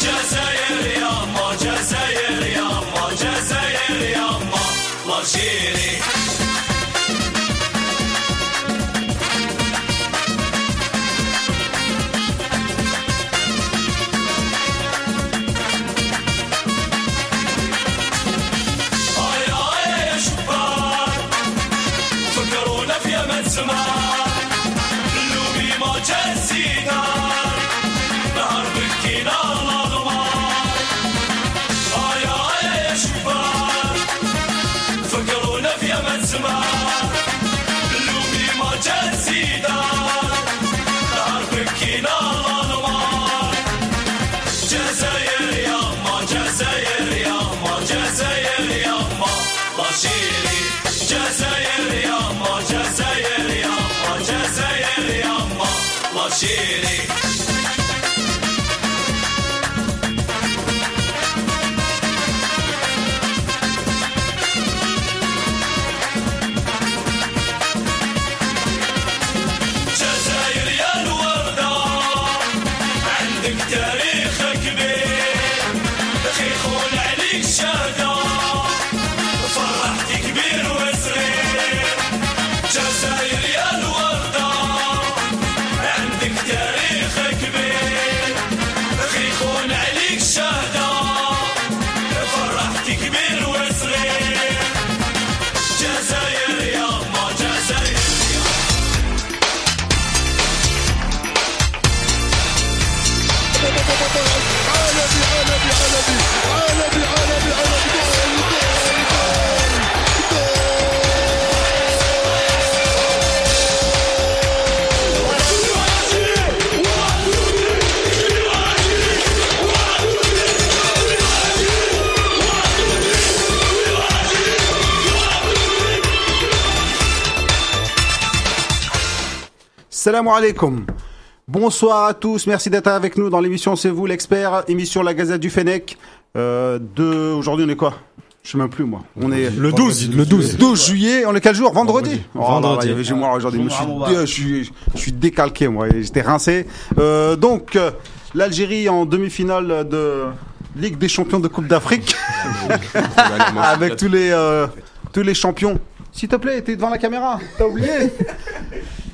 Just a- Salam alaikum. Bonsoir à tous, merci d'être avec nous dans l'émission C'est vous l'expert, émission La Gazette du Fennec. Euh, de... Aujourd'hui on est quoi? Je sais même plus moi. On est Le 12, le 12. 12 juillet, on est quel jour? Vendredi? Vendredi. Oh là là, Vendredi. il y avait chez moi aujourd'hui. Je suis, Vendredi. dé- je suis, je suis décalqué moi, j'étais rincé. Euh, donc euh, l'Algérie en demi-finale de Ligue des champions de Coupe d'Afrique avec tous les euh, tous les champions. S'il te plaît, t'es devant la caméra, t'as oublié?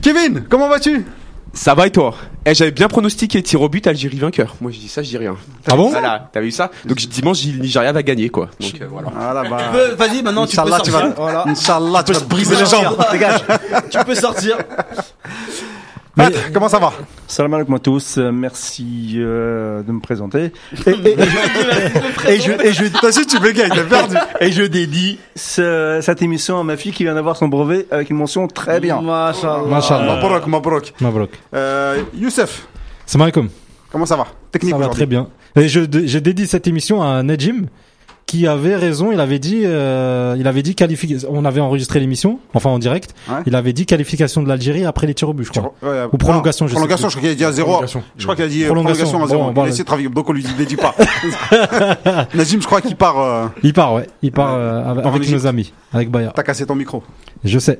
Kevin, comment vas-tu? Ça va et toi? Eh, j'avais bien pronostiqué tir au but Algérie vainqueur. Moi je dis ça, je dis rien. Ah bon? Voilà, t'as vu ça? Donc dimanche, le Nigeria va gagner quoi. Donc euh, voilà. Voilà, bah, peux- Vas-y, maintenant tu peux Inch'Allah, tu sortir. vas, Voilà. Inch'Allah, tu vas te briser les jambes. Dégage. tu peux sortir. Pat, comment ça va Salam alaikum à tous, euh, merci euh, de me présenter. Et, et, et, et je, et, je, tu bégayes, t'as perdu. et je dédie ce- cette émission à ma fille qui vient d'avoir son brevet avec une mention très bien. Machallah. Machallah. Mabrok, Mabrok. Mabrok. Euh, Youssef, Salam alaikum. comment ça va Technique Ça va très bien. Et je, je dédie cette émission à Nejim qui avait raison. Il avait dit, euh, il avait dit qualification. On avait enregistré l'émission, enfin en direct. Ouais. Il avait dit qualification de l'Algérie après les tirs au but, je crois. Ouais, Ou prolongation, non, je Prolongation, je crois qu'il a dit à zéro. Prolongation. Je crois qu'il a dit euh, Prolongation. prolongation à zéro. Bon, il voilà. a essayé de travailler, donc on lui dit, pas. Nazim, je crois qu'il part. Euh, Il part, ouais. Il part euh, avec, avec nos amis, avec Baya. T'as cassé ton micro. Je sais.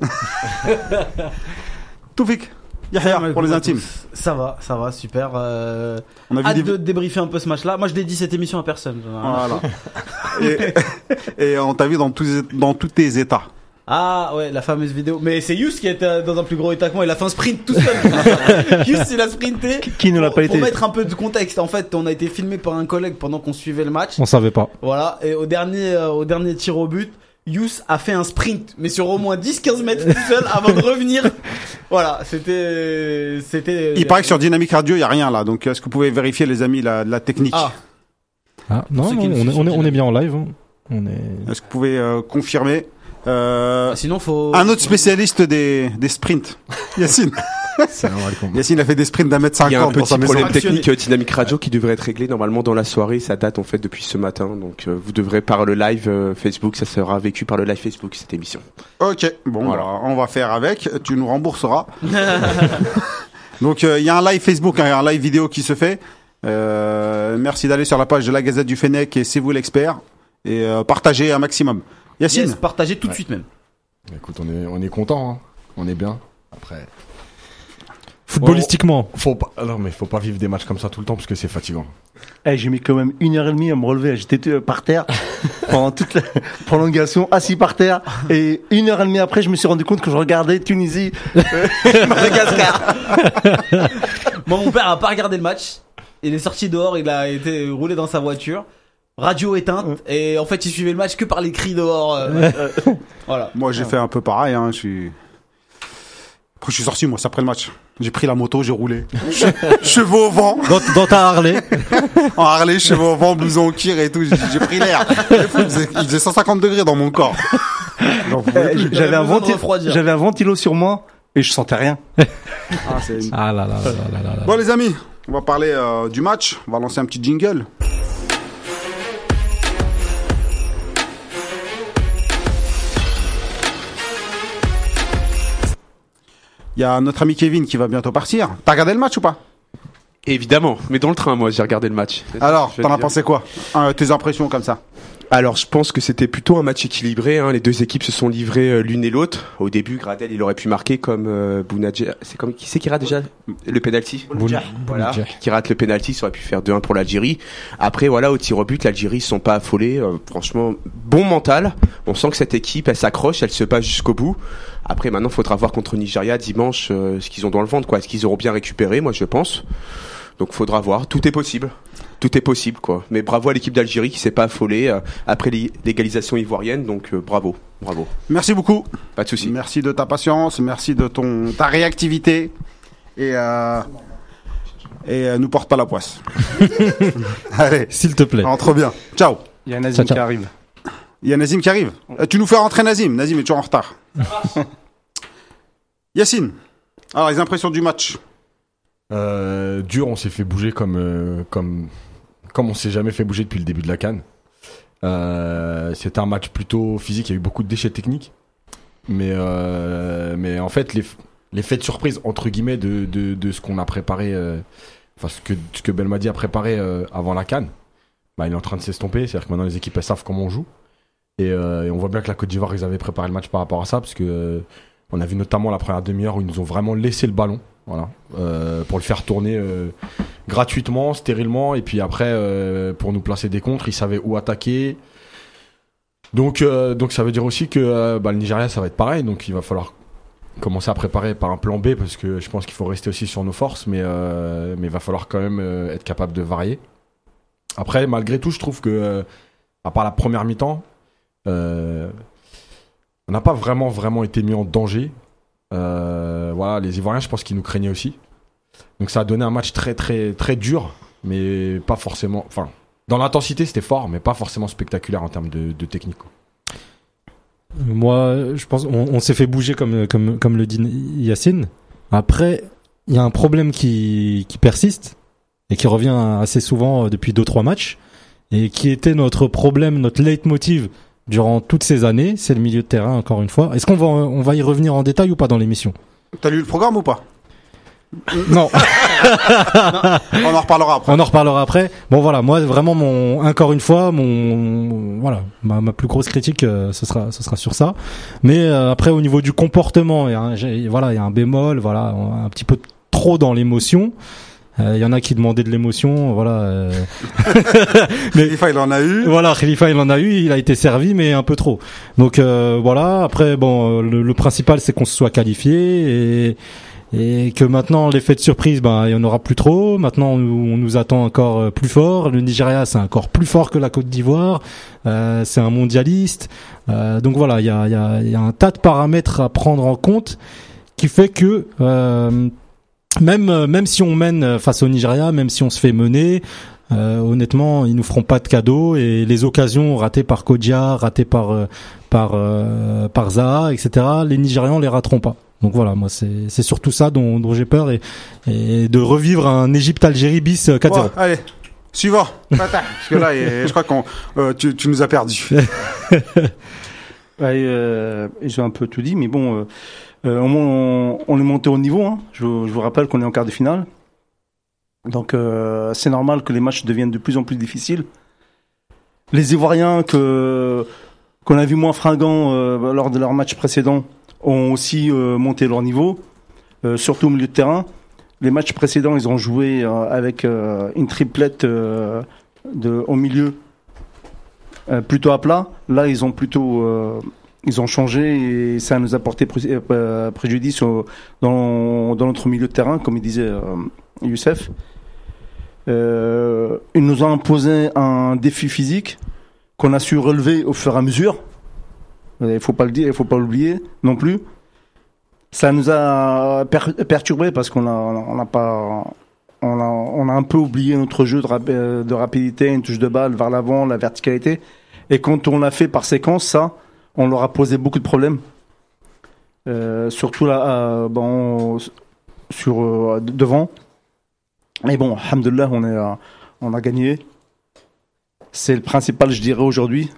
Toufik, Yahya, pour les intimes. Ça va, ça va, super. Euh, On a vu hâte des. de débriefer un peu ce match-là. Moi, je dédie cette émission à personne. Voilà. et, et on t'a vu dans tous, dans tous tes états. Ah ouais, la fameuse vidéo. Mais c'est Yous qui était dans un plus gros état que moi. Il a fait un sprint tout seul. Yous, il a sprinté. Qui ne l'a Pour- pas été Pour mettre un peu de contexte, en fait, on a été filmé par un collègue pendant qu'on suivait le match. On savait pas. Voilà, et au dernier, euh, au dernier tir au but, Yous a fait un sprint, mais sur au moins 10-15 mètres tout seul avant de revenir. Voilà, c'était, c'était. Il paraît que sur Dynamique Radio, il y a rien là. Donc, est-ce que vous pouvez vérifier, les amis, la, la technique? Ah, Ah, non, on, est, on, est, on est bien en live. hein. On est. Est-ce que vous pouvez euh, confirmer? Euh, Ah, sinon faut. Un autre spécialiste des, des sprints. Yacine. Yacine a fait des sprints d'un mètre Il y a un cinquante petit problème technique euh, Dynamic Radio qui devrait être réglé normalement dans la soirée. Ça date en fait depuis ce matin. Donc euh, vous devrez par le live euh, Facebook, ça sera vécu par le live Facebook cette émission. Ok, bon, Voilà. bah, on va faire avec. Tu nous rembourseras. Donc, euh, il y a un live Facebook, hein, un live vidéo qui se fait. Euh, merci d'aller sur la page de la Gazette du Fennec et c'est vous l'expert. Et euh, partagez un maximum. Yacine, Yes, partagez tout de suite même. Écoute, on est, on est content, hein. on est bien. Après, Footballistiquement. Faut pas, non, mais faut pas vivre des matchs comme ça tout le temps parce que c'est fatigant. Eh, j'ai mis quand même une heure et demie à me relever. J'étais euh, par terre pendant toute la prolongation, assis par terre. Et une heure et demie après, je me suis rendu compte que je regardais Tunisie, euh, Madagascar. Moi, mon père a pas regardé le match. Il est sorti dehors, il a été roulé dans sa voiture. Radio éteinte. Et en fait, il suivait le match que par les cris dehors. euh, euh, voilà. Moi, j'ai fait un peu pareil. Hein. Je suis. Quand je suis sorti, moi, c'est après le match. J'ai pris la moto, j'ai roulé. Che- Chevaux au vent, Dans, dans ta Harley. en Harley, chevaux au vent, blouson en cuir et tout. J'ai pris l'air. Il faisait, il faisait 150 degrés dans mon corps. Eh. J'avais un, besoin de venti- refroidir. j'avais un ventilo sur moi et je sentais rien. Ah, c'est une- Ah là là là là là là. Bon, les amis, on va parler euh, du match. On va lancer un petit jingle. Il y a notre ami Kevin qui va bientôt partir. T'as regardé le match ou pas? Évidemment, mais dans le train, moi, j'ai regardé le match. Alors, t'en te as pensé quoi? Euh, Tes impressions comme ça? Alors, je pense que c'était plutôt un match équilibré. Hein. Les deux équipes se sont livrées euh, l'une et l'autre. Au début, Gradel, il aurait pu marquer comme euh, Bounadja. C'est comme qui c'est qui rate déjà? Le penalty Bounadja. Voilà, qui rate le penalty, ça aurait pu faire 2-1 pour l'Algérie. Après, voilà, au tir au but, l'Algérie, sont pas affolés. Euh, franchement, bon mental. On sent que cette équipe, elle s'accroche, elle se bat jusqu'au bout. Après, maintenant, faudra voir contre Nigeria dimanche euh, ce qu'ils ont dans le ventre, quoi. Est-ce qu'ils auront bien récupéré, moi, je pense. Donc, faudra voir. Tout est possible. Tout est possible, quoi. Mais bravo à l'équipe d'Algérie qui s'est pas affolée euh, après l'é- l'égalisation ivoirienne. Donc, euh, bravo, bravo. Merci beaucoup. Pas de souci. Merci de ta patience, merci de ton ta réactivité et euh, et euh, nous porte pas la poisse. Allez, S'il te plaît. rentre bien. Ciao. Il y a Nazim Ciao, ciao. qui arrive. Il y a Nazim qui arrive. Euh, tu nous fais rentrer Nazim. Nazim est toujours en retard? Yacine. Alors les impressions du match? Euh, dur, on s'est fait bouger comme euh, comme comme on s'est jamais fait bouger depuis le début de la canne. Euh, C'était un match plutôt physique. Il y a eu beaucoup de déchets techniques, mais euh, en fait les les de surprise entre guillemets de de, ce qu'on a préparé, enfin ce que ce que Belmadi a préparé avant la canne, bah, il est en train de s'estomper. C'est-à-dire que maintenant les équipes savent comment on joue. Et, euh, et on voit bien que la Côte d'Ivoire, ils avaient préparé le match par rapport à ça, parce que euh, on a vu notamment la première demi-heure où ils nous ont vraiment laissé le ballon, voilà, euh, pour le faire tourner gratuitement, stérilement, et puis après pour nous placer des contres, ils savaient où attaquer. Donc, donc ça veut dire aussi que bah, le Nigeria, ça va être pareil, donc il va falloir commencer à préparer par un plan B, parce que je pense qu'il faut rester aussi sur nos forces, mais mais il va falloir quand même être capable de varier. Après, malgré tout, je trouve que à part la première mi-temps, on n'a pas vraiment vraiment été mis en danger. Euh, voilà, les Ivoiriens, je pense qu'ils nous craignaient aussi. Donc ça a donné un match très très très dur, mais pas forcément. Enfin, dans l'intensité, c'était fort, mais pas forcément spectaculaire en termes de, de technique. Moi, je pense, on, on s'est fait bouger comme, comme, comme le dit Yacine. Après, il y a un problème qui, qui persiste et qui revient assez souvent euh, depuis deux trois matchs et qui était notre problème, notre leitmotiv durant toutes ces années, c'est le milieu de terrain encore une fois. Est-ce qu'on va on va y revenir en détail ou pas dans l'émission? T'as lu le programme ou pas? Non, On en reparlera après. on en reparlera après. Bon voilà, moi vraiment mon encore une fois mon voilà ma, ma plus grosse critique euh, ce sera ce sera sur ça. Mais euh, après au niveau du comportement, il y a un, voilà il y a un bémol, voilà un petit peu trop dans l'émotion. Euh, Il y en a qui demandaient de l'émotion, voilà. euh, Khalifa, il en a eu. Voilà, Khalifa il en a eu, il a été servi, mais un peu trop. Donc euh, voilà. Après, bon, le, le principal c'est qu'on se soit qualifié et et que maintenant l'effet de surprise, ben il y en aura plus trop. Maintenant, on, on nous attend encore euh, plus fort. Le Nigeria, c'est encore plus fort que la Côte d'Ivoire. Euh, c'est un mondialiste. Euh, donc voilà, il y a, y, a, il y a un tas de paramètres à prendre en compte qui fait que euh, même euh, même si on mène face au Nigeria, même si on se fait mener, euh, honnêtement, ils nous feront pas de cadeaux et les occasions ratées par Kodja, ratées par euh, par euh, par Zaha, etc. Les Nigérians les rateront pas. Donc voilà, moi c'est c'est surtout ça dont, dont j'ai peur et, et de revivre un Égypte-Algérie bis euh, 4-0. Bon, allez, suivant. Parce que là, je crois qu'on, euh, tu, tu nous as perdu. Ouais, euh, ils ont un peu tout dit, mais bon, euh, on, est monté au niveau. Hein. Je, vous- rappelle qu'on est en quart de finale. Donc euh, c'est normal que les matchs deviennent de plus en plus difficiles. Les Ivoiriens qu'on a vu moins fringants euh, lors de leurs matchs précédents ont aussi monté leur niveau, surtout au milieu de terrain. les matchs précédents, ils ont joué avec une triplette au milieu, plutôt à plat. Là, ils ont plutôt, ils ont changé et ça nous a porté pré- euh, préjudice dans, dans notre milieu de terrain, comme il disait euh, Youssef. Euh, ils nous ont imposé un défi physique qu'on a su relever au fur et à mesure. Il faut pas le dire, il faut pas l'oublier non plus. Ça nous a per- perturbé parce qu'on a, on n'a pas, on a, on a un peu oublié notre jeu de, rap- euh, de rapidité, une touche de balle vers l'avant, la verticalité. Et quand on l'a fait par séquence, ça, on leur a posé beaucoup de problèmes. Euh, surtout là, sur euh, devant. Mais bon, alhamdoulilah, on est, euh, on a gagné. C'est le principal, je dirais, aujourd'hui.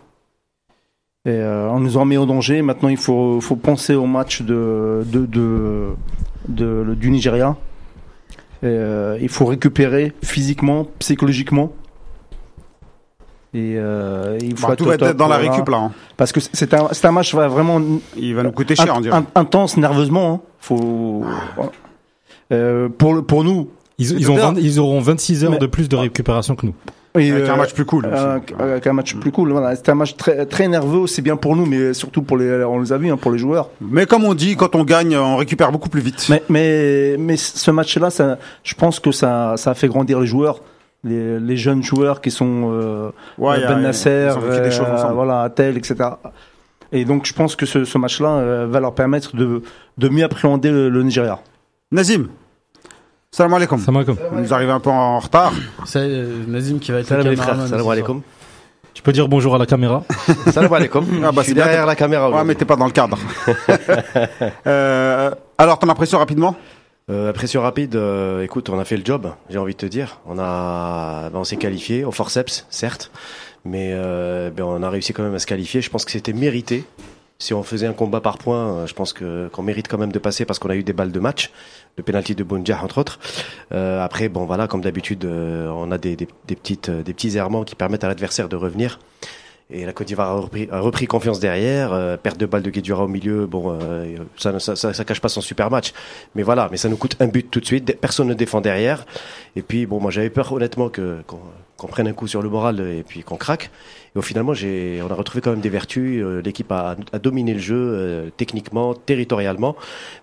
Et on nous en met au danger. Maintenant, il faut, faut penser au match de, de, du Nigeria. Il faut récupérer physiquement, psychologiquement. Et euh, il faut Bah, être tout va être dans la récup là. hein. Parce que c'est un, c'est un match vraiment Il va nous coûter cher, on dirait. int- intense nerveusement. hein. Faut. Euh, pour, le- pour nous. Ils, C'est ils, ont tout à 20 ils auront 26 heures Mais- de plus de récupération que nous. et, Avec un euh, match plus cool. aussi. euh, avec un match plus cool. Voilà. C'était un match très, très nerveux. C'est bien pour nous, mais surtout pour les, on les a vus, hein, pour les joueurs. Mais comme on dit, quand on gagne, on récupère beaucoup plus vite. Mais, mais, mais ce match-là, ça, je pense que ça, ça a fait grandir les joueurs. Les, les jeunes joueurs qui sont euh, Ouais, a- Ben Nasser, des euh, voilà, Attel, etc. Et donc, je pense que ce, ce match-là euh, va leur permettre de, de mieux appréhender le, le Nigeria. Nazim, salam alaikum. Ça m'a comme. On nous arrive un peu en retard. C'est euh, Nazim qui va être Salam le caméraman salam alaikum. Tu peux dire bonjour à la caméra. Salam alaikum. Ah bah, je suis derrière la caméra. Ouais, mais t'es pas dans le cadre. euh, alors, ton impression rapidement? Euh, pression rapide, euh, écoute, on a fait le job, j'ai envie de te dire. On a, ben, on s'est qualifié au forceps, certes, mais euh, ben, on a réussi quand même à se qualifier. Je pense que c'était mérité. Si on faisait un combat par points, euh, je pense que qu'on mérite quand même de passer parce qu'on a eu des balles de match, le penalty de Bounjah entre autres. Euh, après, bon voilà, comme d'habitude, euh, on a des, des, des petites, des petits errements qui permettent à l'adversaire de revenir. Et la Côte d'Ivoire a repris, confiance derrière. euh, perte de balle de Guedjura au milieu, bon, euh, ça, ça, cache pas son super match. Mais voilà, mais ça nous coûte un but tout de suite. Personne ne défend derrière. Et puis, bon, moi j'avais peur honnêtement qu'on prenne un coup sur le moral et puis qu'on craque. Et au finalement, on a retrouvé quand même des vertus. Euh, L'équipe a, dominé le jeu techniquement, territorialement.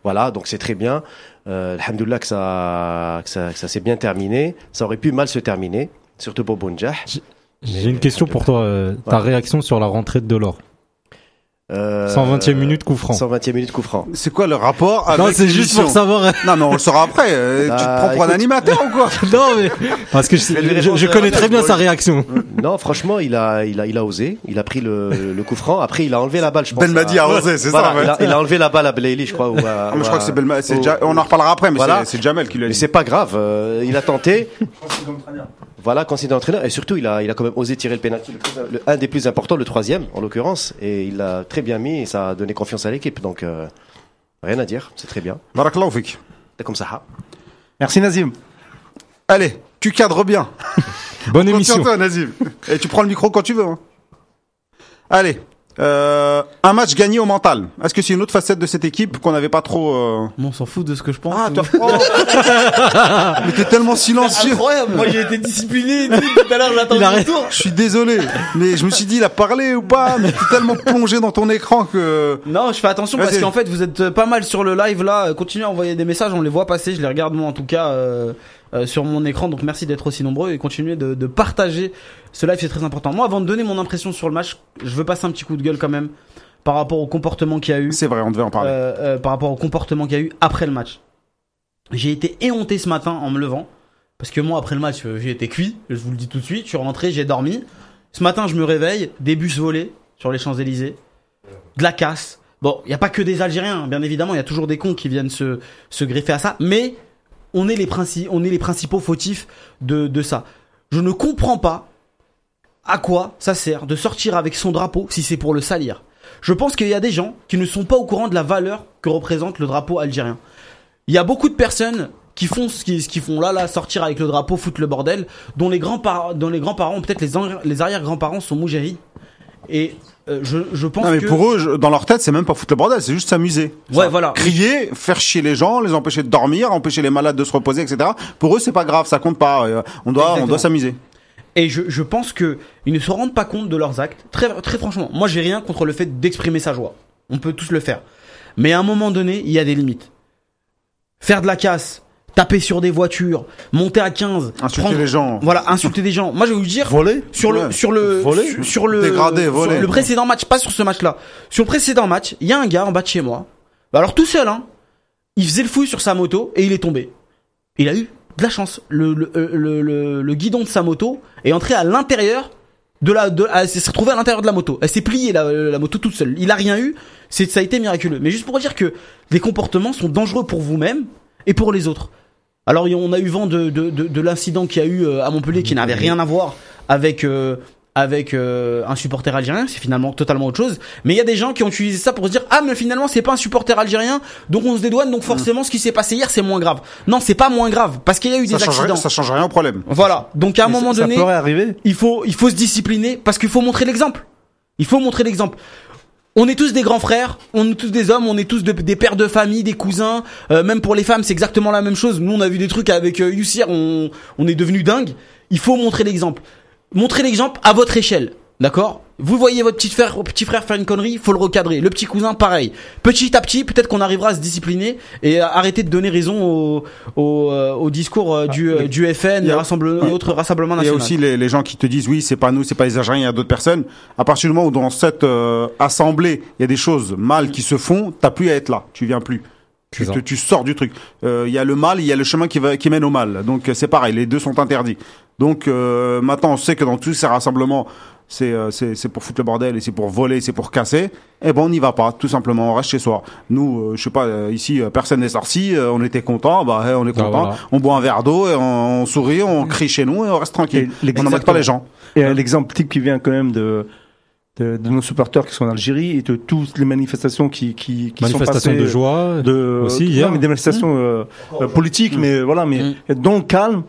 Voilà, donc c'est très bien. Euh, Alhamdoulilah ça, que ça s'est bien terminé. Ça aurait pu mal se terminer, surtout pour Bounjah. J'ai une question pour toi. euh, Ta Ouais. réaction sur la rentrée de Delors. Euh, 120e minute coup franc. 120e minute coup franc. C'est quoi le rapport avec Non, c'est juste pour savoir. Non, mais on le saura après. Euh, Bah, tu te prends pour un animateur ou quoi non, mais parce que je, connais très bien sa réaction. Non, franchement, il a, il a, il a osé. Il a pris le, le coup franc. Après, il a enlevé la balle, je pense. Ben m'a dit à- à oser, c'est Voilà, ça. en fait. il, a, il a enlevé la balle à Blaili, je crois. Ou à, Ah, mais je ou crois à- que c'est Belma. Ja- On en reparlera après, mais Voilà. c'est- Jamel qui l'a Mais c'est pas grave. euh, il a tenté. Voilà, considéré entraîneur. Et surtout, il a, il a quand même osé tirer le pénalty, le, un des plus importants, le troisième, en l'occurrence. Et il l'a très bien mis et ça a donné confiance à l'équipe. Donc, euh, rien à dire. C'est très bien. Barakallahu fik. C'est comme ça. Merci Nazim. Allez, tu cadres bien. Bonne émission. sur toi, Nazim. Et tu prends le micro quand tu veux. hein. Allez. Euh, un match gagné au mental. Est-ce que c'est une autre facette de cette équipe qu'on n'avait pas trop euh... Bon, on s'en fout de ce que je pense. Ah, toi... oh. Mais t'es tellement silencieux. Incroyable, moi j'ai été discipliné tout, à l'heure j'attends le retour. Je suis désolé, mais je me suis dit, il a parlé ou pas, mais t'es tellement plongé dans ton écran que... Non, je fais attention parce qu'en fait vous êtes euh, pas mal sur le live là. Euh, Continuez à envoyer des messages, on les voit passer, je les regarde moi en tout cas euh, euh, sur mon écran. Donc merci d'être aussi nombreux et continuez de, de partager ce live, c'est très important. Moi, avant de donner mon impression sur le match, je veux passer un petit coup de gueule quand même par rapport au comportement qu'il y a eu. C'est vrai, on devait en parler. Euh, euh, par rapport au comportement qu'il y a eu après le match. J'ai été éhonté ce matin en me levant. Parce que moi, après le match, euh, j'ai été cuit. Je vous le dis tout de suite. Je suis rentré, j'ai dormi. Ce matin, je me réveille. Des bus volés sur les Champs-Élysées. De la casse. Bon, il n'y a pas que des Algériens, hein, bien évidemment. Il y a toujours des cons qui viennent se, se greffer à ça. Mais on est les, princi- on est les principaux fautifs de, de ça. Je ne comprends pas à quoi ça sert de sortir avec son drapeau si c'est pour le salir? Je pense qu'il y a des gens qui ne sont pas au courant de la valeur que représente le drapeau algérien. Il y a beaucoup de personnes qui font ce qu'ils font là, là, sortir avec le drapeau, foutre le bordel, dont les grands-parents, dont les grands-parents, peut-être les, en- les arrière-grands-parents sont moujahid. Et euh, je, je pense Non, mais que pour eux, je- dans leur tête, c'est même pas foutre le bordel, c'est juste s'amuser. Ouais, voilà. Crier, faire chier les gens, les empêcher de dormir, empêcher les malades de se reposer, etc. Pour eux, c'est pas grave, ça compte pas. Euh, On doit, on Exactement. doit s'amuser. Et je, je pense que ils ne se rendent pas compte de leurs actes. Très, très franchement, moi j'ai rien contre le fait d'exprimer sa joie. On peut tous le faire. Mais à un moment donné, il y a des limites. Faire de la casse, taper sur des voitures, monter à 15, Insulter prendre- les gens. Voilà, insulter des gens. Moi je vais vous dire, Voler sur le Ouais. sur le Voler sur, sur le Dégrader, sur voler. le précédent match, pas sur ce match-là. Sur le précédent match, il y a un gars en bas de chez moi. Bah alors tout seul, hein. Il faisait le fouille sur sa moto et il est tombé. Il a eu de la chance. Le le, euh, le, le- le guidon de sa moto est entré à l'intérieur de la de elle s'est retrouvée à l'intérieur de la moto. Elle s'est pliée la, la moto toute seule. Il a rien eu. C'est ça a été miraculeux. Mais juste pour dire que les comportements sont dangereux pour vous-même et pour les autres. Alors on a eu vent de, de, de, de l'incident qu'il y a eu euh, à Montpellier qui n'avait rien à voir avec euh, avec euh, un supporter algérien, c'est finalement totalement autre chose. Mais il y a des gens qui ont utilisé ça pour se dire ah mais finalement c'est pas un supporter algérien, donc on se dédouane, donc forcément ce qui s'est passé hier c'est moins grave. Non c'est pas moins grave parce qu'il y a eu Ça des change, accidents. rien, ça change rien au problème. Voilà. Donc à un Mais moment ça, donné, ça pourrait arriver. il faut il faut se discipliner parce qu'il faut montrer l'exemple. Il faut montrer l'exemple. On est tous des grands frères, on est tous des hommes, on est tous de- des pères de famille, des cousins. Euh, même pour les femmes, c'est exactement la même chose. Nous, on a vu des trucs avec euh, Youssir, on, on est devenu dingue. Il faut montrer l'exemple. Montrer l'exemple à votre échelle, d'accord? Vous voyez votre petit frère, petit frère faire une connerie, faut le recadrer. Le petit cousin, pareil. Petit à petit, peut-être qu'on arrivera à se discipliner et à arrêter de donner raison au, au, euh, au discours euh, du, du FN, il y a- rassemble- autres rassemblements Il y a nationaux. aussi les, les gens qui te disent oui, c'est pas nous, c'est pas les Algériens, il y a d'autres personnes. À partir du moment où dans cette euh, assemblée, il y a des choses mal qui se font, t'as plus à être là, tu viens plus. Tu, te- tu sors du truc. Euh, Il y a le mal, il y a le chemin qui, va, qui mène au mal. Donc c'est pareil, les deux sont interdits. Donc euh, maintenant, on sait que dans tous ces rassemblements, c'est euh, c'est c'est pour foutre le bordel et c'est pour voler, c'est pour casser. Eh ben on n'y va pas, tout simplement, on reste chez soi. Nous, euh, je sais pas, euh, ici euh, personne n'est sorti, euh, on était content, bah eh, on est Ah, content. voilà. On boit un verre d'eau et on, on sourit, on crie chez nous et on reste tranquille. Et On n'embête pas les gens. Et euh, l'exemple type qui vient quand même de, de, de nos supporters qui sont en Algérie et de toutes les manifestations qui, qui, qui Manifestation sont passées de joie. de, aussi, non, hier. mais des manifestations euh, euh, politiques, mais voilà, mais dans le calme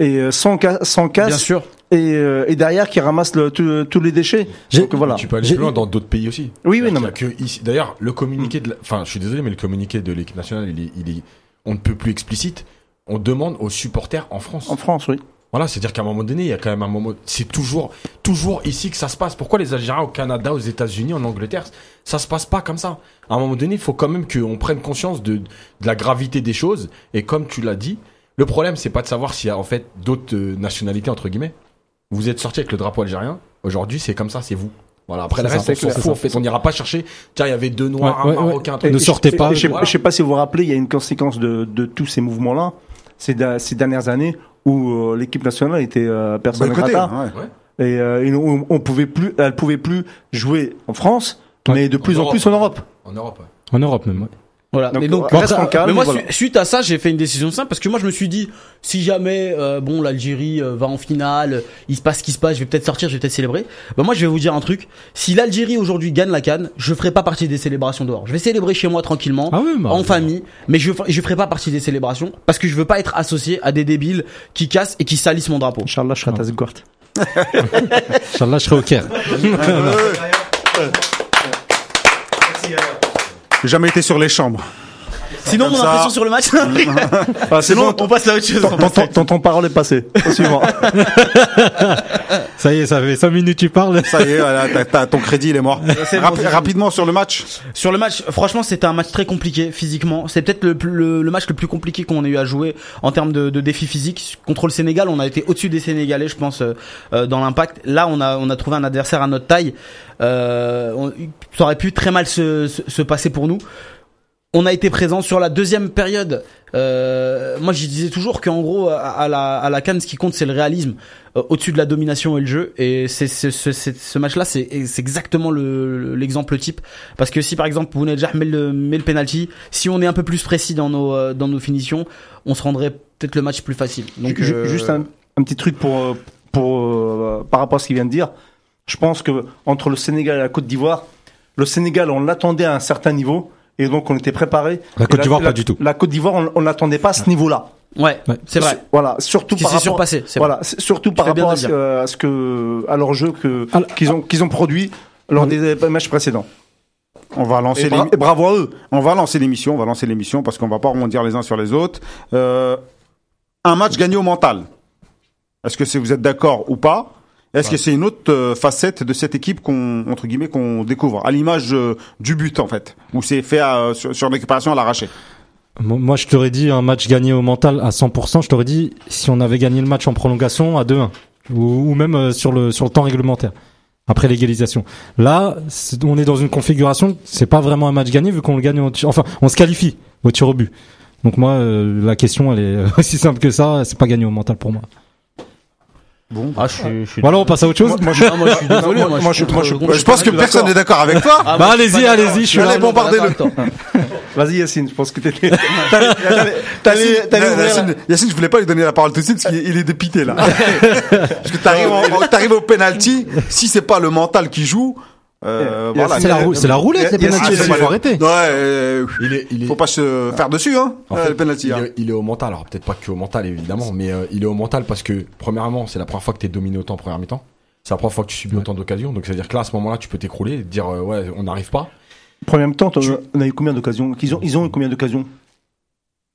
et euh, sans, ca- sans Bien casse sûr. et, euh, et derrière qui ramassent le, tout- tous les déchets. Donc voilà. Tu peux aller plus loin dans d'autres pays aussi. Oui, oui, non, mais-. D'ailleurs, le communiqué de, la- enfin, je suis désolé, mais le communiqué de l'équipe nationale, il est, il est, on ne peut plus explicite. On demande aux supporters en France. En France, oui. Voilà, c'est-à-dire qu'à un moment donné, il y a quand même un moment. C'est toujours, toujours ici que ça se passe. Pourquoi les Algériens au Canada, aux États-Unis, en Angleterre, ça se passe pas comme ça? À un moment donné, il faut quand même qu'on prenne conscience de, de la gravité des choses. Et comme tu l'as dit, le problème, c'est pas de savoir s'il y a en fait d'autres euh, nationalités entre guillemets. Vous êtes sorti avec le drapeau algérien. Aujourd'hui, c'est comme ça, c'est vous. Voilà. Après le C'est reste, on s'en c'est fout. ça. En fait, on n'ira pas chercher. Tiens, il y avait deux noirs, Ouais, un ouais. marocain. un truc. ne sortez pas. Je sais, Voilà. je sais pas si vous vous rappelez, il y a une conséquence de, de tous ces mouvements-là, ces, ces dernières années où euh, l'équipe nationale était euh, personne ouais. et euh, on, on pouvait plus, elle pouvait plus jouer en France, Ouais. mais de plus en, plus en Europe. En Europe. ouais. En Europe même. Voilà. Donc, mais donc, reste en calme, mais moi, voilà. suite à ça, j'ai fait une décision simple parce que moi, je me suis dit, si jamais, euh, bon, l'Algérie euh, va en finale, il se passe ce qui se passe, je vais peut-être sortir, je vais peut-être célébrer. Bah, moi, je vais vous dire un truc. Si l'Algérie aujourd'hui gagne la canne, je ferai pas partie des célébrations dehors. Je vais célébrer chez moi tranquillement, Ah oui, bah, en bah. famille, mais je, je ferai pas partie des célébrations parce que je veux pas être associé à des débiles qui cassent et qui salissent mon drapeau. Inch'Allah, je serai à. Inch'Allah, je serai au Caire. J'ai jamais été sur les chambres. Sinon, mon impression sur le match. Ah, c'est Sinon, bon, on passe à autre chose. ton, ton, ton, ton- ton parole est passée. Au suivant. Ça y est, ça fait 5 minutes tu parles. Ça y est, voilà, t'as- t'as- ton crédit il est mort. Bon. rapidement sur le match. Sur le match, franchement, c'était un match très compliqué physiquement. C'est peut-être le, plus- le, le match le plus compliqué qu'on ait eu à jouer en termes de, de défis physiques. Contre le Sénégal, on a été au-dessus des Sénégalais, je pense, euh, euh, dans l'impact. Là, on a, on a trouvé un adversaire à notre taille. Euh, on- ça aurait pu très mal se, se, se passer pour nous. On a été présent sur la deuxième période. Euh, moi, je disais toujours qu'en gros, à, à la, à la Cannes, ce qui compte, c'est le réalisme euh, au-dessus de la domination et le jeu. Et c'est c'est- ce, c'est- ce match-là, c'est c'est exactement le- l'exemple type. Parce que si par exemple Bounedjah met le, met le penalty, si on est un peu plus précis dans nos, euh, dans nos finitions, on se rendrait peut-être le match plus facile. Donc Ju- euh, Juste un, un petit truc pour, pour, par rapport à ce qu'il vient de dire. Je pense que entre le Sénégal et la Côte d'Ivoire, le Sénégal, on l'attendait à un certain niveau. Et donc, on était préparé. La Côte d'Ivoire, pas du tout. La Côte d'Ivoire, on, on l'attendait pas à ce niveau-là. Ouais, Ouais. c'est vrai. Voilà, surtout Qui par s'est rapport, surpassé. voilà, surtout par rapport à ce, que- à ce que, à leur jeu que, qu'ils ont, qu'ils ont produit. lors des matchs précédents. On va lancer Et, bra- l'émi- et bravo à eux. on va lancer l'émission, on va lancer l'émission parce qu'on va pas rebondir les uns sur les autres. Euh, un match gagné au mental. Est-ce que vous êtes d'accord ou pas? Est-ce que c'est une autre euh, facette de cette équipe qu'on entre guillemets qu'on découvre à l'image euh, du but en fait où c'est fait à- sur, sur une récupération à l'arraché? Mo- Moi, je t'aurais dit un match gagné au mental à 100%. Je t'aurais dit si on avait gagné le match en prolongation à 2-1 ou, ou même euh, sur le sur le temps réglementaire après l'égalisation. Là, on est dans une configuration. C'est pas vraiment un match gagné vu qu'on le gagne. Au, enfin, on se qualifie au tir au but. Donc moi, euh, la question, elle est aussi simple que ça. C'est pas gagné au mental pour moi. Ah, je suis, je suis Voilà, on passe à autre chose. moi, je, ah, moi, je suis désolé. Moi, je, suis je- moi, je- contre- moi, Je pense que personne n'est d'accord avec toi. Ah, Bah, allez-y, allez-y, je suis Allez, bombardez-le. Vas-y Yacine, je pense que t'étais. T'allais t'allais- Yacine, je voulais pas lui donner la parole tout de suite parce qu'il il est dépité là. parce que t'arrives, en- t'arrives au penalty, si c'est pas le mental qui joue, euh, voilà. C'est la, roue- c'est la roulette, les Yacine, pénaltys. Il faut arrêter. Ouais, euh, Il est, il est, faut pas se faire dessus hein. En euh, fait, le penalty. il, hein. est, il est au mental. Alors peut-être pas que au mental évidemment, mais euh, il est au mental parce que premièrement, c'est la première fois que t'es dominé autant en première mi-temps. C'est la première fois que tu subis autant d'occasions. Donc c'est à dire que là, à ce moment-là, tu peux t'écrouler, et te dire euh, ouais, on n'arrive pas. Première temps, on a eu combien d'occasions? Ils ont, ils ont eu combien d'occasions?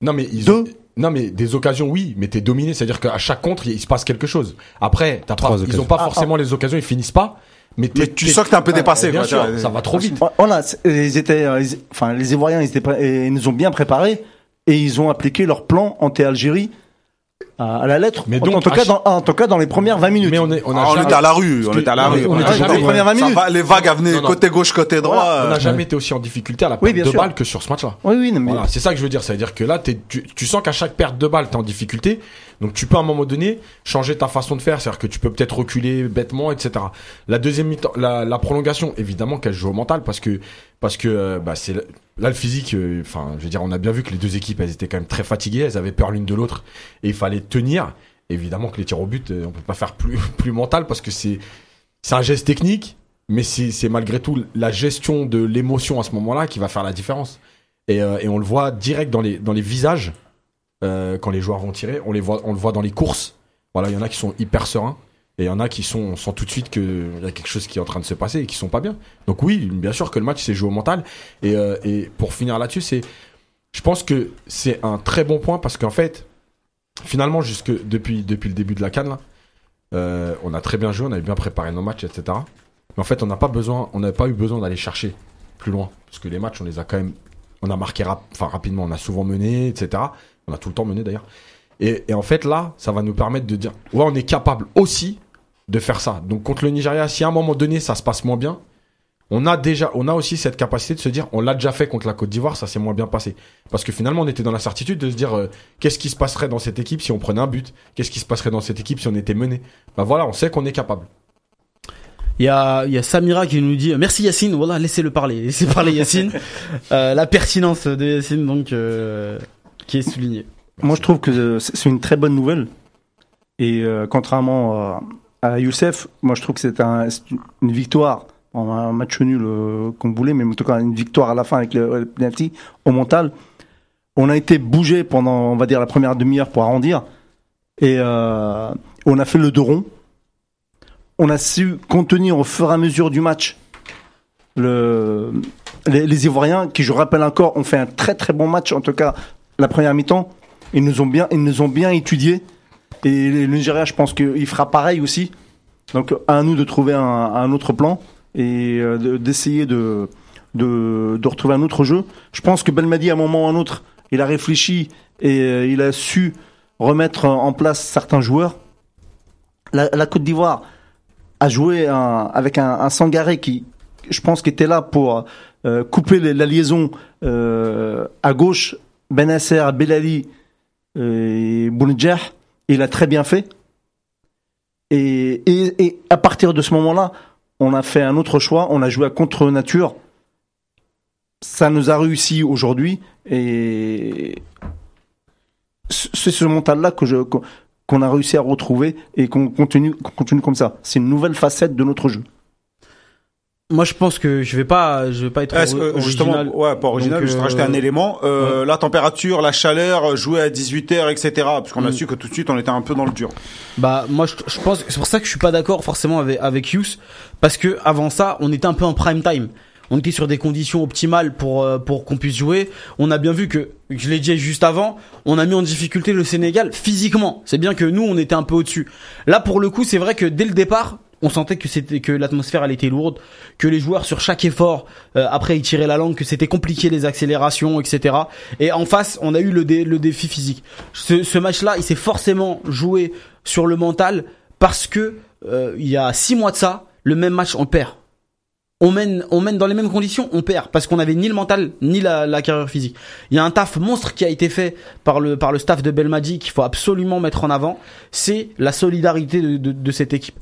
Non mais ils Deux? ont- non mais des occasions oui, mais t'es dominé, c'est à dire qu'à chaque contre il, se passe quelque chose. Après, t'as pas, Trois ils ont pas Ah, forcément les occasions, ils finissent pas. Mais, tu sens que t'es un peu Ouais, dépassé. Bien quoi, sûr, ça va trop vite. Voilà, c'est- ils étaient, euh, ils- enfin les Ivoiriens, ils, étaient ils nous ont bien préparés et ils ont appliqué leur plan anti-Algérie à, à la lettre. Mais en, donc, en tout à cas, dans, en tout cas, dans les premières 20 minutes. Mais on est, on a Ah, on jamais- était à la rue, on était à la rue. on était Ah, jamais- ça premières vingt va, minutes. les vagues non. côté gauche, côté droit. on n'a euh, jamais été aussi en difficulté à la perte de sûr. balle que sur ce match-là. Oui, oui, non, mais Voilà, c'est ça que je veux dire. C'est-à-dire que là, tu sens qu'à chaque perte de balle, t'es en difficulté. Donc tu peux à un moment donné changer ta façon de faire. C'est-à-dire que tu peux peut-être reculer bêtement, etc. La deuxième la, la prolongation, évidemment qu'elle joue au mental parce que parce que euh, bah, c'est là le physique. euh, Enfin, je veux dire, on a bien vu que les deux équipes, elles étaient quand même très fatiguées. Elles avaient peur l'une de l'autre et il fallait tenir. Évidemment que les tirs au but, euh, on peut pas faire plus mental parce que c'est c'est un geste technique, mais c'est malgré tout la gestion de l'émotion à ce moment-là qui va faire la différence. Et, et on le voit direct dans les, dans les visages euh, quand les joueurs vont tirer. On, les voit, on le voit dans les courses. Voilà, il y en a qui sont hyper sereins. Et il y en a qui sont, on sent tout de suite qu'il y a quelque chose qui est en train de se passer et qui sont pas bien. Donc oui, bien sûr que le match s'est joué au mental. Et, euh, et pour finir là-dessus, c'est, je pense que c'est un très bon point parce qu'en fait, finalement, jusque depuis, depuis le début de la canne, euh, on a très bien joué, on avait bien préparé nos matchs, etc. Mais en fait, on n'a pas besoin, on n'a pas eu besoin d'aller chercher plus loin parce que les matchs, on les a quand même, on a marqué rap- enfin rapidement, on a souvent mené, etc. On a tout le temps mené d'ailleurs. Et, et en fait, là, ça va nous permettre de dire, ouais, on est capable aussi de faire ça. Donc contre le Nigeria, si à un moment donné ça se passe moins bien, on a déjà, on a aussi cette capacité de se dire, on l'a déjà fait contre la Côte d'Ivoire, ça s'est moins bien passé. Parce que finalement, on était dans la certitude de se dire, euh, qu'est-ce qui se passerait dans cette équipe si on prenait un but? Qu'est-ce qui se passerait dans cette équipe si on était mené? Bah voilà, on sait qu'on est capable. Il y a, il y a Samira qui nous dit merci Yacine, voilà, laissez-le parler, laissez parler Yacine. Euh, la pertinence de Yacine donc euh, qui est soulignée. moi je trouve que c'est c'est une très bonne nouvelle. Et euh, contrairement à, à Youssef, moi je trouve que c'est un, c'est une victoire, Bon, un match nul euh, qu'on voulait, mais en tout cas une victoire à la fin avec le, le penalty au mental. On a été bougé pendant, on va dire, la première demi-heure pour arrondir. Et euh, on a fait le dos rond. On a su contenir au fur et à mesure du match le, les, les Ivoiriens, qui je rappelle encore, ont fait un très très bon match, en tout cas la première mi-temps. Ils nous ont bien, ils nous ont bien étudiés. Et le Nigeria, je pense qu'il fera pareil aussi. Donc à nous de trouver un, autre plan et euh, de- d'essayer de, retrouver un autre jeu. Je pense que Belmadi, à un moment ou à un autre, il a réfléchi et euh, il a su remettre en place certains joueurs. La, Côte d'Ivoire a joué avec un, Sangaré qui, je pense, était là pour euh, couper la liaison à gauche, Benasser, Belali euh, et Bounedjah. Il a très bien fait. Et, à partir de ce moment-là, on a fait un autre choix. On a joué à contre nature. Ça nous a réussi aujourd'hui. Et c'est ce mental-là qu'on- a réussi à retrouver et qu'on continue comme ça. C'est une nouvelle facette de notre jeu. Moi, je pense que je vais pas, je vais pas être Est-ce ori- que, justement, original. ouais, pas original, Donc, juste euh, rajouter un élément, euh, la température, la chaleur, jouer à 18h, etc. Parce qu'on a su que tout de suite, on était un peu dans le dur. Bah moi je, je pense c'est pour ça que je suis pas d'accord forcément avec avec Hughes parce que avant ça on était un peu en prime time. On était sur des conditions optimales pour euh, pour qu'on puisse jouer. On a bien vu que je l'ai dit juste avant, on a mis en difficulté le Sénégal physiquement. C'est bien que nous on était un peu au-dessus. Là pour le coup, c'est vrai que dès le départ, on sentait que c'était que l'atmosphère elle était lourde, que les joueurs sur chaque effort euh, après ils tiraient la langue, que c'était compliqué les accélérations, etc. Et en face, on a eu le, dé- le défi physique. Ce, ce match-là, il s'est forcément joué sur le mental parce que euh, il y a six mois de ça, le même match on perd. On mène, on mène dans les mêmes conditions, on perd parce qu'on avait ni le mental ni la, la carrière physique. Il y a un taf monstre qui a été fait par le par le staff de Belmadi qu'il faut absolument mettre en avant. C'est la solidarité de, de, de cette équipe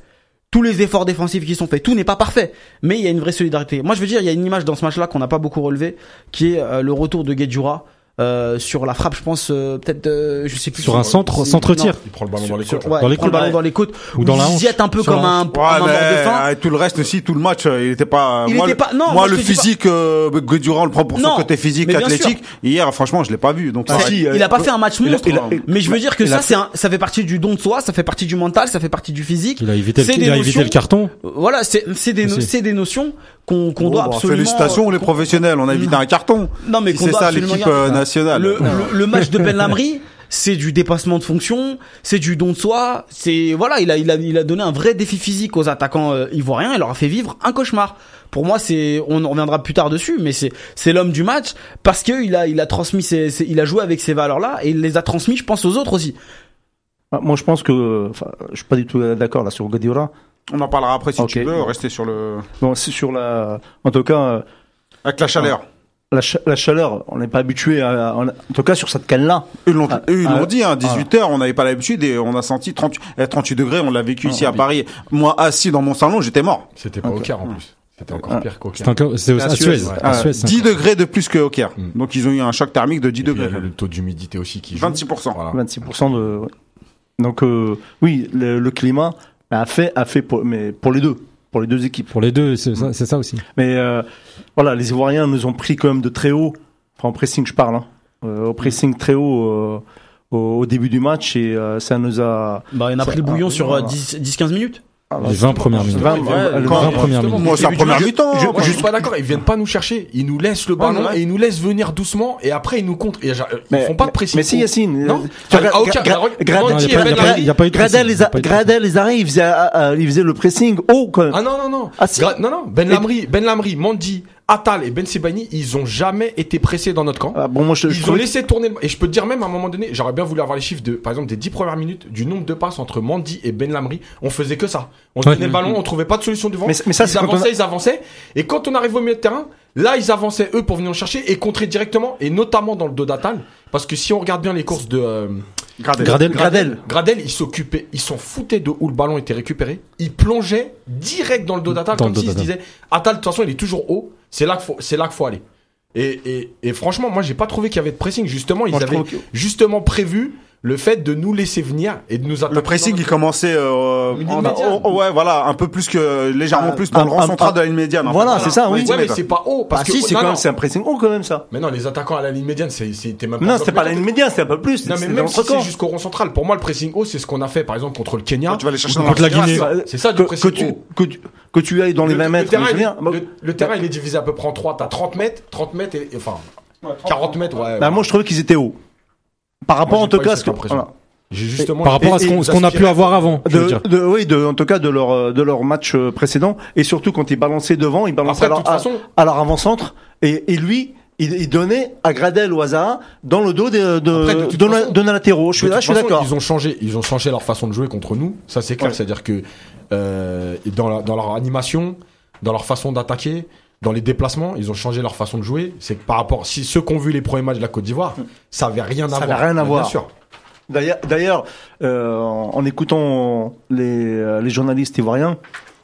tous les efforts défensifs qui sont faits, tout n'est pas parfait, mais il y a une vraie solidarité. Moi, je veux dire, il y a une image dans ce match-là qu'on n'a pas beaucoup relevé, qui est euh, le retour de Guedjura euh, sur la frappe, je pense, euh, peut-être, euh, je sais plus. Sur un centre, centre tir. Il prend le ballon dans les sur- côtes. ouais, Dans les il prend le côtes. ballon dans les côtes, Ou dans la il hanche. jette un peu Sur comme un, comme un mort de faim. euh, tout le reste aussi, tout le match, euh, il était pas. Il moi, était le- pas- non, moi, moi, le physique, euh, on le prend pour son côté physique, athlétique. Hier, franchement, je l'ai pas vu. Donc, Ah, si, euh, Il a pas fait un match il a- monstre, il a- il- mais je veux dire que il ça, c'est un, ça fait partie du don de soi, ça fait partie du mental, ça fait partie du physique. Il a évité, C'est le, des il a évité notions- le carton. Voilà, c'est c'est des notions qu'on qu'on Bon, doit bah, absolument. Félicitations les professionnels, on a évité un carton. Non, mais Si qu'on c'est doit ça absolument l'équipe euh, nationale. Le, le, le match de Ben Lamry, c'est du dépassement de fonction, c'est du don de soi, c'est voilà, il a il a il a donné un vrai défi physique aux attaquants euh, ivoiriens, il leur a fait vivre un cauchemar. Pour moi, c'est on en reviendra plus tard dessus, mais c'est c'est l'homme du match parce que il a il a transmis ses, ses- il a joué avec ces valeurs là et il les a transmis, je pense aux autres aussi. Ah, Moi, je pense que, enfin, je suis pas du tout d'accord là sur Guardiola. On en parlera après si tu veux, rester sur le. Bon, c'est sur la, en tout cas, euh, Avec la chaleur. la, cha- la chaleur. On n'est pas habitué à, en, en tout cas sur cette canne là. Eux l'ont Ah, ils l'ont ah, dit, hein, 18 heures, on n'avait pas l'habitude et on a senti 30, eh, 38 degrés, on l'a vécu Ah, ici à. Paris. Moi, assis dans mon salon, j'étais mort. C'était pas Ok. au Caire en plus. C'était encore Ah. pire qu'au Caire. encore, c'est À Suez, Suez. ouais. À Ah, Suez, c'est 10 encore- degrés de plus que au Caire. Mm. Donc ils ont eu un choc thermique de 10 Et puis, il y degrés. avait le taux d'humidité aussi qui joue. 26%. Voilà. 26% de. Donc euh, oui, le, le climat a fait a fait pour, mais pour les deux, pour les deux équipes. Pour les deux, c'est ça, c'est ça aussi. Mais euh, voilà, les Ivoiriens nous ont pris quand même de très haut. Enfin, en pressing, je parle. Hein. Euh, au pressing très haut euh, au, au début du match et euh, ça nous a. Bah, il en a pris le bouillon Ah, sur voilà. 10 10 15 minutes. Les 20 premières minutes. Vingt- Ouais, vingt- ouais, le quand- vingt- 20 premières minutes. Moi, c'est la première mi-temps. Je, je suis pas d'accord. Ils viennent pas nous chercher. Ils nous laissent le ballon et ils nous laissent venir doucement et après ils nous contre. Ils Mais- font pas de pression. Mais si Yacine, Non. Ah, ah, Gradel, pressing, les arrêts, il faisait, euh, euh, il faisait le pressing haut quand même. Ah non non non. Ah, non non. Ben Lamry, Ben Lamry, Mandi, Atal et Ben Sebani, ils ont jamais été pressés dans notre camp. Ah, bon, moi, je, je Ils ont trouvais- laissé tourner le- et je peux te dire même à un moment donné, j'aurais bien voulu avoir les chiffres de par exemple des 10 premières minutes du nombre de passes entre Mandy et Ben Lamry, on faisait que ça. On Ouais. donnait le ballon, on trouvait pas de solution devant. Mais- mais ça, ils a- avançaient, ils avançaient et quand on arrive au milieu de terrain, là ils avançaient eux pour venir nous chercher et contrer directement et notamment dans le dos d'Atal parce que si on regarde bien les courses de euh, Gradel. Gradel. Gradel, Gradel, ils s'occupaient, ils s'en foutaient de où le ballon était récupéré. Ils plongeaient direct dans le dos d'Atal Dans comme le dos s'ils se d'Atal. disaient Atal de toute façon il est toujours haut, c'est là qu'il faut, c'est là qu'il faut aller. Et, et, et franchement, moi j'ai pas trouvé qu'il y avait de pressing. Justement, ils Moi, je avaient trouve que- justement prévu le fait de nous laisser venir et de nous attaquer. Le pressing, il commençait, euh, Une en- ligne médiane. oh, oh, ouais, voilà, un peu plus que, légèrement Ah, plus dans le rang central de la ligne médiane. voilà, c'est ça, oui. Ouais, mais c'est pas haut parce Ah que si, c'est non, quand même, c'est un pressing haut quand même ça. Mais non, les attaquants à la ligne médiane, c'est- c'était même pas. Non, c'était pas la ligne médiane, c'était un peu plus. Non, mais même si c'est jusqu'au rond central, pour moi, le pressing haut, c'est ce qu'on a fait, par exemple, contre le Kenya. Tu vas aller chercher contre la Guinée. C'est ça, du pressing tu, haut. que, tu, que tu ailles dans les Le- 20 le mètres. le terrain, il est divisé à peu près en 3. T'as 30 mètres, 30 mètres et, enfin, 40 mètres, ouais. bah, moi je trouvais qu'ils étaient hauts. Par rapport en tout cas à ce que. voilà. Justement. Par rapport à ce qu'on a pu avoir avant. je veux De, dire. de, oui, de, en tout cas de leur euh, de leur match euh, précédent et surtout quand ils balançaient devant, ils balançaient Après, à, leur, toute façon- à, à leur avant-centre et, et lui il, il donnait à Gradel ou à Zaha dans le dos de de, Après, de de, la-. Je suis là, je suis d'accord. Ils ont changé, ils ont changé leur façon de jouer contre nous. Ça, c'est clair. Ouais. C'est-à-dire que euh, dans, la- dans leur animation, dans leur façon d'attaquer, dans les déplacements, ils ont changé leur façon de jouer. C'est que par rapport, si ceux qui ont vu les premiers matchs de la Côte d'Ivoire, ça avait rien Ça à voir. rien à voir. Bien sûr. D'ailleurs, euh, en écoutant les, euh, les journalistes ivoiriens,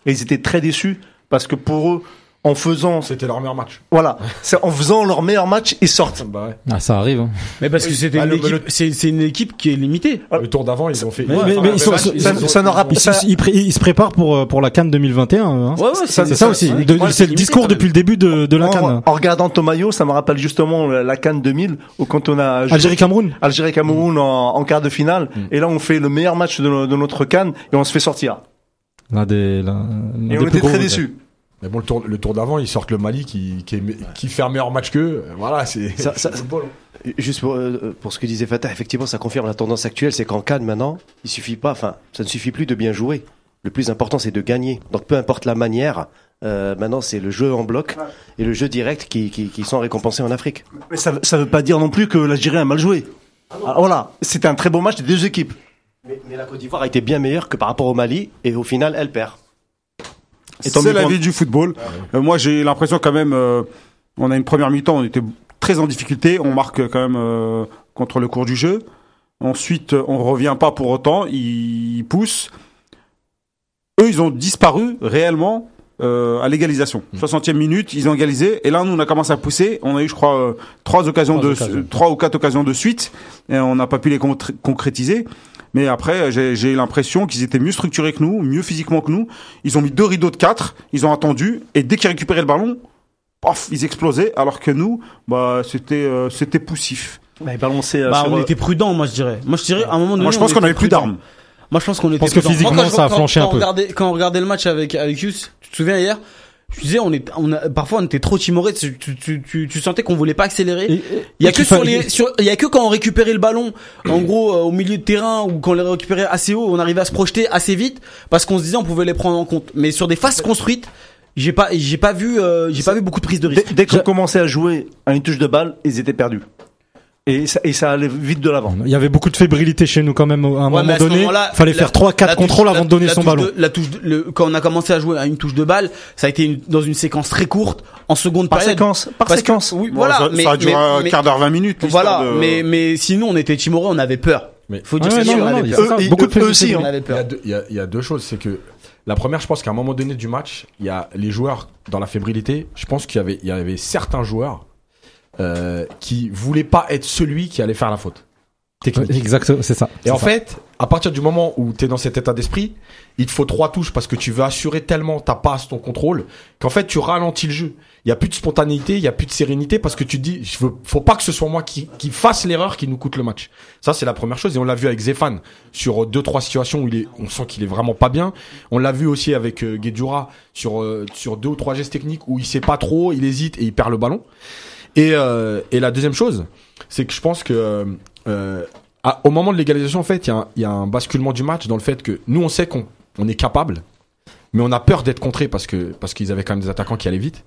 ils étaient très déçus parce que pour eux, en faisant, C'était leur meilleur match. voilà, c'est en faisant leur meilleur match, ils sortent. Bah ouais. Ah, ça arrive. hein. Mais parce que c'était Ah, une le- équipe, le- c'est c'est une équipe qui est limitée. Le tour d'avant, ils ont fait. Mais- Ouais, mais- mais ils sont- match, ça- ont- ça n'aura- Ils, ça- ils ils se préparent pour, euh, pour la Cannes 2021. hein. Ouais, ouais, ça- C'est ça aussi. C'est le discours depuis le début de, de la Cannes. en regardant ton maillot, ça me rappelle justement la la Cannes 2000 où quand on a joué Algérie-Cameroun. Algérie-Cameroun en, en quart de finale, Mm. et là on fait le meilleur match de, de notre Cannes et on se fait sortir. L'un des, l'un Et des on était très déçus. Mais bon, le tour, le tour d'avant, ils sortent le Mali qui, qui, est qui fait un meilleur match qu'eux. Voilà, c'est. Ça- ça- c'est le football. Juste pour, euh, pour ce que disait Fatah, effectivement, ça confirme la tendance actuelle, c'est qu'en Cannes maintenant, il suffit pas, enfin, ça ne suffit plus de bien jouer. Le plus important, c'est de gagner. Donc, peu importe la manière, euh, maintenant, c'est le jeu en bloc et le jeu direct qui, qui, qui sont récompensés en Afrique. Mais ça, ça veut pas dire non plus que l'Algérie a mal joué. Alors voilà, c'était un très beau match des deux équipes. Mais, mais la Côte d'Ivoire a été bien meilleure que par rapport au Mali et au final, elle perd. C'est la vie du football. Euh, moi, j'ai l'impression quand même, euh, on a une première mi-temps, on était très en difficulté, on marque quand même euh, contre le cours du jeu. Ensuite, on revient pas pour autant, ils poussent. Eux, ils ont disparu réellement euh, à l'égalisation. 60e minute, ils ont égalisé, et là, nous, on a commencé à pousser. On a eu, je crois, euh, trois occasions Trois de, occasions. trois ou quatre occasions de suite, et on n'a pas pu les concrétiser. Mais après, j'ai j'ai l'impression qu'ils étaient mieux structurés que nous, mieux physiquement que nous. Ils ont mis deux rideaux de quatre, ils ont attendu, et dès qu'ils récupéraient le ballon, pof, ils explosaient, alors que nous, bah, c'était euh, c'était poussif. Bah, ils balançaient, euh, Bah, on euh, était prudent, moi je dirais. Moi je dirais à un moment donné. Moi, je pense on qu'on était avait plus d'armes. Moi je pense qu'on était. pense que physiquement, Moi, quand je- ça a quand- flanché un quand on peu. regardait- Quand on regardait le match avec avec Hughes, tu te souviens hier, je disais on est, on a, parfois on était trop timoré. Tu, tu, tu, tu, tu sentais qu'on voulait pas accélérer. Il y a que sur les, sur, il y a que quand on récupérait le ballon, en gros, euh, au milieu de terrain ou quand on les récupérait assez haut, on arrivait à se projeter assez vite parce qu'on se disait on pouvait les prendre en compte. Mais sur des phases construites, j'ai pas, j'ai pas vu, euh, j'ai pas vu beaucoup de prise de risque. Dès, dès qu'on commençait à jouer à une touche de balle, ils étaient perdus. Et ça, et ça allait vite de l'avant. Il y avait beaucoup de fébrilité chez nous quand même à un Ouais, moment à donné. moment-là, Fallait la- faire 3 la 4 touche- contrôles la- avant de donner la son ballon. de- la touche, de- le, quand on a commencé à jouer à une touche de balle, ça a été une- dans une séquence très courte, en seconde Par période. séquence, par Parce que- séquence. oui, Bon, voilà. ça, mais, ça a duré mais- un mais- quart d'heure, 20 minutes. Voilà, de- mais mais sinon on était timorés, on avait peur. Mais- Faut dire Ouais, non, non, avait peur. Eux, Beaucoup eux de aussi. On hein. avait Il y, a peur. deux, il, y a, il y a deux choses. C'est que la première, je pense qu'à un moment donné du match, il y a les joueurs dans la fébrilité. Je pense qu'il y avait, il y avait certains joueurs euh, qui voulaient pas être celui qui allait faire la faute. Technique. Exact, c'est ça. Et en ça. fait, à partir du moment où tu es dans cet état d'esprit, il te faut trois touches parce que tu veux assurer tellement ta passe, ton contrôle, qu'en fait tu ralentis le jeu. Il y a plus de spontanéité, il y a plus de sérénité parce que tu te dis, je veux, faut pas que ce soit moi qui, qui fasse l'erreur qui nous coûte le match. Ça c'est la première chose et on l'a vu avec Zéphane sur euh, deux trois situations où il est, on sent qu'il est vraiment pas bien. On l'a vu aussi avec euh, Guedjura sur euh, sur deux ou trois gestes techniques où il sait pas trop, il hésite et il perd le ballon. Et euh, et la deuxième chose, c'est que je pense que euh, euh, au moment de l'égalisation, en fait, il y, a un- basculement du match dans le fait que nous, on sait qu'on on est capable, mais on a peur d'être contré parce qu'ils avaient quand même des attaquants qui allaient vite.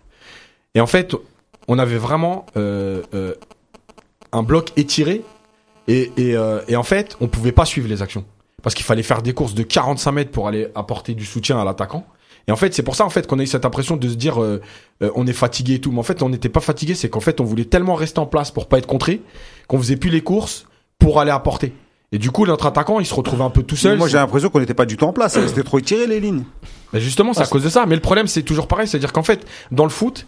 Et en fait, on avait vraiment un bloc étiré et, et en fait, on pouvait pas suivre les actions parce qu'il fallait faire des courses de 45 mètres pour aller apporter du soutien à l'attaquant. Et en fait, c'est pour ça en fait qu'on a eu cette impression de se dire euh, euh, on est fatigué et tout. Mais en fait, on n'était pas fatigué, c'est qu'en fait, on voulait tellement rester en place pour pas être contré qu'on faisait plus les courses pour aller apporter. Et du coup, notre attaquant, il se retrouvait un peu tout seul. Moi, j'ai l'impression qu'on n'était pas du tout en place. C'était trop étiré, les lignes. Mais justement, c'est à cause de ça. Mais le problème, c'est toujours pareil. C'est-à-dire qu'en fait, dans le foot,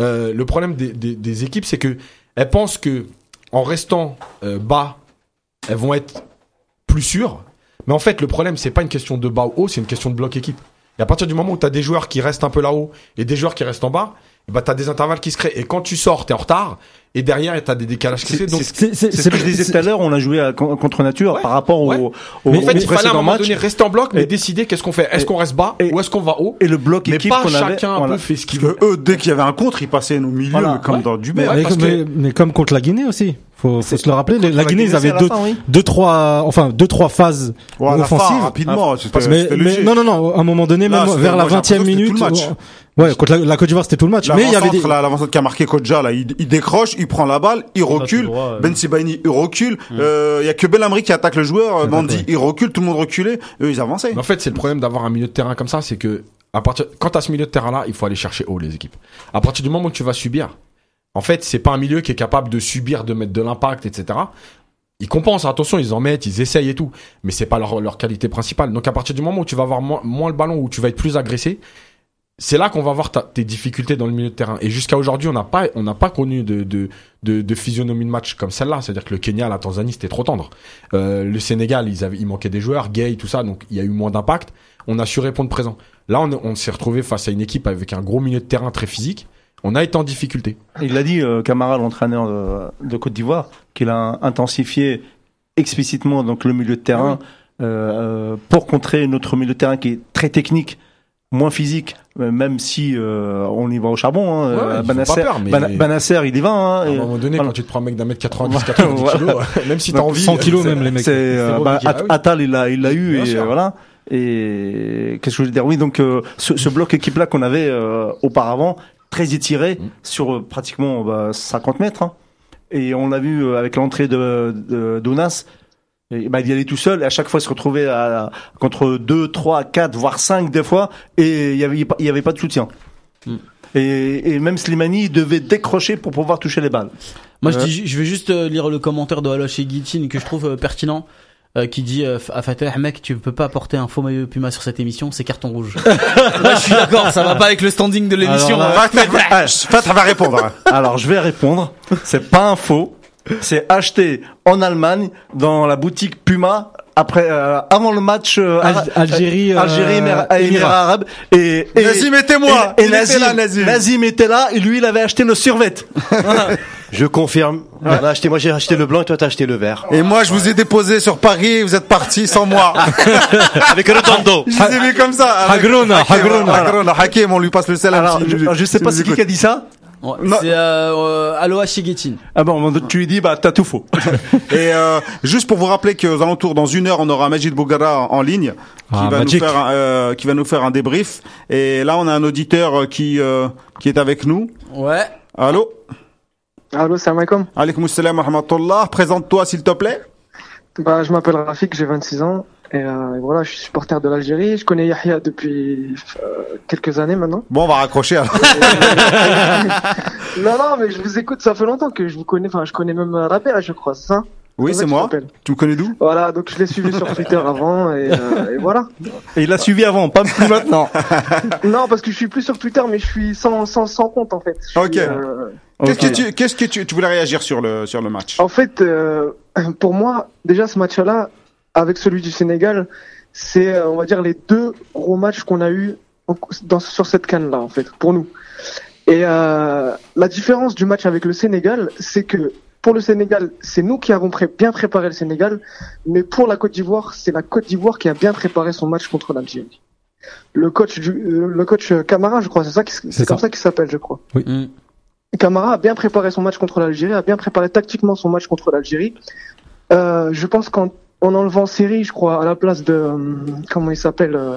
euh, le problème des, des, des équipes, c'est que elles pensent que en restant bas, elles vont être plus sûres. Mais en fait, le problème, c'est pas une question de bas ou haut, c'est une question de bloc équipe. Et à partir du moment où tu as des joueurs qui restent un peu là-haut et des joueurs qui restent en bas, bah, tu as des intervalles qui se créent. Et quand tu sors, tu es en retard. Et derrière, tu as des décalages qui se C'est créent. C'est- ce que je disais tout à l'heure, on a joué à- con- contre nature Ouais. par rapport au, Ouais. au, mais en au fait, il fallait à un moment match. donné rester en bloc, mais Et- décider qu'est-ce qu'on fait. Est-ce qu'on reste bas et- ou est-ce qu'on va haut Et le bloc Mais équipe pas qu'on avait. chacun un voilà. peu fait ce qu'il veut. eux, dès qu'il y avait un contre, ils passaient nos milieux Voilà. comme Ouais. dans du mais comme contre la Guinée aussi. Faut, faut se le rappeler. La Guinée, ils avaient la deux, fin, oui. deux, trois, enfin, deux, trois phases Ouais, la fin, offensives. rapidement. c'était- mais, mais non, non, non, à un moment donné, Là, même vers la moi, j'ai 20 e l'impression que c'était minute. tout le match. Ouais, contre la, la Côte d'Ivoire, c'était tout le match. Mais il y avait des, l'avant-centre qui a marqué Kodja, là, il, il décroche, il prend la balle, il recule. droit, ouais. Ben Sibaini, il recule. Euh, Il y a que Belhamri qui attaque le joueur. Ouais. il recule, tout le monde reculait. Eux, ils avançaient. En fait, c'est le problème d'avoir un milieu de terrain comme ça, c'est que à partir, quand t'as ce milieu de terrain là, il faut aller chercher haut les équipes. À partir du moment où tu vas subir, en fait, c'est pas un milieu qui est capable de subir, de mettre de l'impact, etc. Ils compensent, attention, ils en mettent, ils essayent et tout, mais c'est pas leur, leur qualité principale. Donc à partir du moment où tu vas avoir moins, le ballon, où tu vas être plus agressé, c'est là qu'on va voir tes difficultés dans le milieu de terrain. Et jusqu'à aujourd'hui, on n'a pas, pas connu de, de, de, de physionomie de match comme celle-là. C'est-à-dire que le Kenya, la Tanzanie, c'était trop tendre. Euh, le Sénégal, ils avaient, il manquait des joueurs, Gay, tout ça, donc il y a eu moins d'impact. On a su répondre présent. Là, on, on s'est retrouvé face à une équipe avec un gros milieu de terrain très physique. On a été en difficulté. Il l'a dit, euh, Camara, l'entraîneur de, de Côte d'Ivoire, qu'il a intensifié explicitement donc le milieu de terrain euh, euh, pour contrer notre milieu de terrain qui est très technique, moins physique, euh, même si euh, on y va au charbon. Hein, Ouais, euh, Banasser, pas peur, mais- Bana- Banasser, il y va. Hein, À un et- moment donné, voilà. quand tu te prends un mec d'un mètre 90, 90 Voilà. kilos, même si t'as envie. 100 kilos c'est- même les mecs. Euh, bah. At- Ah oui. Attal, il l'a, il l'a eu Bien et sûr. voilà. Et qu'est-ce que je voulais dire? Oui, donc euh, ce, ce bloc équipe là qu'on avait euh, auparavant, très étiré Mm. sur euh, pratiquement bah, 50 mètres. hein. Et on l'a vu euh, avec l'entrée de, de Donas. Et, bah, il y allait tout seul et à chaque fois il se retrouvait à, contre 2, 3, 4, voire 5 des fois et il y avait, il y avait pas de soutien. Mm. Et, et même Slimani devait décrocher pour pouvoir toucher les balles. Moi, je, dis, je vais juste euh, lire le commentaire de Aloche Guitine que je trouve euh, pertinent. Euh, qui dit euh, à Fatah mec tu peux pas porter un faux maillot Puma sur cette émission c'est carton rouge Là, je suis d'accord ça va pas avec le standing de l'émission Fatah va répondre. Alors je vais répondre. C'est pas un faux. C'est acheté en Allemagne dans la boutique Puma après euh, avant le match euh, Al- Algérie, euh, Algérie Émirats Émirats. Arabes et, et Nazim était moi. et, et était Nazim, là, Nazim. Nazim était là et lui il avait acheté le survêt. Je confirme. On a acheté, moi j'ai acheté le blanc et toi t'as acheté le vert. Et moi, je vous ai déposé sur Paris, vous êtes partis sans moi. Avec le tando. Je vous ai vu comme ça. Hagrona, Hakim, Hagrona. Hagrona, Hakim, on lui passe le salam. Alors je, alors, je sais pas c'est qui qui a dit ça. Ouais, Non. c'est euh, euh, Aloha Guitine Ah bon tu lui dis bah t'as tout faux. Et euh, juste pour vous rappeler qu'aux alentours, dans une heure, on aura Majid Bougara en, ligne qui Ah, va Magic. nous faire un, euh, qui va nous faire un débrief. Et là, on a un auditeur euh, qui euh, qui est avec nous. ouais Allô? Allô, salam alaikum. Alaykoum salam wa rahmatullah. Présente-toi, s'il te plaît. Bah, je m'appelle Rafik, j'ai 26 ans. Et, euh, et voilà, je suis supporter de l'Algérie. Je connais Yahya depuis euh, quelques années maintenant. Bon, on va raccrocher. alors. non, non, mais je vous écoute, ça fait longtemps que je vous connais. Enfin, je connais même Rabea, je crois, c'est ça Oui, c'est moi. Tu me connais d'où? Voilà, donc je l'ai suivi sur Twitter avant et, euh, et voilà. Et il l'a suivi avant, pas plus maintenant. Non, parce que je suis plus sur Twitter, mais je suis sans, sans, sans compte en fait. Je suis, Ok. euh, Qu'est-ce que tu qu'est-ce que tu tu voulais réagir sur le sur le match? En fait, euh, pour moi, déjà ce match-là, avec celui du Sénégal, c'est, euh, on va dire, les deux gros matchs qu'on a eu dans, sur cette canne-là, en fait, pour nous. Et euh, la différence du match avec le Sénégal, c'est que pour le Sénégal, c'est nous qui avons pré- bien préparé le Sénégal, mais pour la Côte d'Ivoire, c'est la Côte d'Ivoire qui a bien préparé son match contre l'Algérie. Le coach du, euh, le coach Camara, je crois, c'est ça, qui- c'est comme ça. qu'il s'appelle, je crois. Mm. Camara a bien préparé son match contre l'Algérie, a bien préparé tactiquement son match contre l'Algérie. Euh, je pense qu'en en enlevant Série, je crois, à la place de euh, comment il s'appelle, euh,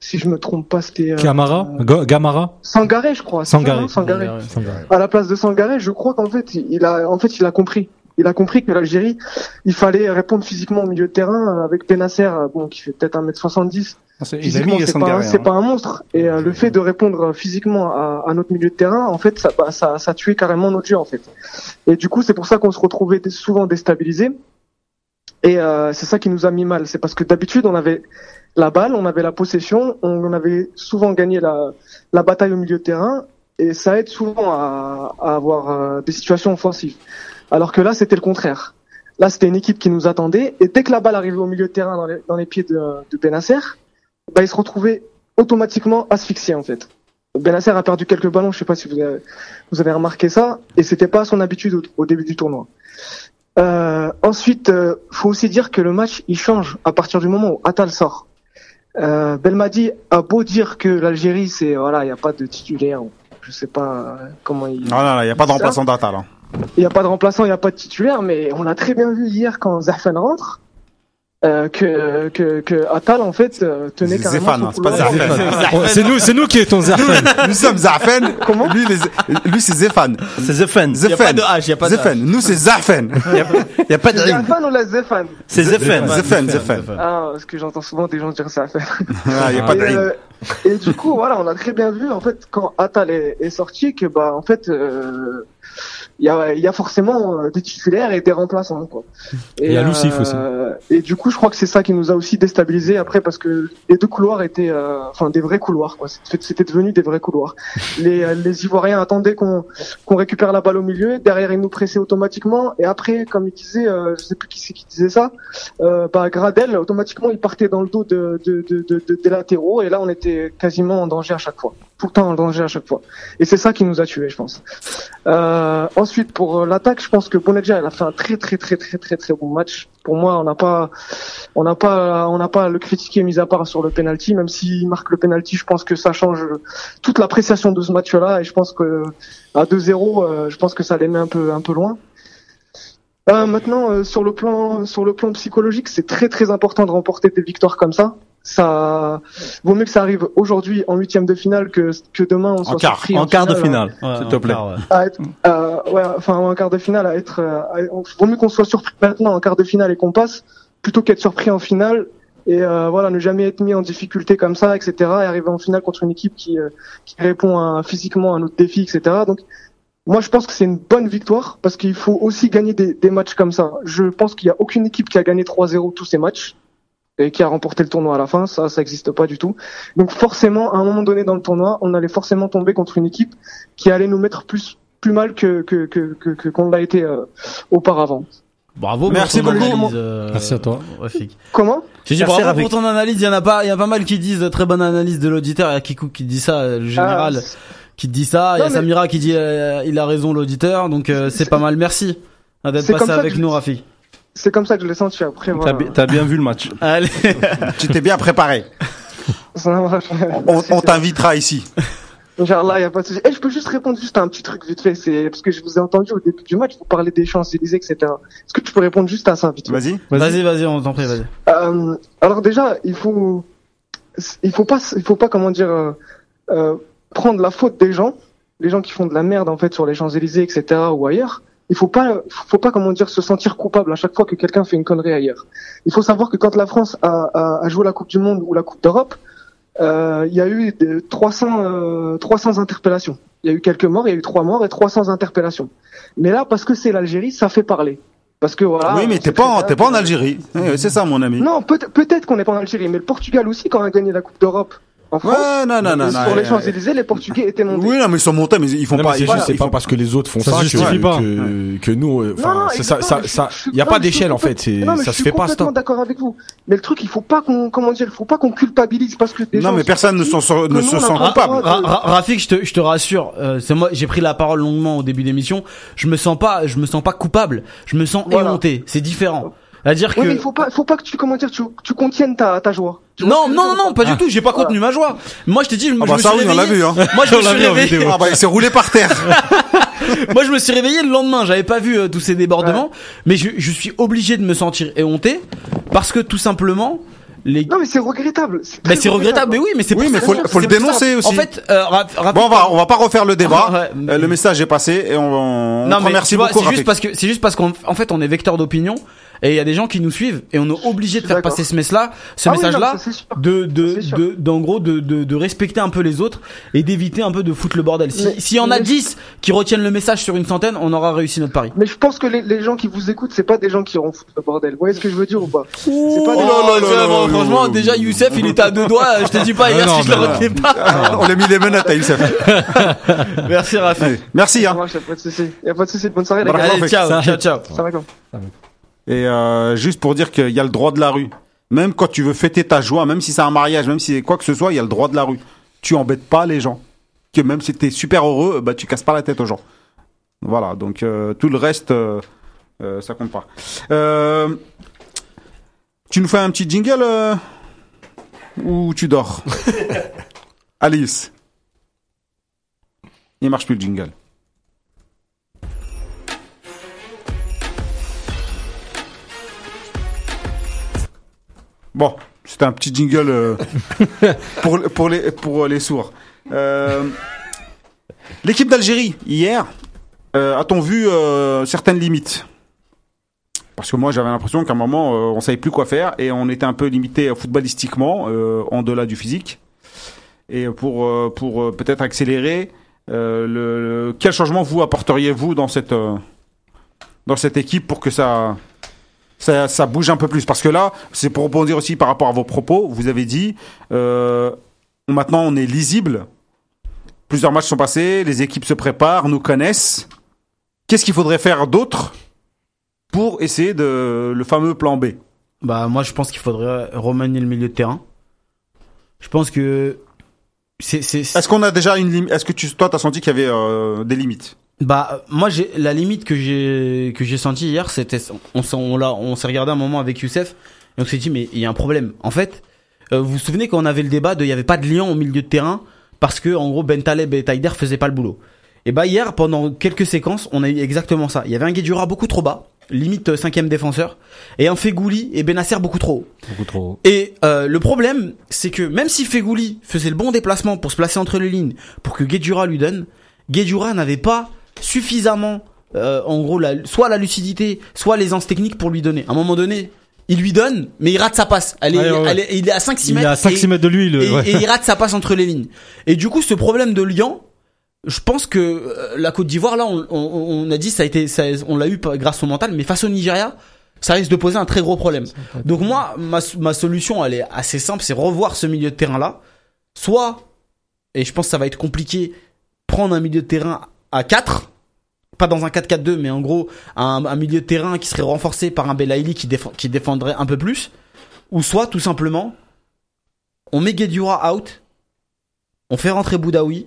si je me trompe pas, c'était euh, Camara, Go- Gamara, Sangaré, je crois. ça, Sangaré. Sangaré. Sangaré. À la place de Sangaré, je crois qu'en fait, il a, en fait, il a compris. Il a compris que l'Algérie, il fallait répondre physiquement au milieu de terrain euh, avec Benasser, euh, bon, qui fait peut-être 1m70, Il a physiquement, c'est pas, hein. pas un monstre. Et euh, le fait de répondre euh, physiquement à, à notre milieu de terrain, en fait, ça, bah, ça, ça tuait carrément notre jeu, en fait. Et du coup, c'est pour ça qu'on se retrouvait souvent déstabilisés. Et euh, c'est ça qui nous a mis mal. C'est parce que d'habitude, on avait la balle, on avait la possession, on avait souvent gagné la, la bataille au milieu de terrain, et ça aide souvent à, à avoir euh, des situations offensives. Alors que là, c'était le contraire. Là, c'était une équipe qui nous attendait, et dès que la balle arrivait au milieu de terrain dans les, dans les pieds de, de Benasser, bah, il se retrouvait automatiquement asphyxié en fait. Benasser a perdu quelques ballons, je sais pas si vous avez, vous avez remarqué ça, et c'était pas son habitude au, au début du tournoi. Euh, ensuite, euh, faut aussi dire que le match il change à partir du moment où Atal sort. Euh, Belmadi a beau dire que l'Algérie c'est voilà, il y a pas de titulaire, je sais pas euh, comment il. Non, non, il y a pas de Ça remplaçant data là. Il n'y a pas de remplaçant, il n'y a pas de titulaire, mais on a très bien vu hier quand Zahfan rentre euh, que, que, que Atal en fait euh, tenait carrément Zéphane, hein, c'est pas. Zahfan. Oh, c'est nous, c'est nous qui étions Zerfen. Nous sommes Zahfen. Comment Lui, les- lui c'est Zéphane. C'est Zefen. y a pas de H, y a pas de Zéphane. Nous, c'est Zahfen. Il y a pas de. Zahfan ou la Zéphane C'est Zefen. Zéphane, Zéphane. Ah, parce que j'entends souvent des gens dire Zahfan. Ah, il y a pas et, de euh, et du coup, voilà, on a très bien vu en fait quand Atal est, est sorti que bah en fait euh, il y a, y a forcément euh, des titulaires et des remplaçants. Quoi. Et y a Lucif aussi. Et du coup, je crois que c'est ça qui nous a aussi déstabilisé après parce que les deux couloirs étaient, euh, enfin, des vrais couloirs. Quoi. C'était devenu des vrais couloirs. Les, euh, les Ivoiriens attendaient qu'on qu'on récupère la balle au milieu, derrière ils nous pressaient automatiquement, et après, comme il disait, euh, je sais plus qui c'est qui disait ça, euh, bah Gradel automatiquement il partait dans le dos de, de, de- de- des latéraux, et là on était quasiment en danger à chaque fois, tout le en danger à chaque fois. Et c'est ça qui nous a tués, je pense. Euh, ensuite, pour euh, l'attaque, je pense que Bonedja, elle a fait un très très très très très très bon match. Pour moi, on n'a pas, on n'a pas, on n'a pas le critiquer mis à part sur le penalty. Même s'il marque le penalty, je pense que ça change toute l'appréciation de ce match-là. Et je pense que à 2-0, euh, je pense que ça les met un peu un peu loin. Euh, maintenant, euh, sur le plan sur le plan psychologique, c'est très très important de remporter des victoires comme ça. Ça vaut mieux que ça arrive aujourd'hui en huitième de finale que que demain on soit En quart, surpris en quart de finale, Ouais, s'il en te plaît. à être, euh, ouais, enfin en quart de finale à être, euh, à- vaut mieux qu'on soit surpris maintenant en quart de finale et qu'on passe plutôt qu'être surpris en finale et euh, voilà ne jamais être mis en difficulté comme ça, etc. et arriver en finale contre une équipe qui euh, qui répond à, physiquement à notre défi, etc. Donc moi je pense que c'est une bonne victoire parce qu'il faut aussi gagner des, des matchs comme ça. Je pense qu'il y a aucune équipe qui a gagné 3-0 tous ces matchs et qui a remporté le tournoi à la fin, ça ça existe pas du tout. Donc forcément à un moment donné dans le tournoi, on allait forcément tomber contre une équipe qui allait nous mettre plus plus mal que que que que que- qu'on l'a été euh, auparavant. Bravo Merci pour ton beaucoup. analyse, euh, Merci à toi. Rafik. Comment? J'ai dit Merci, bravo Rafik. pour ton analyse. Il y en a pas, il y a pas mal qui disent très bonne analyse de l'auditeur. Il y a Kikou qui dit ça, le général Ah, qui dit ça. Il y a mais- Samira qui dit euh, il a raison l'auditeur. Donc euh, c'est pas mal. Merci d'être passé avec nous, Rafik. C'est comme ça que je l'ai senti après. T'as Voilà. bi- bien vu le match. Allez. Tu t'es bien préparé. Ça marche. On, on t'invitera ici. Inch'Allah, y a pas de souci. Eh, je peux juste répondre juste à un petit truc vite fait. C'est parce que je vous ai entendu au début du match, vous parlez des Champs-Élysées, etc. Est-ce que tu peux répondre juste à ça vite Vas-y. Vas-y, vas-y, on t'en prie, vas-y. Euh, alors déjà, il faut, il faut pas, il faut pas comment dire, euh, euh, prendre la faute des gens, les gens qui font de la merde en fait sur les Champs Élysées, etc. ou ailleurs. Il faut pas, faut pas comment dire se sentir coupable à chaque fois que quelqu'un fait une connerie ailleurs. Il faut savoir que quand la France a, a, a joué la Coupe du Monde ou la Coupe d'Europe, euh, il y a eu des 300, euh, 300 interpellations. Il y a eu quelques morts, il y a eu trois morts et 300 interpellations. Mais là, parce que c'est l'Algérie, ça fait parler. Parce que voilà. oui, mais t'es pas, en- t'es pas en Algérie. Eh, C'est ça, mon ami. non, peut- peut-être qu'on n'est pas en Algérie, mais le Portugal aussi, quand on a gagné la Coupe d'Europe en France, Ouais, non, non, non, non. sur les euh, Champs-Élysées, les Portugais étaient montés. Oui, non, mais ils sont montés, mais ils font Non, pas. c'est juste, c'est pas parce que les autres font Ça ça, que, pas. que, que nous, euh, Non, non, enfin, ça, ça, ça, suis- y a non, pas d'échelle en fait, non, mais ça je se suis fait pas complètement d'accord avec vous. Mais le truc, il faut pas qu'on, comment dire, il faut pas qu'on culpabilise parce que des Non, gens mais personne ne, ne se sent coupable. Rafik, je te, je te rassure, euh, c'est moi, j'ai pris la parole longuement au début d'émission. Je me sens pas, je me sens pas coupable. Je me sens éhonté. C'est différent. C'est-à-dire que Oui, mais il faut pas, faut pas que tu, comment dire, tu, tu contiennes ta, ta joie. Tu non, que je non, non, dire non, pas du tout. J'ai pas Voilà. contenu ma joie. Moi, je t'ai dit, je, Ah je bah me ça, suis oui, on l'a réveillé. vu, hein. Moi, je me On l'a suis vu réveillé. vidéo. Ah bah, il s'est roulé par terre. Moi, je me suis réveillé le lendemain. J'avais pas vu euh, tous ces débordements, mais je, je suis obligé de me sentir éhonté parce que tout simplement, les. Non, mais c'est regrettable. Mais c'est regrettable, mais oui, mais c'est Oui, mais faut, faut le dénoncer aussi. En fait, euh, Bon, on va, on va pas refaire le débat. Ouais, Euh, le message est passé et on, on non mais remercie beaucoup. c'est juste parce que c'est juste parce qu'en en fait on est vecteur d'opinion et il y a des gens qui nous suivent et on est obligé de faire passer ce message là ce Ah oui, non, message là ça, c'est sûr. de de d'en gros de, de de respecter un peu les autres et d'éviter un peu de foutre le bordel si s'il y en a mais- 10 qui retiennent le message sur une centaine on aura réussi notre pari Mais je pense que les, les gens qui vous écoutent, c'est pas des gens qui auront foutu le bordel. Vous voyez ce que je veux dire ou pas? C'est pas des là bon, là franchement déjà Youssef il était à deux doigts je te dis pas hier non, si je le retenais pas on l'a mis les menottes à Youssef. merci Rafi Merci. Hein. marche, y a pas de souci. Bonne soirée, les Bravo. gars. allez ciao ciao ciao Ça va. Et euh, juste pour dire qu'il y a le droit de la rue. Même quand tu veux fêter ta joie, même si c'est un mariage, même si c'est quoi que ce soit, il y a le droit de la rue. Tu embêtes pas les gens. Que même si t'es super heureux, bah tu casses pas la tête aux gens. Voilà, donc euh, tout le reste, euh, euh, ça compte pas. Euh, tu nous fais un petit jingle euh, ou tu dors? Alice. Il marche plus le jingle. Bon, c'était un petit jingle euh, pour, pour, les, pour les sourds. Euh, L'équipe d'Algérie, hier, euh, a-t-on vu euh, certaines limites? Parce que moi, j'avais l'impression qu'à un moment, euh, on savait plus quoi faire et on était un peu limité euh, footballistiquement, euh, en delà du physique. Et pour, euh, pour euh, peut-être accélérer, Euh, le, le- quel changement vous apporteriez-vous dans cette euh, dans cette équipe pour que ça ça, ça bouge un peu plus Parce que là, c'est pour rebondir aussi par rapport à vos propos. Vous avez dit euh, maintenant on est lisible. Plusieurs matchs sont passés, les équipes se préparent, nous connaissent. Qu'est-ce qu'il faudrait faire d'autre pour essayer de le fameux plan B? Bah moi je pense qu'il faudrait remanier le milieu de terrain. Je pense que c'est Est-ce qu'on a déjà une limite Est-ce que tu, toi, t'as senti qu'il y avait euh, des limites? Bah moi j'ai la limite que j'ai que j'ai senti hier c'était on on l'a on s'est regardé un moment avec Youssef et on s'est dit mais il y a un problème. En fait, euh, vous vous souvenez quand on avait le débat de il y avait pas de lien au milieu de terrain parce que en gros Ben Taleb et Taider faisaient pas le boulot. Et bah hier pendant quelques séquences, on a eu exactement ça. Il y avait un Guedjura beaucoup trop bas, limite euh, cinquième défenseur et un Fegouli et Benasser beaucoup trop haut. Beaucoup trop. Et euh, le problème, c'est que même si Fegouli faisait le bon déplacement pour se placer entre les lignes, pour que Guedjura lui donne, Guedjura n'avait pas suffisamment, euh, en gros, la, soit la lucidité, soit l'aisance technique pour lui donner. À un moment donné, il lui donne, mais il rate sa passe. Elle est, Ouais, ouais, ouais. elle est- il est à 5-6 Il mètres. est à 5-6 et- mètres de lui, le, et, ouais. et il rate sa passe entre les lignes. Et du coup, ce problème de Lyon, je pense que euh, la Côte d'Ivoire, là, on, on, on a dit, ça a été, ça, on l'a eu grâce au mental, mais face au Nigeria, ça risque de poser un très gros problème. Donc moi, ma, ma solution, elle est assez simple, c'est revoir ce milieu de terrain là. Soit, et je pense que ça va être compliqué, prendre un milieu de terrain à 4 pas dans un 4-4-2, mais en gros un, un milieu de terrain qui serait renforcé par un Belaïli qui, défend- qui défendrait un peu plus, ou soit tout simplement on met Guedjura out, on fait rentrer Boudaoui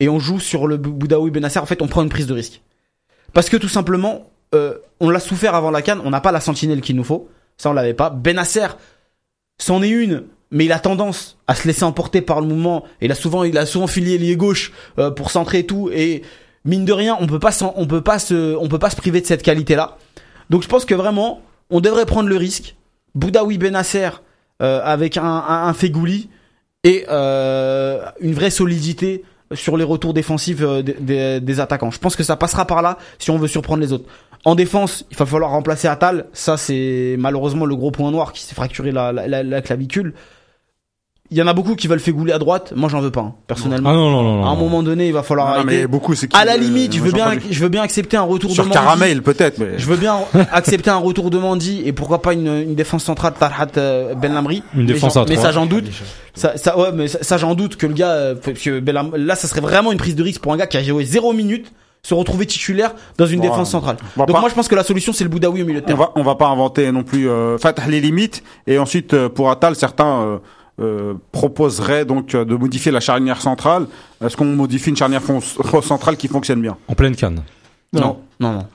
et on joue sur le Bou- Boudaoui Benasser. En fait, on prend une prise de risque parce que tout simplement euh, on l'a souffert avant la canne, on n'a pas la sentinelle qu'il nous faut, ça on l'avait pas. Benasser, c'en est une. Mais il a tendance à se laisser emporter par le mouvement. Et il a souvent, il a souvent filé lié gauche euh, pour centrer et tout. Et mine de rien, on peut pas, on peut pas se, on peut pas se priver de cette qualité-là. Donc je pense que vraiment, on devrait prendre le risque. Boudaoui Benasser euh, avec un, un, Fegouli et euh, une vraie solidité sur les retours défensifs euh, des, attaquants. Je pense que ça passera par là si on veut surprendre les autres. En défense, il va falloir remplacer Atal. Ça, c'est malheureusement le gros point noir qui s'est fracturé la clavicule. Il y en a beaucoup qui veulent Fegouler à droite. Moi, j'en veux pas, hein, personnellement. Ah non, non, non. non. à un moment donné, il va falloir Non, arrêter. mais beaucoup, c'est qui, À la euh, limite, je veux bien, je veux bien accepter un retour de Sur Mandy. Caramel, peut-être. Mais... Je veux bien accepter un retour de Mandy et pourquoi pas une, une défense centrale Tarhat euh, Ben Lamri. Une Mais défense à Mais ça, j'en doute. Ça, ça, ouais, mais ça, ça, j'en doute que le gars, euh, parce que Ben là, ça serait vraiment une prise de risque pour un gars qui a joué 0 minutes se retrouver titulaire dans une défense centrale. on Donc pas- moi, je pense que la solution, c'est le Boudaoui au milieu de On terrain. va, on va pas inventer non plus euh, Fatah les limites et ensuite euh, pour Atal certains euh, proposeraient donc euh, de modifier la charnière centrale. Est-ce qu'on modifie une charnière centrale qui fonctionne bien? En pleine canne? Non, non, non.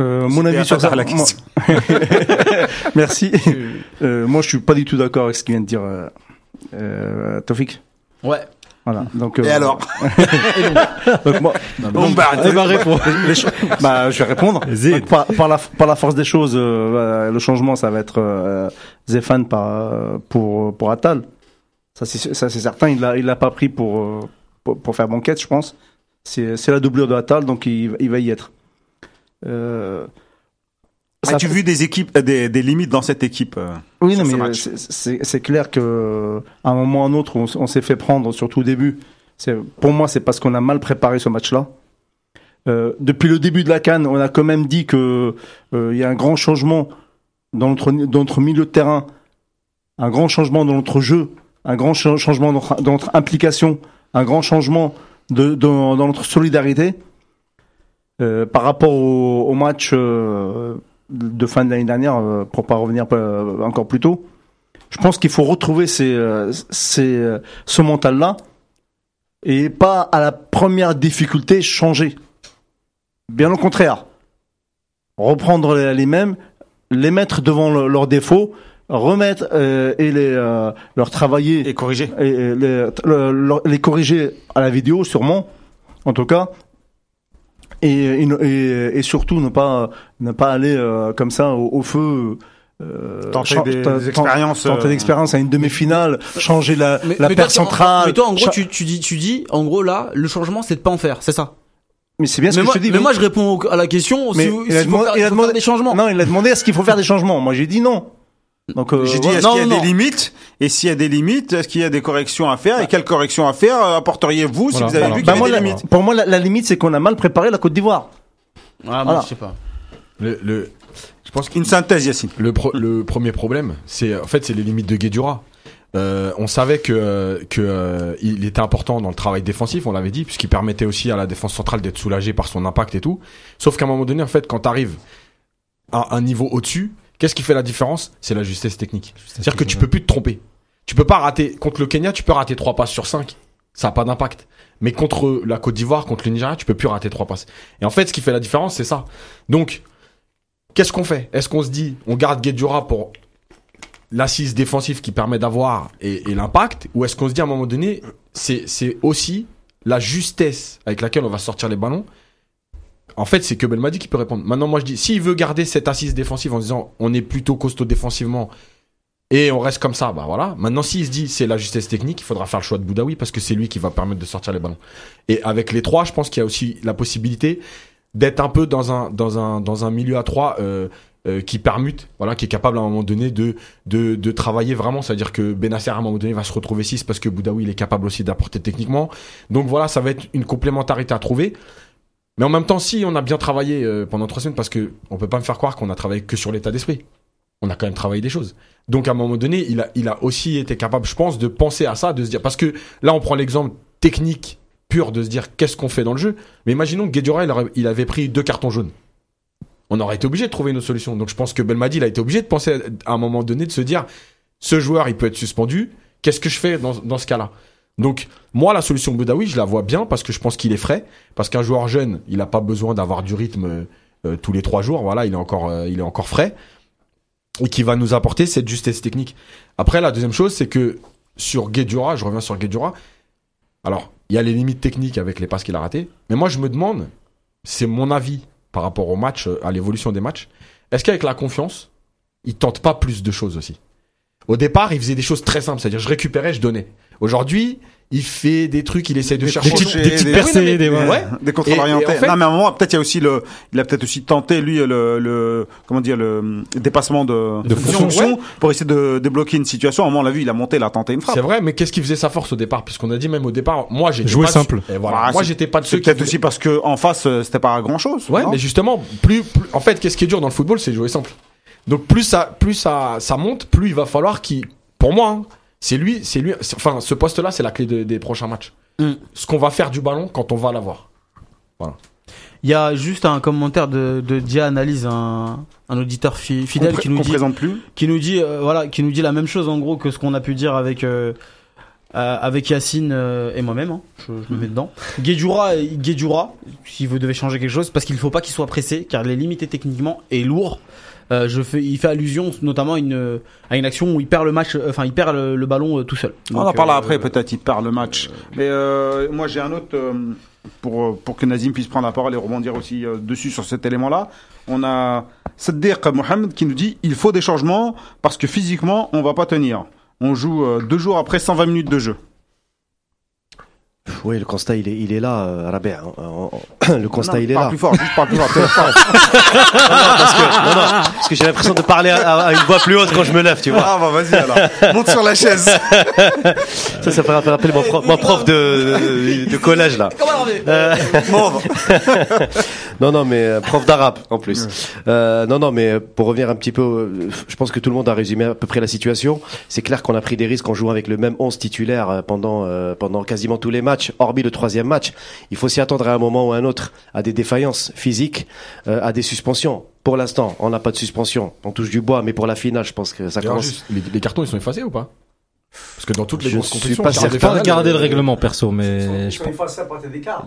Euh, mon avis sur ça la moi- question. Merci. Euh, moi, je suis pas du tout d'accord avec ce qu'il vient de dire euh, Tofik. Ouais. Voilà. Donc, Et alors donc moi, Bon, bah, Eh ben, réponds. les cho- bah, je vais répondre. Donc, par, par la, par la force des choses, euh, bah, le changement, ça va être euh, Zéphane par, pour, pour Atal. Ça, c'est certain. Il l'a il l'a pas pris pour, euh, pour, pour faire banquette, je pense. C'est la doublure de Atal, donc il, il va y être. Euh, As-tu fait- vu des équipes, euh, des, des limites dans cette équipe euh Oui, non, mais c'est- clair que à un moment ou à un autre, on, s'est fait prendre, surtout au début. Pour moi, c'est parce qu'on a mal préparé ce match-là. Euh, depuis le début de la canne, on a quand même dit que euh, il y a un grand changement dans notre dans notre milieu de terrain, un grand changement dans notre jeu, un grand cha- changement dans notre, implication, un grand changement dans, notre solidarité Euh, par rapport au, match euh, de fin de l'année dernière, euh, pour pas revenir encore plus tôt. Je pense qu'il faut retrouver ce mental-là et pas à la première difficulté changer. Bien au contraire, reprendre les, mêmes, les mettre devant le- leurs défauts, remettre euh, et les euh, leur travailler Et corriger. et, et les, le- le- les corriger à la vidéo sûrement en tout cas et, et, et- surtout ne pas ne pas aller euh, comme ça au, au feu euh, Tenter des expériences, tenter euh, l'expérience à une demi-finale changer la, Mais, la mais paire toi, tu- en- centrale Mais toi, en gros, tu, tu dis, tu dis, en gros, là, le changement, c'est de pas en faire, c'est ça? mais c'est bien ce mais que moi, je te dis mais moi, je réponds à la question. Mais si, il a demandé- faire, il a faut demandé- faire des changements. non il a demandé est-ce qu'il faut faire des changements moi j'ai dit non Donc, euh, J'ai dit, est-ce qu'il y a non, des limites? Et s'il y a des limites, est-ce qu'il y a des corrections à faire? Et quelles corrections à faire euh, apporteriez-vous si vous avez voilà. vu qu'il Bah, y a moi, des la- limites? pour moi, la, la limite, c'est qu'on a mal préparé la Côte d'Ivoire. Ah, moi, Voilà. je sais pas. Le, le, je pense que Une synthèse, Yacine. le, pro- le premier problème, c'est en fait c'est les limites de Guedjura. Euh, on savait que que euh, il était important dans le travail défensif, on l'avait dit, puisqu'il permettait aussi à la défense centrale d'être soulagée par son impact et tout. Sauf qu'à un moment donné, en fait, quand t'arrives à un niveau au-dessus, qu'est-ce qui fait la différence C'est la justesse technique. C'est-à-dire que tu peux plus te tromper. Tu peux pas rater contre le Kenya, tu peux rater trois passes sur 5 Ça a pas d'impact. Mais contre la Côte d'Ivoire, contre le Nigeria, tu peux plus rater trois passes. Et en fait, ce qui fait la différence, c'est ça. Donc, qu'est-ce qu'on fait? Est-ce qu'on se dit, on garde Guedjura pour l'assise défensive qui permet d'avoir et, et l'impact, ou est-ce qu'on se dit à un moment donné, c'est c'est aussi la justesse avec laquelle on va sortir les ballons. En fait, c'est que Belmadi qui peut répondre. Maintenant, moi, je dis, s'il veut garder cette assise défensive en disant, on est plutôt costaud défensivement et on reste comme ça, bah voilà. Maintenant, s'il se dit, c'est la justesse technique, il faudra faire le choix de Boudaoui parce que c'est lui qui va permettre de sortir les ballons. Et avec les trois, je pense qu'il y a aussi la possibilité d'être un peu dans un dans un dans un milieu à trois euh, euh, qui permute, voilà, qui est capable à un moment donné de de, de travailler vraiment. C'est-à-dire que Benasser à un moment donné va se retrouver 6 parce que Boudaoui il est capable aussi d'apporter techniquement. Donc voilà, ça va être une complémentarité à trouver. Mais en même temps, si on a bien travaillé euh, pendant trois semaines, parce que on peut pas me faire croire qu'on a travaillé que sur l'état d'esprit. On a quand même travaillé des choses. Donc à un moment donné, il a, aussi été capable, je pense, de penser à ça, de se dire, parce que là, on prend l'exemple technique pur de se dire qu'est-ce qu'on fait dans le jeu? Mais imaginons que Guedjura, il, avait pris deux cartons jaunes. On aurait été obligé de trouver une autre solution. Donc je pense que Belmadi, il a été obligé de penser à un moment donné de se dire, ce joueur, il peut être suspendu. Qu'est-ce que je fais dans, dans ce cas-là? Donc moi, la solution Boudaoui, je la vois bien parce que je pense qu'il est frais. Parce qu'un joueur jeune, il n'a pas besoin d'avoir du rythme euh, euh, tous les trois jours. Voilà, il est encore, euh, il est encore frais et qui va nous apporter cette justesse technique. Après, la deuxième chose, c'est que sur Guedjura, je reviens sur Guedjura. Alors, il y a les limites techniques avec les passes qu'il a ratées, mais moi je me demande, c'est mon avis par rapport au match, à l'évolution des matchs. Est-ce qu'avec la confiance, il tente pas plus de choses aussi? Au départ, il faisait des choses très simples, c'est-à-dire je récupérais, je donnais. Aujourd'hui, il fait des trucs, il essaye de Des Des chercher petites, des petites des- percées, mais- des, ouais. Des contrôles Et- et orientés. en fait- non, mais à un moment, peut-être il y a aussi le, il a peut-être aussi tenté lui le, le, comment dire le dépassement de, De fonction, pour essayer de débloquer une situation. À un moment, on l'a vu, il a monté, il a tenté une frappe. C'est vrai, mais qu'est-ce qui faisait sa force au départ? Puisqu'on a dit même au départ, moi j'étais Jouer pas simple. Et voilà. Ah, moi j'étais pas de ceux qui peut-être aussi parce que en face, euh, c'était pas grand chose. Ouais, mais justement, plus, plus- en fait, qu'est-ce qui est dur dans le football, c'est jouer simple. Donc plus ça, plus ça, ça monte, plus il va falloir qu'il, pour moi, hein, c'est lui, c'est lui, enfin, ce poste-là, c'est la clé de- des prochains matchs. Mm. Ce qu'on va faire du ballon quand on va l'avoir. Il y a juste un commentaire de, de Dia Analyse, un, un auditeur fi- fidèle qui nous dit, présente plus. qui nous dit, euh, voilà, qui nous dit la même chose en gros que ce qu'on a pu dire avec euh, euh, avec Yacine euh, et moi-même. hein. je, je me mets dedans. Guedjura, Guedjura, si vous devez changer quelque chose, parce qu'il ne faut pas qu'il soit pressé, car il est limité techniquement et lourd. Euh, je fais, il fait allusion notamment à une à une action où il perd le match, euh, enfin il perd le, le ballon euh, tout seul. On en parlera après, peut-être il perd le match. Mais moi j'ai un autre pour pour que Nazim puisse prendre la parole et rebondir aussi dessus sur cet élément-là. On a Saddiq Mohamed qui nous dit il faut des changements parce que physiquement on va pas tenir. On joue deux jours après 120 minutes de jeu. Oui, le constat, il est, il est là, euh, Rabé, hein. Euh, Le constat, Non, il est parle là. plus fort, juste parle plus fort. parce, que, non, non, parce que j'ai l'impression de parler à, à une voix plus haute quand je me lève, tu vois. ah bah vas-y alors. Monte sur la chaise. Ça, ça me fait rappeler mon prof, mon prof de, de, de collège, là. Euh, non, non, mais euh, prof d'arabe en plus. Euh, non, non, mais pour revenir un petit peu, je pense que tout le monde a résumé à peu près la situation. C'est clair qu'on a pris des risques en jouant avec le même 11 titulaire pendant euh, pendant quasiment tous les matchs, hormis le troisième match. Il faut s'y attendre à un moment ou à un autre à des défaillances physiques, euh, à des suspensions. Pour l'instant, on n'a pas de suspension. On touche du bois, mais pour la finale, je pense que ça commence. juste, les, les cartons, ils sont effacés ou pas? Parce que dans toutes les Je grosses suis compétitions, pas certain. les Pas finales, regarder le euh, règlement perso, mais je pense.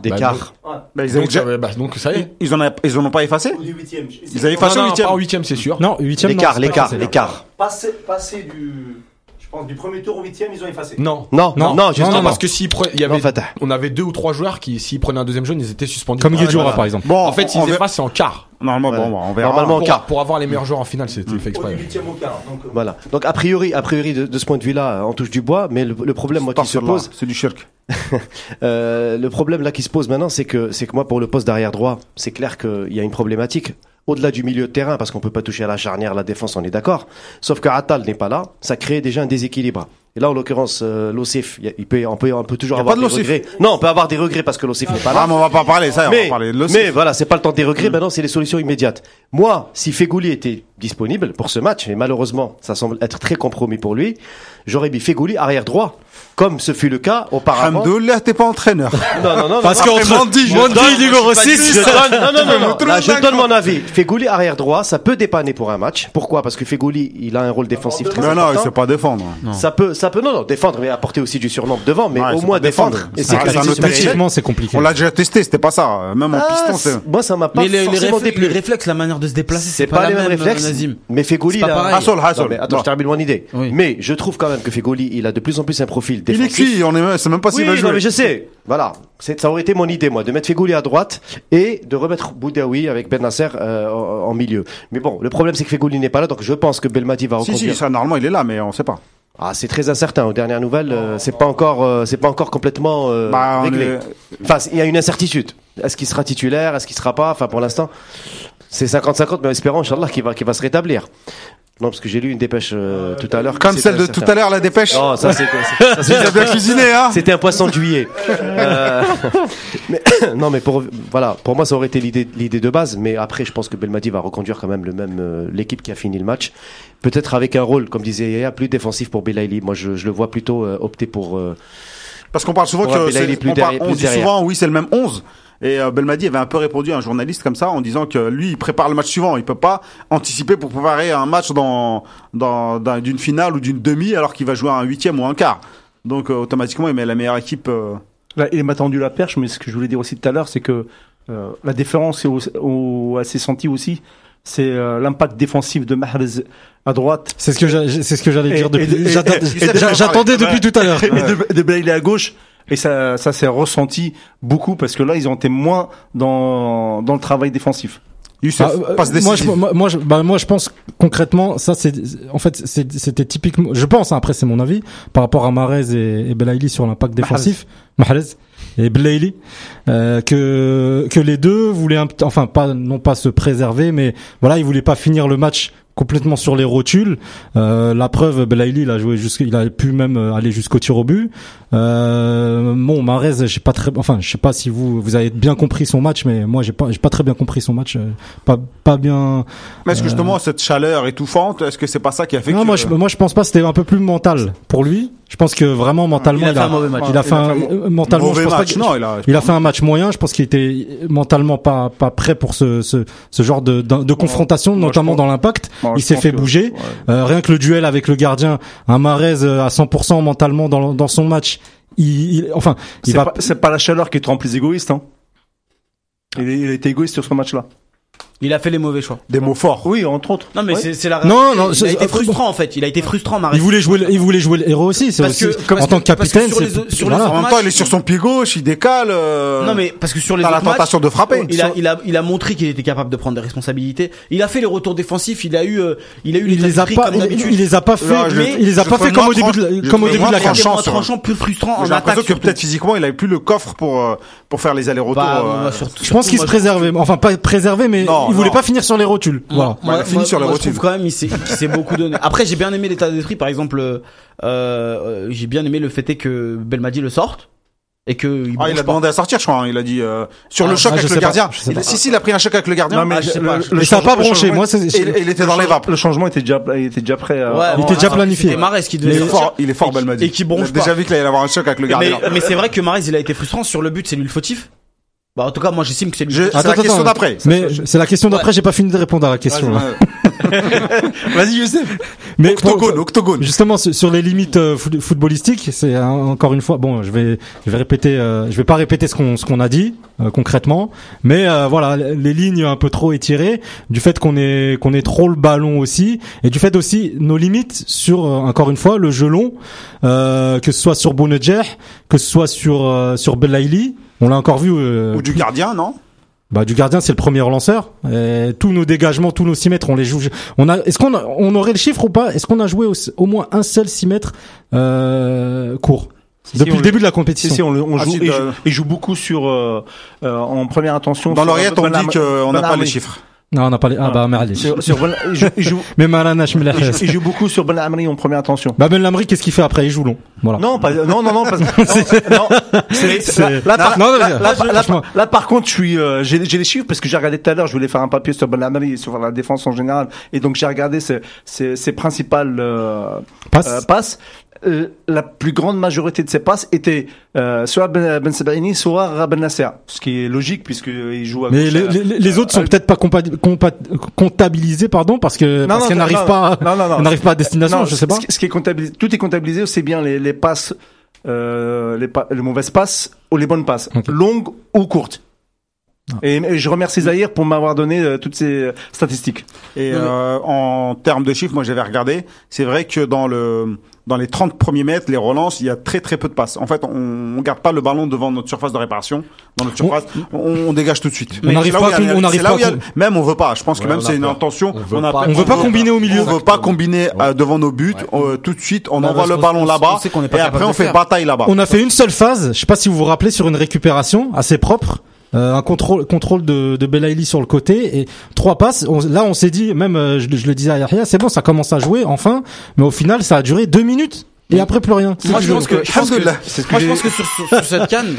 D'écart. Bah, ils, avaient Donc, déjà- ça- bah, donc ça y est. ils en a- ils en ont pas effacé? Ils avaient effacé au non, huitième. pas en huitième, c'est sûr. Non, huitième. L'écart, l'écart, l'écart. Passer, passer du, je pense, du premier tour au huitième, ils ont effacé. Non. Non, non, Non, non, non, justement. Non, parce que s'il pre- il y avait, Non, Fatah. on avait deux ou trois joueurs qui, s'ils prenaient un deuxième jaune, ils étaient suspendus. Comme Ah, Guedjura, voilà. par exemple. Bon, En fait, on s'ils verra- effacent, c'est en quart. Normalement, Ouais. bon, on verra. Normalement, en Pour, quart. pour avoir les meilleurs joueurs en finale, c'était fait Au exprès. huitième au quart. Donc, euh, Voilà. Donc a priori, a priori de, de ce point de vue-là, on touche du bois, mais le, le problème moi qui se pose, C'est du shirk. euh, le problème là qui se pose maintenant, c'est que c'est que moi pour le poste d'arrière droit, c'est clair qu'il y a une problématique. Au-delà du milieu de terrain, parce qu'on peut pas toucher à la charnière, la défense, on est d'accord. Sauf que Attal n'est pas là, ça crée déjà un déséquilibre. Et là, en l'occurrence, euh, l'OCF, il peut, on peut, on peut toujours avoir de des regrets. Non, on peut avoir des regrets parce que l'OCF n'est pas là. Ah, mais on va pas parler, ça, on va Mais, parler de mais voilà, c'est pas le temps des regrets. Maintenant, c'est les solutions immédiates. Moi, si Fegouli était disponible pour ce match, et malheureusement, ça semble être très compromis pour lui, j'aurais mis Fegouli arrière droit, comme ce fut le cas auparavant. Alhamdoulilah, t'es pas entraîneur. Non, non, non. Parce non. je Mandy, donne- numéro je 6, donne, non, non, non, non. Là, je donne mon avis. Fegouli arrière droit, ça peut dépanner pour un match. Pourquoi? Parce que Fegouli, il a un rôle défensif très Mais non, il important. sait pas défendre. Ça peut, ça peut, non, non, défendre, mais apporter aussi du surnombre devant, mais Ouais, au moins défendre. défendre. Et C'est sécuriser c'est c'est compliqué. On l'a déjà testé, c'était pas ça. Même en Ah, piston, c'est- moi, ça m'a pas Mais les, les, forcément réflexes, déplu. les réflexes, la manière de se déplacer, C'est pas, les mêmes même, réflexes. Mais Fegouli, C'est pas il a- pareil. Hassol, Hassol. Non, mais attends, Non. je termine mon idée. Mais je trouve quand même que Fegouli, il a de plus en plus un profil Il est défensif. cuit, on est, c'est même pas s'il Oui, va non, jouer. mais je sais. Voilà. C'est- Ça aurait été mon idée, moi, de mettre Fegouli à droite et de remettre Boudaoui avec Ben Nasser euh, en, milieu. Mais bon, le problème, c'est que Fegouli n'est pas là, donc je pense que Belmadi va Si, reconduire. si, ça, normalement, il est là, mais on sait pas. Ah, c'est très incertain. Aux dernières nouvelles, euh, c'est pas encore, euh, c'est pas encore complètement euh, Bah, réglé. est- Enfin, il y a une incertitude. Est-ce qu'il sera titulaire? Est-ce qu'il sera pas? Enfin, pour l'instant, c'est 50-50, mais espérons, Inch'Allah, qu'il va, qu'il va se rétablir. Non, parce que j'ai lu une dépêche euh, tout à l'heure. Comme celle de tout à l'heure, la dépêche. Non, ça c'est. bien cuisiné, hein. C'était un poisson de juillet. Euh, mais, non, mais pour voilà, pour moi ça aurait été l'idée l'idée de base, mais après je pense que Belmadi va reconduire quand même le même euh, l'équipe qui a fini le match, peut-être avec un rôle comme disait Yaya plus défensif pour Belaïli. Moi je, je le vois plutôt euh, opter pour euh, Parce qu'on parle souvent Ouais, que on, parle- derrière- on plus dit derrière. souvent oui c'est le même 11 et euh, Belmadi avait un peu répondu à un journaliste comme ça en disant que lui il prépare le match suivant il peut pas anticiper pour préparer un match dans d'une finale ou d'une demi alors qu'il va jouer un huitième ou un quart donc euh, automatiquement il met la meilleure équipe euh, Là, il m'a tendu la perche, mais ce que je voulais dire aussi tout à l'heure, c'est que euh, la différence est au, au- assez sentie aussi, c'est euh, l'impact défensif de Mahrez à droite C'est ce que c'est ce que j'allais dire depuis. J'attendais depuis tout à l'heure. et de, de Bailey à gauche. Et ça, ça s'est ressenti beaucoup parce que là, ils ont été moins dans, dans le travail défensif. Youssef Ah, euh, passe moi, je, moi, moi, je, bah, moi, je pense concrètement, ça, c'est, en fait, c'était typiquement, je pense, hein, après, c'est mon avis, par rapport à Marez et, et Belaïli sur l'impact défensif, Mahrez et Belaïli, euh, que, que les deux voulaient, un, enfin, pas, non pas se préserver, mais voilà, ils voulaient pas finir le match complètement sur les rotules. Euh, la preuve, Belaïli, il a joué jusqu'à, il a pu même euh, aller jusqu'au tir au but. Euh, bon, Marez, j'ai pas très, enfin, je sais pas si vous, vous avez bien compris son match, mais moi, j'ai pas, j'ai pas très bien compris son match. euh, Pas, pas bien. mais est-ce que justement cette chaleur étouffante est-ce que c'est pas ça qui a fait Non, que moi, je, moi, je pense pas. C'était un peu plus mental pour lui. Je pense que vraiment mentalement, Il a fait un mauvais match. Il a fait un, euh, mentalement, mauvais je pense pas match non il a il a fait un match moyen. Je pense qu'il était mentalement pas pas prêt pour ce ce, ce genre de de, de confrontation, moi, je notamment dans l'impact. Il je s'est fait que- bouger. ouais. Euh, rien que le duel avec le gardien, un Marez euh, à 100% mentalement dans dans son match. Il, il- enfin, C'est va pas, la chaleur qui te rend plus égoïste. Hein. Il, est- il été égoïste sur ce match-là. Il a fait les mauvais choix. des mots forts Oui, entre autres. Non mais Ouais. c'est c'est la Non, non, il a été euh, frustrant en fait. Il a été frustrant Marais. il voulait jouer le- il voulait jouer le héros aussi. C'est Parce aussi que- en tant que que- parce que capitaine. sur c'est- les sur les voilà. en même temps il est sur son pied gauche il décale euh, Non mais parce que sur les la matchs, tentation de frapper il a, il a, il a montré qu'il était capable de prendre des responsabilités. Il a fait les retours défensifs. Il a eu, euh, il a eu il l'état les a pas, comme il, il les a pas fait, Là, je- mais il les a pas fait comme au début comme au début de la tranchant. carte. chance, moins tranchant, plus frustrant en j'ai attaque. que surtout. peut-être physiquement il avait plus le coffre pour euh, pour faire les allers-retours Bah, Je pense qu'il se préservait, enfin pas préservé, mais il voulait non. pas finir sur les rotules. Voilà. Moi, il a fini moi- sur les moi, je rotules. trouve quand même il s'est il s'est beaucoup donné. Après, j'ai bien aimé l'état d'esprit. Par exemple, euh, euh, j'ai bien aimé le fait que Belmadi le sorte et que il Ah, il a pas. demandé à sortir, je crois. hein. Il a dit euh, sur Ah, le choc ah, je avec le pas, gardien. Il- si, si, il a pris un choc avec le gardien. Non, mais Ah, je sais le- pas. le- Mais le ça a pas bronché. Moi, c'est, il était dans les vapes. Le changement était déjà, il était déjà prêt. Ouais, il était déjà planifié. Mahrez qui devait Il est fort, il est fort, Belmadi. Et qui bronche déjà vu qu'il allait avoir un choc avec le Mais, gardien. mais c'est vrai que Mahrez il a été frustrant sur le but, c'est lui le fautif. Bah en tout cas moi j'estime que c'est lui. Je- la question d'après. mais c'est la question d'après. J'ai pas fini de répondre à la question. Vas-y, Youssef. Mais pour- Octogone, octogone. Justement sur les limites euh, foot- footballistiques, c'est euh, encore une fois bon, je vais je vais répéter euh, je vais pas répéter ce qu'on ce qu'on a dit euh, concrètement, mais euh, voilà, les lignes un peu trop étirées du fait qu'on est qu'on est trop le ballon aussi et du fait aussi nos limites sur euh, encore une fois le jeu long euh, que ce soit sur Bounedjah, que ce soit sur euh, sur Belaïli, on l'a encore vu euh, Ou du gardien, non? Bah du gardien c'est le premier relanceur. Et tous nos dégagements, tous nos 6 mètres, on les joue. On a est-ce qu'on a- on aurait le chiffre ou pas? Est-ce qu'on a joué au, au moins un seul 6 mètres euh, court? Depuis si, le début de la compétition si, on, le- on Ah, joue, beaucoup sur, euh, euh, en première intention. Dans l'oreillette, on dit qu'on n'a pas les chiffres. Non, on n'a pas les. Ah bah merde. Sur, sur Ben- il joue, il joue, Mais Malanash me il joue- il joue beaucoup sur Ben Amri en première attention. Bah Ben Lamri, qu'est-ce qu'il fait après? Il joue long. Voilà. Non, pas, non, non, non, parce non, non, là, par- je- contre, je suis, euh, j'ai j'ai les chiffres parce que j'ai regardé tout à l'heure, je voulais faire un papier sur Ben Amri et sur la défense en général, et donc j'ai regardé ses, ses, ses principales euh, Passe. euh, passes. Euh, la plus grande majorité de ses passes étaient euh, soit Ben, ben Sebaini, soit Ben Nasser, ce qui est logique puisque il joue à Mais les, euh, les- les autres sont euh, peut-être pas compa- compa- comptabilisés, pardon, parce que parce non, n'arrivent non, pas, non, non, non. elles n'arrivent pas à destination, Non, je sais pas. Ce qui- ce qui est comptabilisé, tout est comptabilisé aussi bien les, les passes, euh, les, pa- les mauvaises passes ou les bonnes passes, longues ou courtes. Et, et je remercie Zahir pour m'avoir donné euh, toutes ces euh, statistiques. Et euh, en termes de chiffres, moi j'avais regardé, c'est vrai que dans le dans les 30 premiers mètres, les relances, il y a très très peu de passes. En fait, on, on garde pas le ballon devant notre surface de réparation. Dans notre surface, on, on dégage tout de suite. On n'arrive pas où il y a- à com- on n'arrive c'est là pas où il y a- Même on veut pas. Je pense que même c'est une intention. On veut a pas. pas- On veut pas combiner au milieu. On veut pas combiner euh, devant nos buts. Ouais. euh, tout de suite, on Bah, envoie le ballon on là-bas. sait qu'on est Et après, on fait bataille là-bas. On a fait une seule phase, je sais pas si vous vous rappelez, sur une récupération assez propre. Euh, un contrôle contrôle de, de Belaïli sur le côté et trois passes. On- là, on s'est dit, même euh, je, je le disais à Yahya, c'est bon, ça commence à jouer enfin. Mais au final, ça a duré deux minutes et après plus rien. Moi, je pense que, je pense que, moi, je pense que sur, sur- sur cette canne,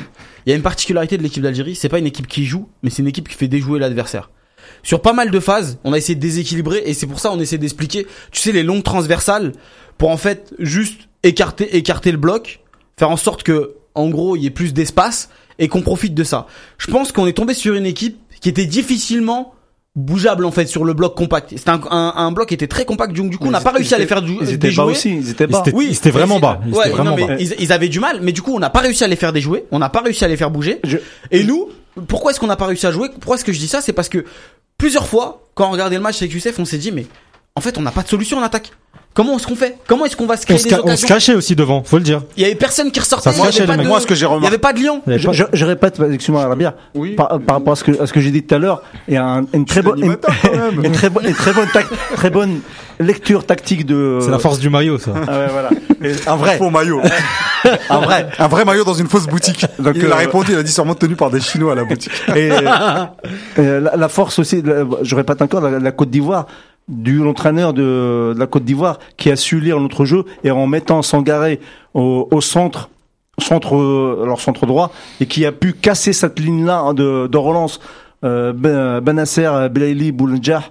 il y a une particularité de l'équipe d'Algérie. C'est pas une équipe qui joue, mais c'est une équipe qui fait déjouer l'adversaire. Sur pas mal de phases, on a essayé de déséquilibrer et c'est pour ça on essaie d'expliquer. Tu sais, les longues transversales pour en fait juste écarter, écarter le bloc, faire en sorte que, en gros, il y ait plus d'espace et qu'on profite de ça. Je pense qu'on est tombé sur une équipe qui était difficilement bougeable en fait sur le bloc compact. C'était un, un, un bloc qui était très compact, donc du coup on n'a pas réussi à les faire du, Ils étaient bas aussi, ils étaient Ils bas. étaient- Oui, ils étaient vraiment bas. Ils ouais, étaient vraiment non, mais bas. Ils, ils avaient du mal, mais du coup, on n'a pas réussi à les faire déjouer. On n'a pas réussi à les faire bouger. Je- Et nous, pourquoi est-ce qu'on n'a pas réussi à jouer? Pourquoi est-ce que je dis ça? C'est parce que plusieurs fois, quand on regardait le match avec Youssef, on s'est dit, mais en fait, on n'a pas de solution en attaque. Comment est-ce qu'on fait? Comment est-ce qu'on va se On créer se, des ca- on se cachait aussi devant, faut le dire. Il y avait personne qui ressortait. Ça se cachait, de-. Moi, ce que j'ai Il y remarqué, avait pas de lion. Je, pas- je, je répète, excuse-moi, Rabia, Oui. par, par rapport à ce que, à ce que j'ai dit tout à l'heure, il y a un- une très bonne, une, très bonne, une très bonne, tac- très bonne lecture tactique de. C'est la force du maillot, ça. Ah ouais, voilà. Et Un vrai, Faux maillot. un vrai. Un vrai maillot dans une fausse boutique. Donc, il a euh, répondu, il a dit sûrement tenu par des Chinois à la boutique. Et euh, la, la force aussi, la- je répète encore, la, la Côte d'Ivoire, du l'entraîneur de, de la Côte d'Ivoire qui a su lire notre jeu et en mettant Sangaré au, au centre, centre, alors centre droit, et qui a pu casser cette ligne-là hein, de, de relance, euh, Ben Benasser, Belaïli, Boulendjah,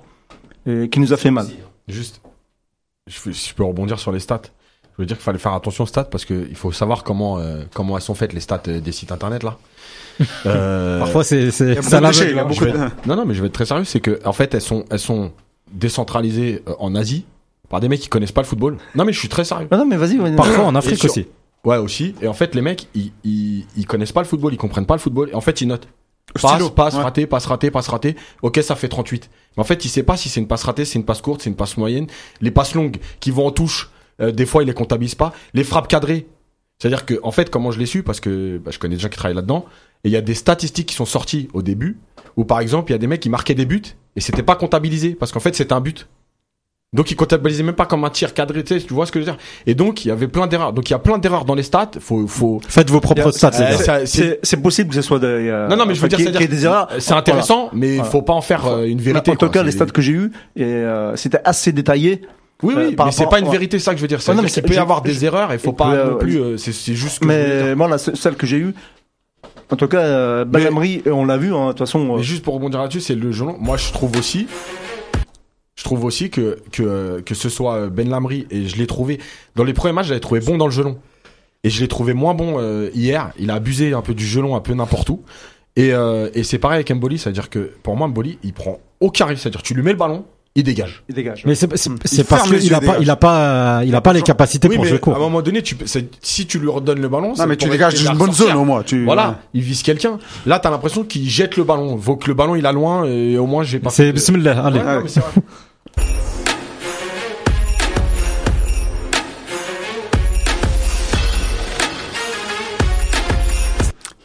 et qui nous a fait mal. Juste, je, je peux rebondir sur les stats. Je veux dire qu'il fallait faire attention aux stats parce qu'il faut savoir comment euh, comment elles sont faites les stats euh, des sites internet là. Euh, Parfois, c'est, ça de non non mais je vais être très sérieux, c'est que en fait elles sont elles sont décentralisées euh, en Asie par des mecs qui connaissent pas le football. Non mais je suis très sérieux. Non, mais vas-y. Parfois en Afrique sur- aussi. Ouais aussi. Et en fait les mecs ils, ils ils connaissent pas le football, ils comprennent pas le football. Et en fait ils notent. Passe, Stylo. passe, Ouais. raté, passe, raté, passe, raté. Ok, ça fait 38. Mais en fait, il sait pas si c'est une passe ratée, c'est une passe courte, c'est une passe moyenne. Les passes longues qui vont en touche, euh, des fois, il les comptabilise pas. Les frappes cadrées. C'est-à-dire que, en fait, comment je l'ai su, parce que bah, je connais des gens qui travaillent là-dedans, et il y a des statistiques qui sont sorties au début, où par exemple, il y a des mecs qui marquaient des buts, et c'était pas comptabilisé, parce qu'en fait, c'était un but. Donc, ils comptabilisaient même pas comme un tir cadré, tu sais, tu vois ce que je veux dire. Et donc, il y avait plein d'erreurs. Donc, il y a plein d'erreurs dans les stats. Faut, faut, Faites vos propres stats, les Euh, c'est- C'est c'est possible que ce soit des, euh, non, non, mais je veux dire, ait des erreurs. c'est intéressant, mais il Voilà. faut pas en faire euh, une vérité. en tout cas, les C'est- stats que j'ai eus, et, euh, c'était assez détaillé. Oui, oui, par mais c'est rapport- pas une ouais. vérité, ça que je veux dire. Ouais, non, C'est mais c'est- peut y avoir des je- erreurs, il faut il pas non plus. euh, C'est c'est juste. que Mais moi, la se- celle que j'ai eue, en tout cas, euh, Ben Amri, on l'a vu, hein, de toute façon. euh, Mais juste pour rebondir là-dessus, c'est le gelon. Moi, je trouve aussi, je trouve aussi que que que ce soit Ben Lamry et je l'ai trouvé dans les premiers matchs, je l'avais trouvé bon dans le gelon et je l'ai trouvé moins bon euh, hier. Il a abusé un peu du gelon, un peu n'importe où. Et euh, et c'est pareil avec Mboli, c'est-à-dire que pour moi Mboli, il prend aucun risque, c'est-à-dire tu lui mets le ballon, il dégage. il dégage. Mais c'est, Il parce qu'il a pas, il a pas, il a pas les capacités oui, pour mais jouer à court. un moment donné, tu si tu lui redonnes le ballon, Non, c'est mais tu dégages essayer de une la bonne zone au moins. Tu... Voilà, il vise quelqu'un. Là, t'as l'impression qu'il jette le ballon. Vaut que le ballon il a loin et au moins j'ai pas. C'est bismillah, allez. Ouais, non, vrai.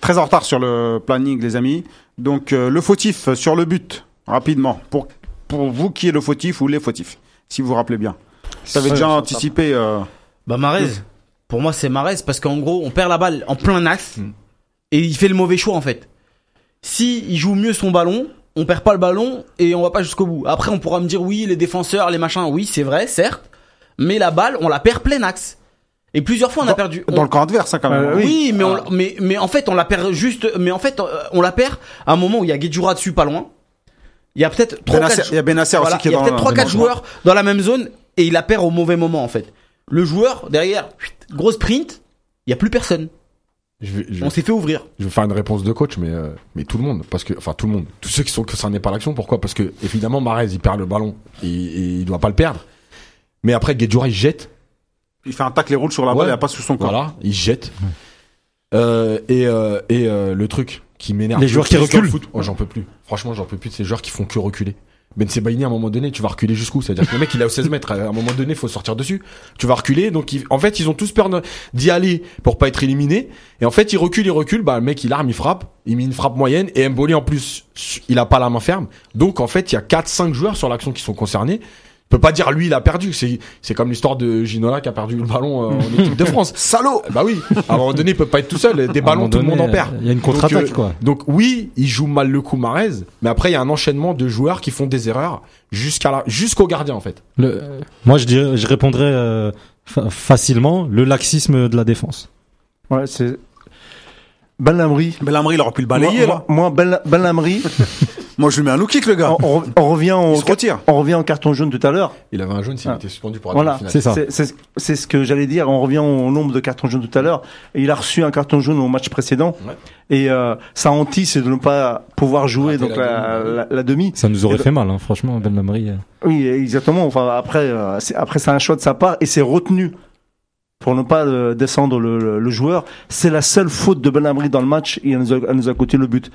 Très en retard sur le planning, les amis. Donc, euh, le fautif sur le but, rapidement. Pour, pour vous, qui est le fautif ou les fautifs Si vous vous rappelez bien. Tu avais déjà anticipé. euh, Bah Marez, pour moi c'est Marez parce qu'en gros on perd la balle en plein axe Mm. et il fait le mauvais choix en fait. Si il joue mieux son ballon, on perd pas le ballon et on va pas jusqu'au bout. Après, on pourra me dire oui, les défenseurs, les machins, oui, c'est vrai, certes, mais la balle, on la perd plein axe. Et plusieurs fois, on a perdu. Dans on- le camp adverse, hein, quand même. Euh, oui, mais, on, Ah. mais mais en fait, on la perd juste. Mais en fait, euh, on la perd à un moment où il y a Guedjura dessus, pas loin. Il y a peut-être trois, quatre il y a Benasser voilà, aussi qui est il y a dans peut-être le- trois, dans quatre le joueurs dans la même zone et il la perd au mauvais moment en fait. Le joueur derrière, gros sprint, il y a plus personne. Je vais, je, On s'est fait ouvrir. je vais faire une réponse de coach, mais euh, mais tout le monde, parce que enfin tout le monde, tous ceux qui sont concernés par l'action. Pourquoi? Parce que évidemment Marez il perd le ballon et, et il doit pas le perdre. Mais après Guedjura il jette, Il fait un tacle et roule sur la balle, Ouais. il a pas sous son corps. voilà, il jette. Euh, et euh, et euh, le truc qui m'énerve. Les joueurs qui reculent. oh, j'en peux plus. Franchement, j'en peux plus de ces joueurs qui font que reculer. Ben Sebaini, à un moment donné, tu vas reculer jusqu'où? C'est-à-dire que le mec, il est au 16 mètres. À un moment donné, faut sortir dessus. Tu vas reculer. Donc, en fait, ils ont tous peur d'y aller pour pas être éliminés. Et en fait, il recule, il recule. Bah, le mec, il arme, il frappe. Il met une frappe moyenne. Et Mboli, en plus, il a pas la main ferme. Donc, en fait, il y a 4-5 joueurs sur l'action qui sont concernés. Tu peux pas dire lui il a perdu. C'est c'est comme l'histoire de Ginola qui a perdu le ballon euh, en équipe de France. Salaud Bah oui. À un moment donné, il peut pas être tout seul. Des ballons, tout le monde en perd. Il y a une contre-attaque, Donc, euh, quoi. Donc oui, il joue mal le coup Marez, mais après il y a un enchaînement de joueurs qui font des erreurs jusqu'à la jusqu'au gardien en fait. Le, moi, je dirais, je répondrais euh, fa- facilement le laxisme de la défense. Ouais, c'est. Belhamri. Belhamri, il aurait pu le balayer, moi, là. moi, Bel- Belhamri, Moi, je lui mets un low kick, le gars. on, on- on revient au, Il se retire. on revient au carton jaune tout à l'heure. Il avait un jaune s'il Ah. était suspendu pour la Voilà. C'est ça. C'est- C'est c'est ce que j'allais dire. On revient au nombre de cartons jaunes tout à l'heure. Il a reçu un carton jaune au match précédent. Ouais. Et euh, sa hantise, c'est de ne pas pouvoir jouer donc la la, demi. la- la demi. Ça nous aurait Et ben- fait mal, hein, franchement, Ben Lamry. euh. Oui, exactement. Enfin, après, euh, c'est- après c'est un choix de sa part et c'est retenu pour ne pas euh, descendre le, le- le joueur. C'est la seule faute de Benamri dans le match et elle nous a, elle nous a coûté le but.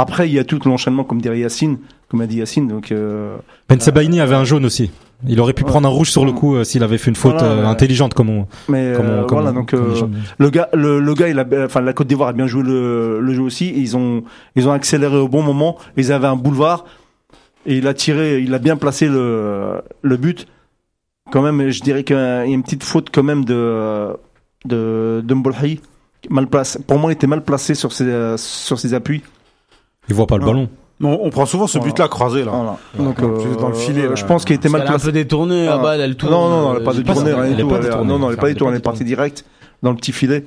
Après, il y a tout l'enchaînement, comme dirait Yacine, comme a dit Yacine. Donc, euh, Ben Sebaini avait un jaune aussi. Il aurait pu prendre un rouge sur le coup euh, s'il avait fait une faute Voilà, euh, intelligente comme on. mais Comme euh, on- comme voilà. on- Donc, comme euh, le gars, le, le gars, il a, enfin, la Côte d'Ivoire a bien joué le, le jeu aussi. Et ils ont, ils ont accéléré au bon moment. Ils avaient un boulevard et il a tiré, il a bien placé le, le but. Quand même, je dirais qu'il y a une petite faute quand même de, de, de Mbolhi. Mal placé. Pour moi, il était mal placé sur ses, euh, sur ses appuis. Il voit pas le ballon. On, on prend souvent ce Voilà. but-là croisé, là. Voilà. Donc, C'est dans le filet, là. je pense qu'il était mal qu'elle a un placé. peu détourné, la Ah. balle, elle tourne. Non, non, non, elle euh, n'est pas détournée, pas- rien elle du tout. Elle détournée. Non, non, elle n'est pas Elle détournée, elle est partie direct dans le petit filet.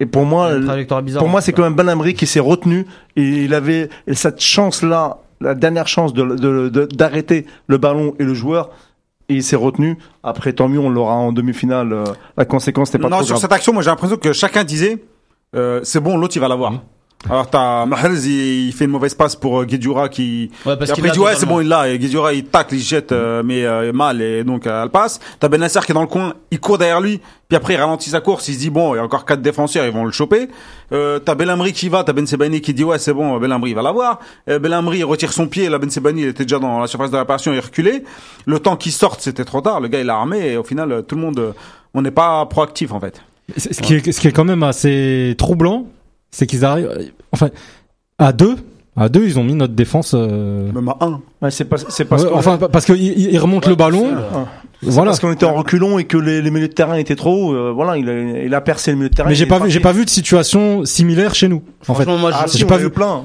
Et pour moi, bizarre. pour moi, c'est quand même Ben Amri qui s'est retenu et il avait et cette chance-là, la dernière chance de, d'arrêter le ballon et le joueur. Et il s'est retenu. Après, tant mieux, on l'aura en demi-finale. euh, La conséquence n'est pas non, trop sur grave. cette action, moi j'ai l'impression que chacun disait euh, c'est bon, l'autre il va l'avoir. Alors t'as Mahrez, il, il fait une mauvaise passe pour euh, Guedjura qui. Ouais, parce qu'il après il l'a dit ouais c'est bon il l'a. Et Guedjura il tacle, il jette euh, mais euh, mal et donc euh, elle passe. T'as Benasser qui est dans le coin, il court derrière lui. Puis après il ralentit sa course, il se dit bon il y a encore quatre défenseurs, ils vont le choper. Euh, t'as Belhamri qui va, t'as Ben Sebani qui dit ouais c'est bon Belhamri il va l'avoir. Euh, Belhamri il retire son pied, là Ben Sebani il était déjà dans la surface de réparation, il reculait. Le temps qu'il sorte c'était trop tard. Le gars il a armé et au final tout le monde on n'est pas proactif en fait. Ce qui, est, ce qui est quand même assez troublant, c'est qu'ils arrivent. Enfin, à deux, à deux, ils ont mis notre défense. euh, Même à un. Ouais, c'est pas, c'est parce ouais, enfin, parce qu'ils ils ils remontent le ballon. c'est Voilà. parce qu'on était en reculons et que les, les milieux de terrain étaient trop hauts. euh, voilà, il a, il a percé le milieu de terrain. Mais j'ai pas vu, j'ai pas vu de situation similaire chez nous. En fait, moi, Ah, si, j'ai on pas vu. plein.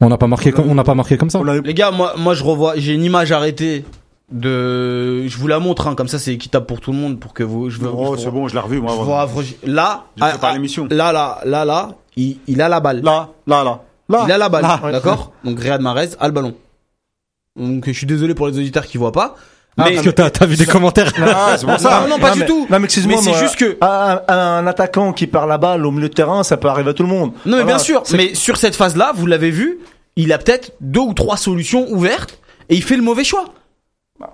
on n'a pas marqué, comme- on n'a pas marqué comme ça. Eu- Les gars, moi, moi je revois, j'ai une image arrêtée de, je vous la montre, hein, comme ça c'est équitable pour tout le monde, pour que vous, je veux, Oh, c'est bon, je l'ai revu, moi. je. Là, ah, ah, l'émission. là, là, là, là, il, il a la balle. Là, là, là. Là. il a la balle, d'accord Donc Riyad Mahrez a le ballon. Donc je suis désolé pour les auditeurs qui voient pas. Ah, mais parce que t'as, t'as vu des commentaires. Ah, c'est pour ça. non, non, pas Non, du mais- tout. Non, mais excuse-moi. Mais c'est juste que- Un, un attaquant qui perd la balle au milieu de terrain, ça peut arriver à tout le monde. Non, mais Voilà. bien sûr. Mais sur cette phase-là, vous l'avez vu, il a peut-être deux ou trois solutions ouvertes et il fait le mauvais choix.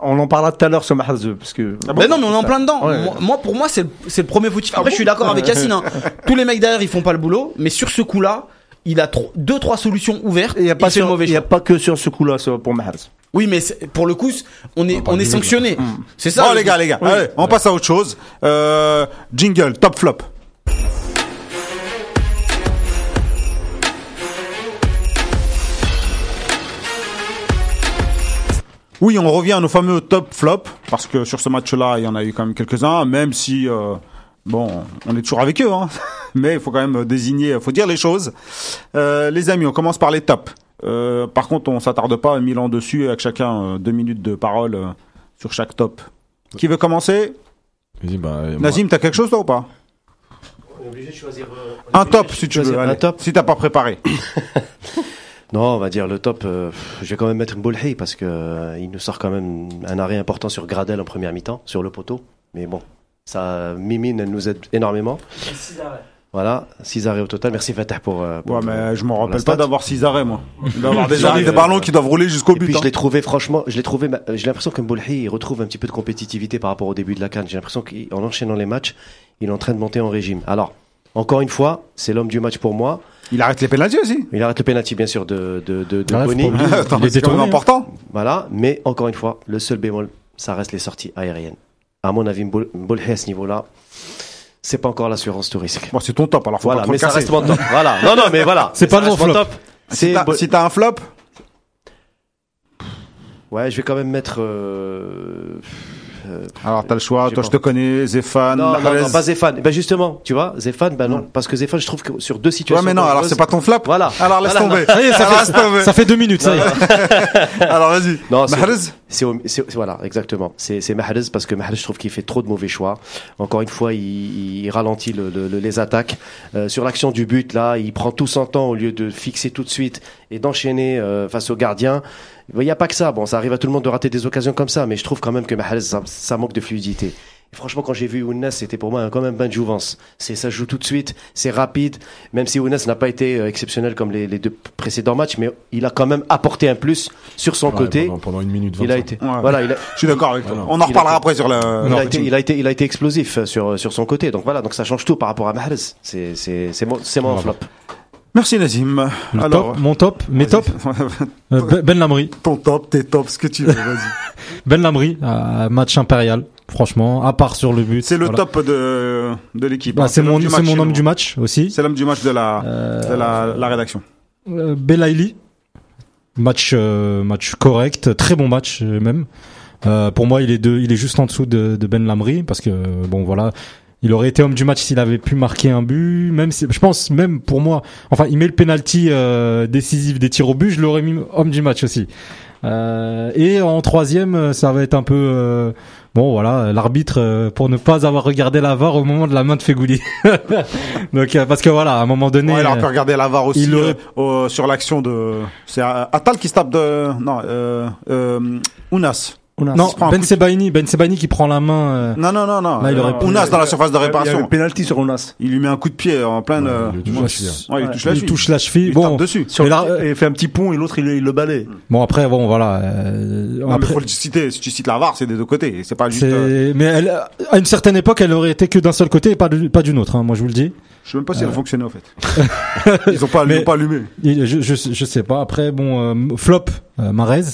On en parlera tout à l'heure sur Mahrez, parce que. Mais non, mais on est en plein dedans. Ouais. Moi, moi, pour moi, c'est le, c'est le premier fautif. Après, je suis d'accord avec Yacine. hein. Tous les mecs derrière, ils font pas le boulot. Mais sur ce coup-là, il a trop- deux, trois solutions ouvertes. Il n'y a, pas sur- mauvais il y a pas que sur ce coup-là pour Mahrez. Oui, mais pour le coup, on est, on est sanctionné. C'est ça. Bon, le les gars, les gars, allez, on passe à autre chose. Euh, jingle, top flop. Oui, on revient à nos fameux top flop parce que sur ce match-là, il y en a eu quand même quelques-uns, même si euh, bon, on est toujours avec eux, hein. mais il faut quand même désigner, il faut dire les choses. Euh, les amis, on commence par les tops. Euh, par contre, on s'attarde pas à Milan dessus avec chacun euh, deux minutes de parole euh, sur chaque top. Qui veut commencer? Vas-y, bah, moi- Nazim, t'as quelque chose toi ou pas? On est obligé de choisir. euh, Un top si tu veux. un allez. top. Si t'as pas préparé. Non, on va dire le top. euh, je vais quand même mettre Mbolhi parce que euh, il nous sort quand même un arrêt important sur Gradel en première mi-temps, sur le poteau. Mais bon, ça, Mimine, elle nous aide énormément. Voilà, 6 arrêts au total. Merci Fatah pour. euh, pour- Ouais, mais je m'en rappelle pas d'avoir six arrêts moi. D'avoir des arrêts, des ballons qui doivent rouler jusqu'au Et but. puis je hein. l'ai trouvé franchement, je l'ai trouvé, j'ai l'impression que Mbolhi il retrouve un petit peu de compétitivité par rapport au début de la Cannes. J'ai l'impression qu'en enchaînant les matchs, il est en train de monter en régime. Alors, encore une fois, c'est l'homme du match pour moi. Il arrête les pénaltys aussi. Il arrête le penalty bien sûr de de de, de Ah, c'est important. Voilà, mais encore une fois, le seul bémol, ça reste les sorties aériennes. À mon avis, Mbolhi à ce niveau-là, c'est pas encore l'assurance tout risque. Bon, c'est ton top alors faut Voilà, pas mais le ça casser. reste mon top. Voilà, non non, mais voilà. C'est pas le reste bon mon flop. top. Si C'est t'as si t'as un flop, Ouais, je vais quand même mettre. euh, alors t'as le choix. Toi, je te connais, Zéphane, Non, non, pas Zéphane. Ben justement, tu vois, Zéphane, ben non, parce que Zéphane, je trouve que sur deux Ouais, situations. mais non, alors c'est pas ton flop. Voilà. Alors laisse tomber. Ça y est, ça Alors, fait- laisse tomber. Ça fait deux minutes, ça y est. Alors vas-y. Non, c'est- Mahrez voilà, exactement. C'est c'est Mahrez parce que Mahrez, je trouve qu'il fait trop de mauvais choix. Encore une fois, il, il ralentit le- le- le- les attaques. Euh, sur l'action du but, là, il prend tout son temps au lieu de fixer tout de suite et d'enchaîner euh, face au gardien. Il n'y a pas que ça. Bon, ça arrive à tout le monde de rater des occasions comme ça, mais je trouve quand même que Mahrez, ça, ça manque de fluidité. Et franchement, quand j'ai vu Ounas, c'était pour moi un- quand même bain de jouvence. C'est ça joue tout de suite, c'est rapide. Même si Ounas n'a pas été euh, exceptionnel comme les, les deux précédents matchs, mais il a quand même apporté un plus sur son Ouais, côté. Pendant, pendant une minute Il a 25. été, Ouais. voilà, il a, Je suis d'accord avec toi. On en reparlera a- après sur le. il, le a été, il a été, il a été explosif sur sur son côté. Donc voilà, donc ça change tout par rapport à Mahrez. C'est c'est c'est mon c'est mon flop. Merci Nazim. Le Alors, top, mon top, mes tops. Euh, Ben- Ben Lamry. Ton top, tes tops, ce que tu veux, vas-y. Ben Lamry, euh, match impérial. Franchement, à part sur le but. C'est le voilà. top de, de l'équipe. Bah, hein. c'est mon, c'est mon homme du match aussi. C'est l'homme du match de la, Euh, de la, la rédaction. Euh, Belaïli, match euh, match correct, très bon match même. Pour moi, il est de, il est juste en dessous de, de Ben Lamry parce que bon voilà, il aurait été homme du match s'il avait pu marquer un but. Même si, je pense même pour moi, enfin il met le penalty euh, décisif des tirs au but, je l'aurais mis homme du match aussi. Euh, et en troisième, euh, ça va être un peu euh, bon voilà l'arbitre euh, pour ne pas avoir regardé la VAR au moment de la main de Fegouli. Donc parce que voilà à un moment donné. Ouais, il aurait pu regarder la VAR aussi euh, sur l'action de. C'est Attal qui se tape de. Non, euh, euh, Ounas. Ounas. Non, Ben Sebaini, Ben Sebaini qui prend la main. euh, Non, non, non, non. Là, il aurait Euh, pu- Ounas dans la surface de Il y a réparation. penalty sur Ounas. Il lui met un coup de pied en pleine. Ouais, euh, il touche la cheville. ouais, il touche la il cheville. touche la cheville. Il Bon, tape dessus. Sur Mais là, et il fait un petit pont et l'autre il, il le balaye. bon après bon voilà. euh, Non, mais après, faut le citer. Si tu cites la VAR, c'est des deux côtés. C'est pas juste. euh, mais elle, à une certaine époque, elle aurait été que d'un seul côté et pas de- pas d'une autre. Hein, moi, je vous le dis. Je sais même pas si Euh. elle fonctionnait en fait. Ils ont pas, ils Mais- ont pas allumé. Il- je, je je sais pas. Après bon euh, flop euh, Marez.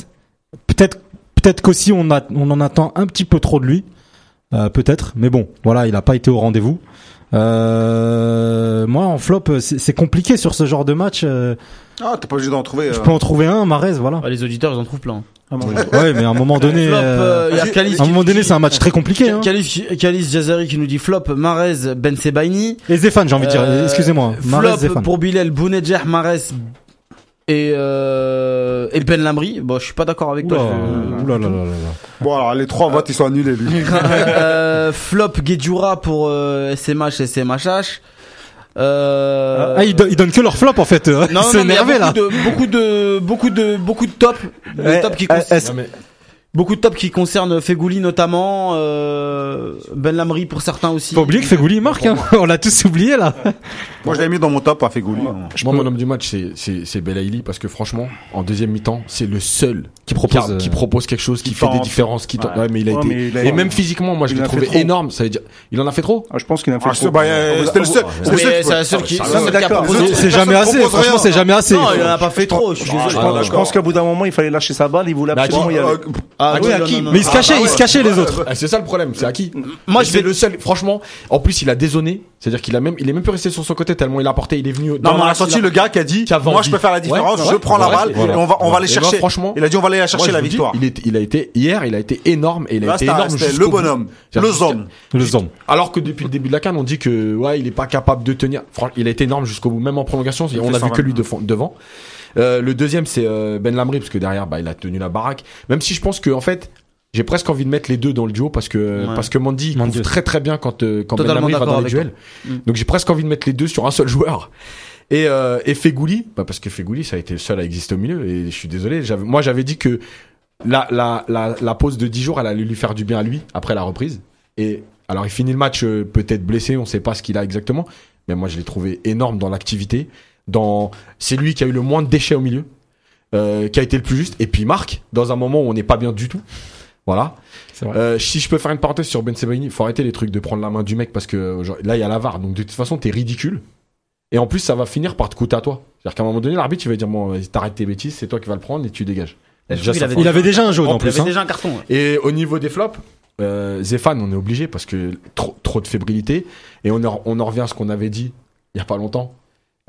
Peut-être peut-être qu'aussi on a on en attend un petit peu trop de lui. Euh, peut-être. Mais bon voilà, il a pas été au rendez-vous. Euh, moi en flop, c'est c'est compliqué sur ce genre de match. euh, Ah, t'es pas obligé d'en trouver. Je euh, peux en trouver un, Marez, voilà. Ah, les auditeurs, ils en trouvent plein. Ah, bon. Ouais, mais à un moment donné, Flop, euh, il y a vas-y, Khalid à un moment donné, c'est un match très compliqué. Hein. Khalid Jazari qui nous dit flop, Marez, Ben Sebaini. Et Zéphane, j'ai envie de dire. Euh, Excusez-moi. Marez, Flop Zéphane. pour Bilal, Bounedjah, Marez et, euh, et Ben Lamry. Bon, je suis pas d'accord avec Oula, toi. je- oula là là là là. Bon, alors les trois votes, ils sont annulés, lui. Euh, flop Guedjura pour euh, SMH et SMHH. Euh, Ah, ils, don- ils donnent que leur flop en fait. euh. non, a énervés là. beaucoup de, beaucoup de, beaucoup de, beaucoup de top, de top qui eh, beaucoup de top qui concernent Fegouli notamment, euh, Ben pour certains aussi. Faut oublier que Fegouli il marque. Hein. On l'a tous oublié là. Moi, je l'ai mis dans mon top à Fegouli. moi, mon homme du match, c'est c'est c'est Belaïli parce que franchement, en deuxième mi-temps, c'est le seul Qui propose, qui, euh, qui propose quelque chose, qui, qui fait des tente. différences, qui tente- Ouais. ouais, mais il a Ouais, été mais il a- et même physiquement, moi, je il l'ai en a fait trouvé énorme. Ça veut dire, il en a fait trop? Ah, je pense qu'il a fait Ah, trop. c'est- bah, euh, c'était le seul. c'était le seul qui c'est pouvait- la seule qui, Ah, c'est a C'est jamais assez. Franchement, c'est jamais assez. Non, il en a pas fait trop. Je. Je Ah, pense- je qu'à bout d'un moment, il fallait lâcher sa balle. Il voulait absolument y aller. Ah, oui, non, à non, qui non, non, Mais il se cachait, il se cachait les autres. Ah, c'est ça le problème, c'est à qui Moi, je c'est vais le seul. Franchement, en plus, il a désonné. C'est-à-dire qu'il a même, il est même plus resté sur son côté tellement il a porté. Il est venu. Non, mais on a senti le gars qui a dit, moi, je peux faire la différence, Ouais, je ouais, prends la balle voilà. et on va, on va aller chercher. franchement, il a dit, on va aller chercher la victoire. il, est, il a été hier, il a été énorme et il a Là, été énorme le bonhomme, le zone. Le zombie. Alors que depuis le début de la canne, on dit que ouais, il est pas capable de tenir. Franchement, il a été énorme jusqu'au bout, même en prolongation. On a vu 120. que lui devant. Euh, le deuxième, c'est euh, Ben Lamri, parce que derrière, bah, il a tenu la baraque. Même si je pense que, en fait, j'ai presque envie de mettre les deux dans le duo parce que Ouais. parce que Mandy il couvre très très bien quand euh, quand Ben Totalement Lamri va dans les duels. toi. Mm. Donc j'ai presque envie de mettre les deux sur un seul joueur. Et euh, et Fegouli, bah parce que Fegouli ça a été le seul à exister au milieu et je suis désolé, moi j'avais dit que la la la la pause de 10 jours elle allait lui faire du bien à lui après la reprise et alors il finit le match euh, peut-être blessé, on sait pas ce qu'il a exactement, mais moi je l'ai trouvé énorme dans l'activité, dans c'est lui qui a eu le moins de déchets au milieu. euh, qui a été le plus juste et puis Marc dans un moment où on n'est pas bien du tout voilà euh, si je peux faire une parenthèse sur Ben Sebaini, faut arrêter les trucs de prendre la main du mec parce que genre, là il y a la VAR, donc de toute façon t'es ridicule. Et en plus ça va finir par te coûter à toi. C'est-à-dire qu'à un moment donné l'arbitre il va dire bon t'arrêtes tes bêtises, c'est toi qui vas le prendre et tu dégages. Déjà, fait- Il avait déjà un jaune en Il plus. avait hein. déjà un carton. ouais. Et au niveau des flops, euh, Zéphane on est obligé parce que trop, trop de fébrilité et on en, on en revient à ce qu'on avait dit il y a pas longtemps.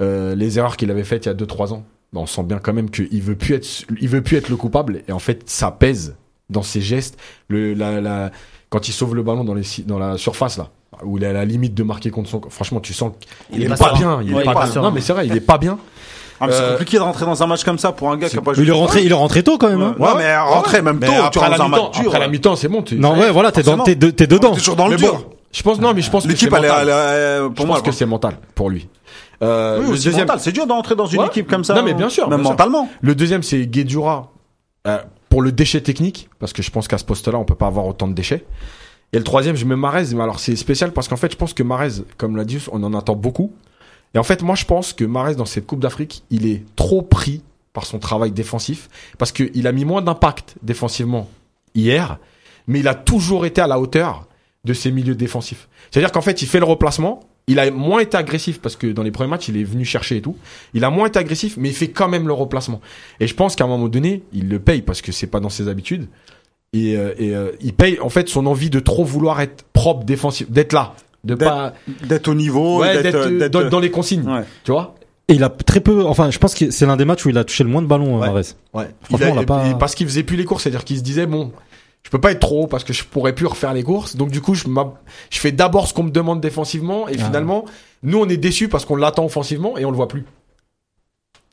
Euh, les erreurs qu'il avait faites il y a 2-3 ans. Bah, on sent bien quand même qu'il veut plus être, il veut plus être le coupable et en fait ça pèse dans ses gestes. Le, la, la, quand il sauve le ballon dans, les, dans la surface là, où il est à la limite de marquer contre son. Franchement, tu sens qu'il Il est, est pas, pas bien. Il Ouais, est il pas est pas bien. Non mais c'est vrai, il est pas bien. Ah, mais c'est Euh, compliqué de rentrer dans un match comme ça pour un gars qui a pas joué. il est rentré, il est rentré tôt quand même. hein. Ouais, mais rentrer même Mais tôt, tu après rentres la dans un mi-temps, match dur. après la mi-temps, c'est bon. tu- Non, ouais, voilà, t'es dans, t'es, de- t'es dedans. T'es toujours dans le Mais dur. bon, je pense non, mais je pense que L'équipe, euh, Je pour moi, pense que c'est mental pour lui. Euh, Oui, le deuxième, mental. C'est dur d'entrer dans une Ouais. équipe comme ça. Non, mais bien sûr, Même bien sûr. mentalement. Le deuxième, c'est Guedjura euh, pour le déchet technique, parce que je pense qu'à ce poste-là, on peut pas avoir autant de déchets. Et le troisième, je mets Marez, mais alors c'est spécial parce qu'en fait, je pense que Marez, comme l'a dit, on en attend beaucoup. Et en fait, moi, je pense que Marez, dans cette Coupe d'Afrique, il est trop pris par son travail défensif, parce qu'il a mis moins d'impact défensivement hier, mais il a toujours été à la hauteur de ses milieux défensifs. C'est-à-dire qu'en fait, il fait le replacement, il a moins été agressif parce que dans les premiers matchs, il est venu chercher et tout. Il a moins été agressif, mais il fait quand même le replacement. Et je pense qu'à un moment donné, il le paye parce que c'est pas dans ses habitudes. Et, euh, et euh, il paye en fait son envie de trop vouloir être propre défensif, d'être là, de D'être- pas D'être au niveau, ouais, d'être, d'être- dans, dans les consignes, Ouais. tu vois? Et il a très peu, enfin, je pense que c'est l'un des matchs où il a touché le moins de ballons, Ouais. Mahrez. Ouais. Franchement, Il a- on l'a pas- et parce qu'il faisait plus les courses, c'est-à-dire qu'il se disait bon, je peux pas être trop haut parce que je pourrais plus refaire les courses. Donc du coup, je, m'a- je fais d'abord ce qu'on me demande défensivement et Ah. finalement, nous on est déçus parce qu'on l'attend offensivement et on le voit plus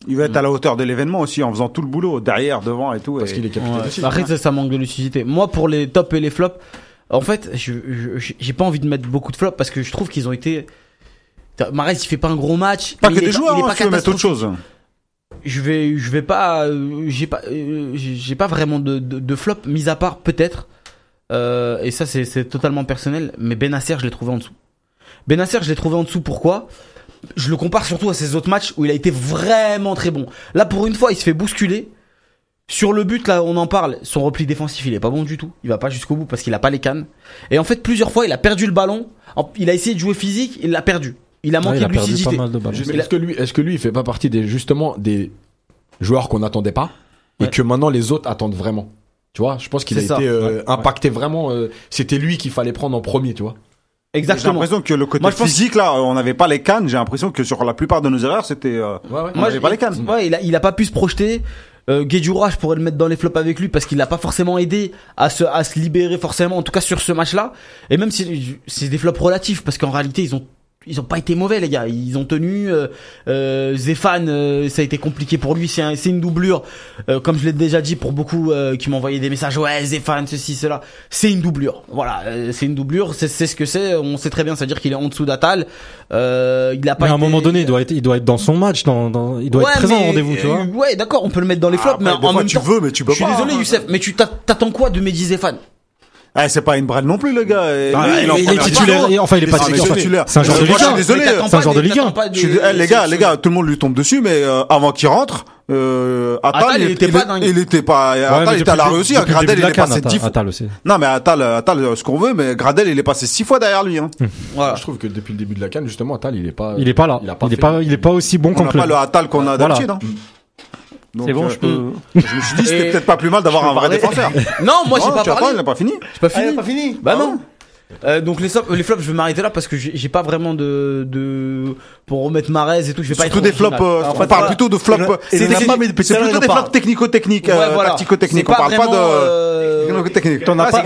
Il va être à la hauteur de l'événement aussi en faisant tout le boulot derrière, devant et tout. parce et- qu'il est capitaine Ouais. aussi. Après, ça, ça manque de lucidité. Moi, pour les tops et les flops, en fait, je, je- j'ai pas envie de mettre beaucoup de flops parce que je trouve qu'ils ont été. Marès, il fait pas un gros match. Pas mais que il est des joueurs, il est hein, pas tu veux mettre autre chose. Je vais, pas, euh, j'ai pas, euh, j'ai pas vraiment de, de, flop, mis à part peut-être. Euh, et ça, c'est totalement personnel. Mais Benasser, je l'ai trouvé en dessous. Benasser, je l'ai trouvé en dessous. Pourquoi? Je le compare surtout à ses autres matchs où il a été vraiment très bon. Là, pour une fois, il se fait bousculer. Sur le but, là, on en parle. Son repli défensif, il est pas bon du tout. Il va pas jusqu'au bout parce qu'il a pas les cannes. Et en fait, plusieurs fois, il a perdu le ballon. Il a essayé de jouer physique, il l'a perdu. Il a Ouais, manqué il a de lucidité. Il Est-ce que lui, est-ce que lui, il fait pas partie des justement des joueurs qu'on n'attendait pas et Ouais. que maintenant les autres attendent vraiment? Tu vois, je pense qu'il a ça. été euh, Ouais. impacté vraiment. euh, C'était lui qu'il fallait prendre en premier, tu vois. J'ai Exactement. l'impression que le côté Moi, je pense- physique, là, on n'avait pas les cannes. J'ai l'impression que sur la plupart de nos erreurs, c'était. euh, Ouais, ouais. On Moi, pas les cannes. Ouais, il a, il a pas pu se projeter. Euh, Guedjura, je pourrais le mettre dans les flops avec lui parce qu'il l'a pas forcément aidé à se, à se libérer forcément, en tout cas sur ce match-là. Et même si c'est des flops relatifs parce qu'en réalité, ils ont, ils ont pas été mauvais, les gars. Ils ont tenu, euh, euh, Zéphane, euh, ça a été compliqué pour lui. C'est un- c'est une doublure. Euh, comme je l'ai déjà dit pour beaucoup, euh, qui m'ont envoyé des messages. Ouais, Zéphane, ceci, cela. C'est une doublure. Voilà. euh, c'est une doublure. C'est c'est ce que c'est. On sait très bien. C'est-à-dire qu'il est en dessous d'Atal. Euh, il a pas Mais à un moment donné, il doit être, il doit être dans son match, dans, dans, il doit Ouais, être présent mais, au rendez-vous, tu vois. euh, Ouais, d'accord, on peut le mettre dans les flops, Après, mais des en fois, même tu temps. veux, mais tu peux je suis pas, désolé, hein. Youssef, mais tu t'a- t'attends quoi de Mehdi Zéphane? Ah, c'est pas une brêle non plus, le gars. Et Ah, lui, il, il est titulaire, enfin, il est pas Ah, titulaire. C'est un genre Euh, de Ligue je suis 1. désolé, c'est un genre de Ligue 1. t'attends pas des- Je suis- eh, les gars, les gars, tout le monde lui tombe dessus, mais euh, avant qu'il rentre, euh, Attal, Attal, il était pas dingue. il était pas. Ouais, Attal, il était à la rue aussi. hein. le Gradel, il est passé Attal- dix fois. Attal aussi. Non, mais Attal, Attal, euh, ce qu'on veut, mais Gradel, il est passé six fois derrière lui. Hein. Voilà. Je trouve que depuis le début de la canne, justement, Atal, il est pas. Il est pas là. Il a pas Il est pas, il est pas aussi bon On qu'en n'a pas le Attal qu'on a Voilà. d'habitude. Hein. C'est bon, euh, je peux. je me suis dit, c'était peut-être pas plus mal d'avoir un vrai parler défenseur. Non, moi j'ai pas tu parlé. il n'a pas fini. J'ai pas Ah, il fini. a pas fini Bah non. Euh, donc les, flops- les flops, je vais m'arrêter là parce que j'ai pas vraiment de, de pour remettre Marez et tout. Je vais pas Surtout être des flops, euh, on parle voilà. plutôt de flops. C'est pas, mais plutôt des flops parle. technico-techniques, Ouais, euh, voilà. tactico-techniques. On parle pas de euh, technico-technique. T'en as Ah, pas.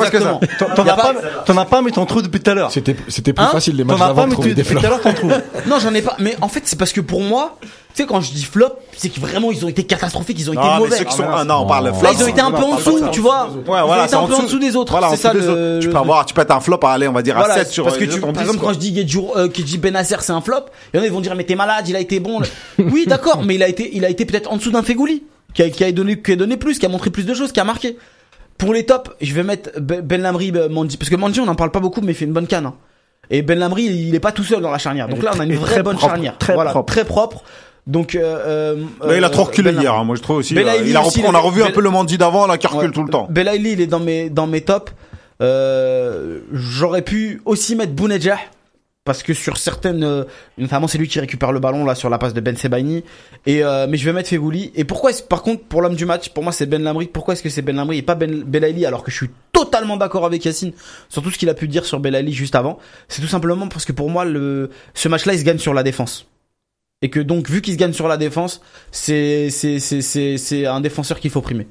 T'en as pas, pas- t'en as pas, mais t'en trouves depuis tout à l'heure. C'était, c'était plus Hein facile les T'en matchs as d'avant pas, de mais trouver tu- des depuis tout à l'heure, t'en trouves. Non, j'en ai pas. Mais en fait, c'est parce que pour moi, Tu sais, quand je dis flop, c'est que vraiment ils ont été catastrophiques, ils ont été Non, mais mauvais. ceux qui sont, ah, non, on parle flop. Là, ils ont été un peu en dessous, tu vois. Ouais, Ils ont voilà, été c'est un peu en dessous des autres. Voilà, en c'est ça le- autres. Tu peux avoir, tu peux être un flop, aller, on va dire, à Voilà, 7 sur parce que tu, par exemple, quand je dis euh, que je dis Benacer, c'est un flop, il y en a, ils vont dire, mais t'es malade, il a été bon. oui, d'accord, mais il a été, il a été peut-être en dessous d'un Fegouli, qui a, qui a donné, qui a donné plus, qui a montré plus de choses, qui a marqué. Pour les tops, je vais mettre Ben Lamry, Ben Mandy, parce que Mandy, on n'en parle pas beaucoup, mais il fait une bonne canne. hein. Et Ben Lamry, il est pas tout seul dans la charnière. Donc là, on a une très- vraie bonne charnière. très voilà, propre. très propre. Donc, euh, euh, il a trop euh, reculé Ben hier, hein, moi je trouve aussi. Belaïli euh, il a aussi, repris- on a revu un Bel- peu le Mandy d'avant, là, qui recule Ouais. tout le temps. Belaïli, il est dans mes dans mes tops. Euh, J'aurais pu aussi mettre Bounedjah parce que sur certaines, notamment c'est lui qui récupère le ballon là sur la passe de Ben Sebaini. Et euh, mais je vais mettre Fegouli. Et pourquoi est-ce par contre pour l'homme du match, pour moi c'est Ben Lamry. Pourquoi est-ce que c'est Ben Lamry et pas Ben Belaïli alors que je suis totalement d'accord avec Yacine sur tout ce qu'il a pu dire sur Belaïli juste avant? C'est tout simplement parce que pour moi le ce match-là il se gagne sur la défense. Et que donc vu qu'il se gagne sur la défense, c'est c'est c'est c'est c'est un défenseur qu'il faut primer.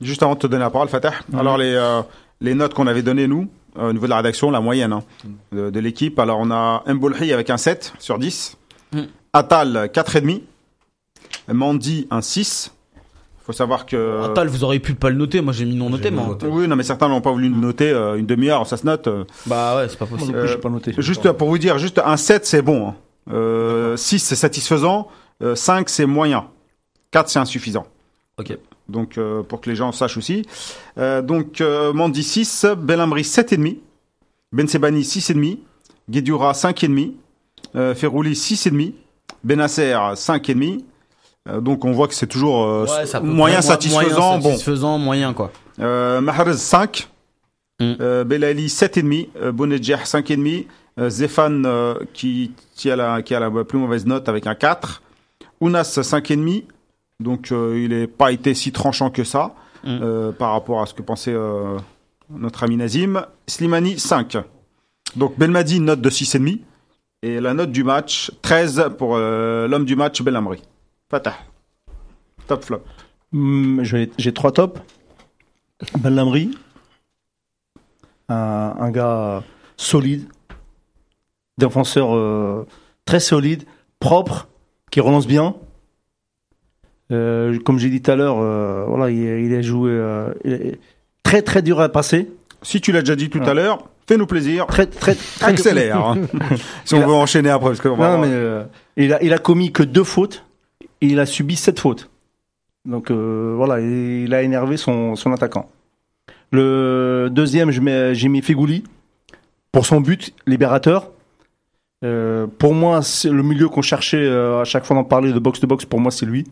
Juste avant de te donner la parole, Fatah. Alors, les, euh, les notes qu'on avait données, nous, euh, au niveau de la rédaction, la moyenne hein, de, de l'équipe. Alors, on a Mbolhi avec un 7 sur 10. Mm. Atal, 4,5. Mandy, un 6. faut savoir que... Atal, vous auriez pu pas le noter. Moi, j'ai mis non noté, moi. noté. Oui, non, mais certains n'ont pas voulu le noter. euh, une demi-heure, ça se note. Bah ouais, c'est pas possible. Euh, pas noté. Juste pour vous dire, juste un 7, c'est bon. hein. Euh, 6, c'est satisfaisant. Euh, 5, c'est moyen. 4, c'est insuffisant. Ok. Donc, euh, pour que les gens sachent aussi. Euh, donc, euh, Mandy 6, Belhamri 7,5. Ben Sebani 6,5. Guedioura 5,5. Euh, Ferrouli 6,5. Benasser 5,5. Euh, donc, on voit que c'est toujours euh, Ouais, moyen satisfaisant. moyen bon. satisfaisant, moyen, quoi. Mahrez 5, Mm. Belali 7,5, euh, Bonedjer 5,5, euh, Zéphane euh, qui, qui, a la, qui a la plus mauvaise note avec un 4, Ounas 5,5, donc euh, il n'est pas été si tranchant que ça Mm. euh, par rapport à ce que pensait euh, notre ami Nazim, Slimani 5. Donc Belmadi note de 6,5 et la note du match 13 pour euh, l'homme du match Belhamri. Fatah. Top flop. Hmm, J'ai trois tops. Lamry, un, un gars solide, défenseur euh, très solide, propre, qui relance bien. Euh, comme j'ai dit tout à l'heure, euh, voilà, il, il a joué il est très très dur à passer, Si tu l'as déjà dit tout Ah. à l'heure, fais-nous plaisir. très très très Accélère. hein. si on Il a- veut enchaîner après, parce que on va Non, avoir- mais il, a, il a commis que deux fautes et il a subi sept fautes. Donc voilà, il, il a énervé son, son attaquant. Le deuxième, j'ai mis Fegouli pour son but libérateur. Euh, pour moi, c'est le milieu qu'on cherchait euh, à chaque fois d'en parler de box to box. Pour moi, c'est lui.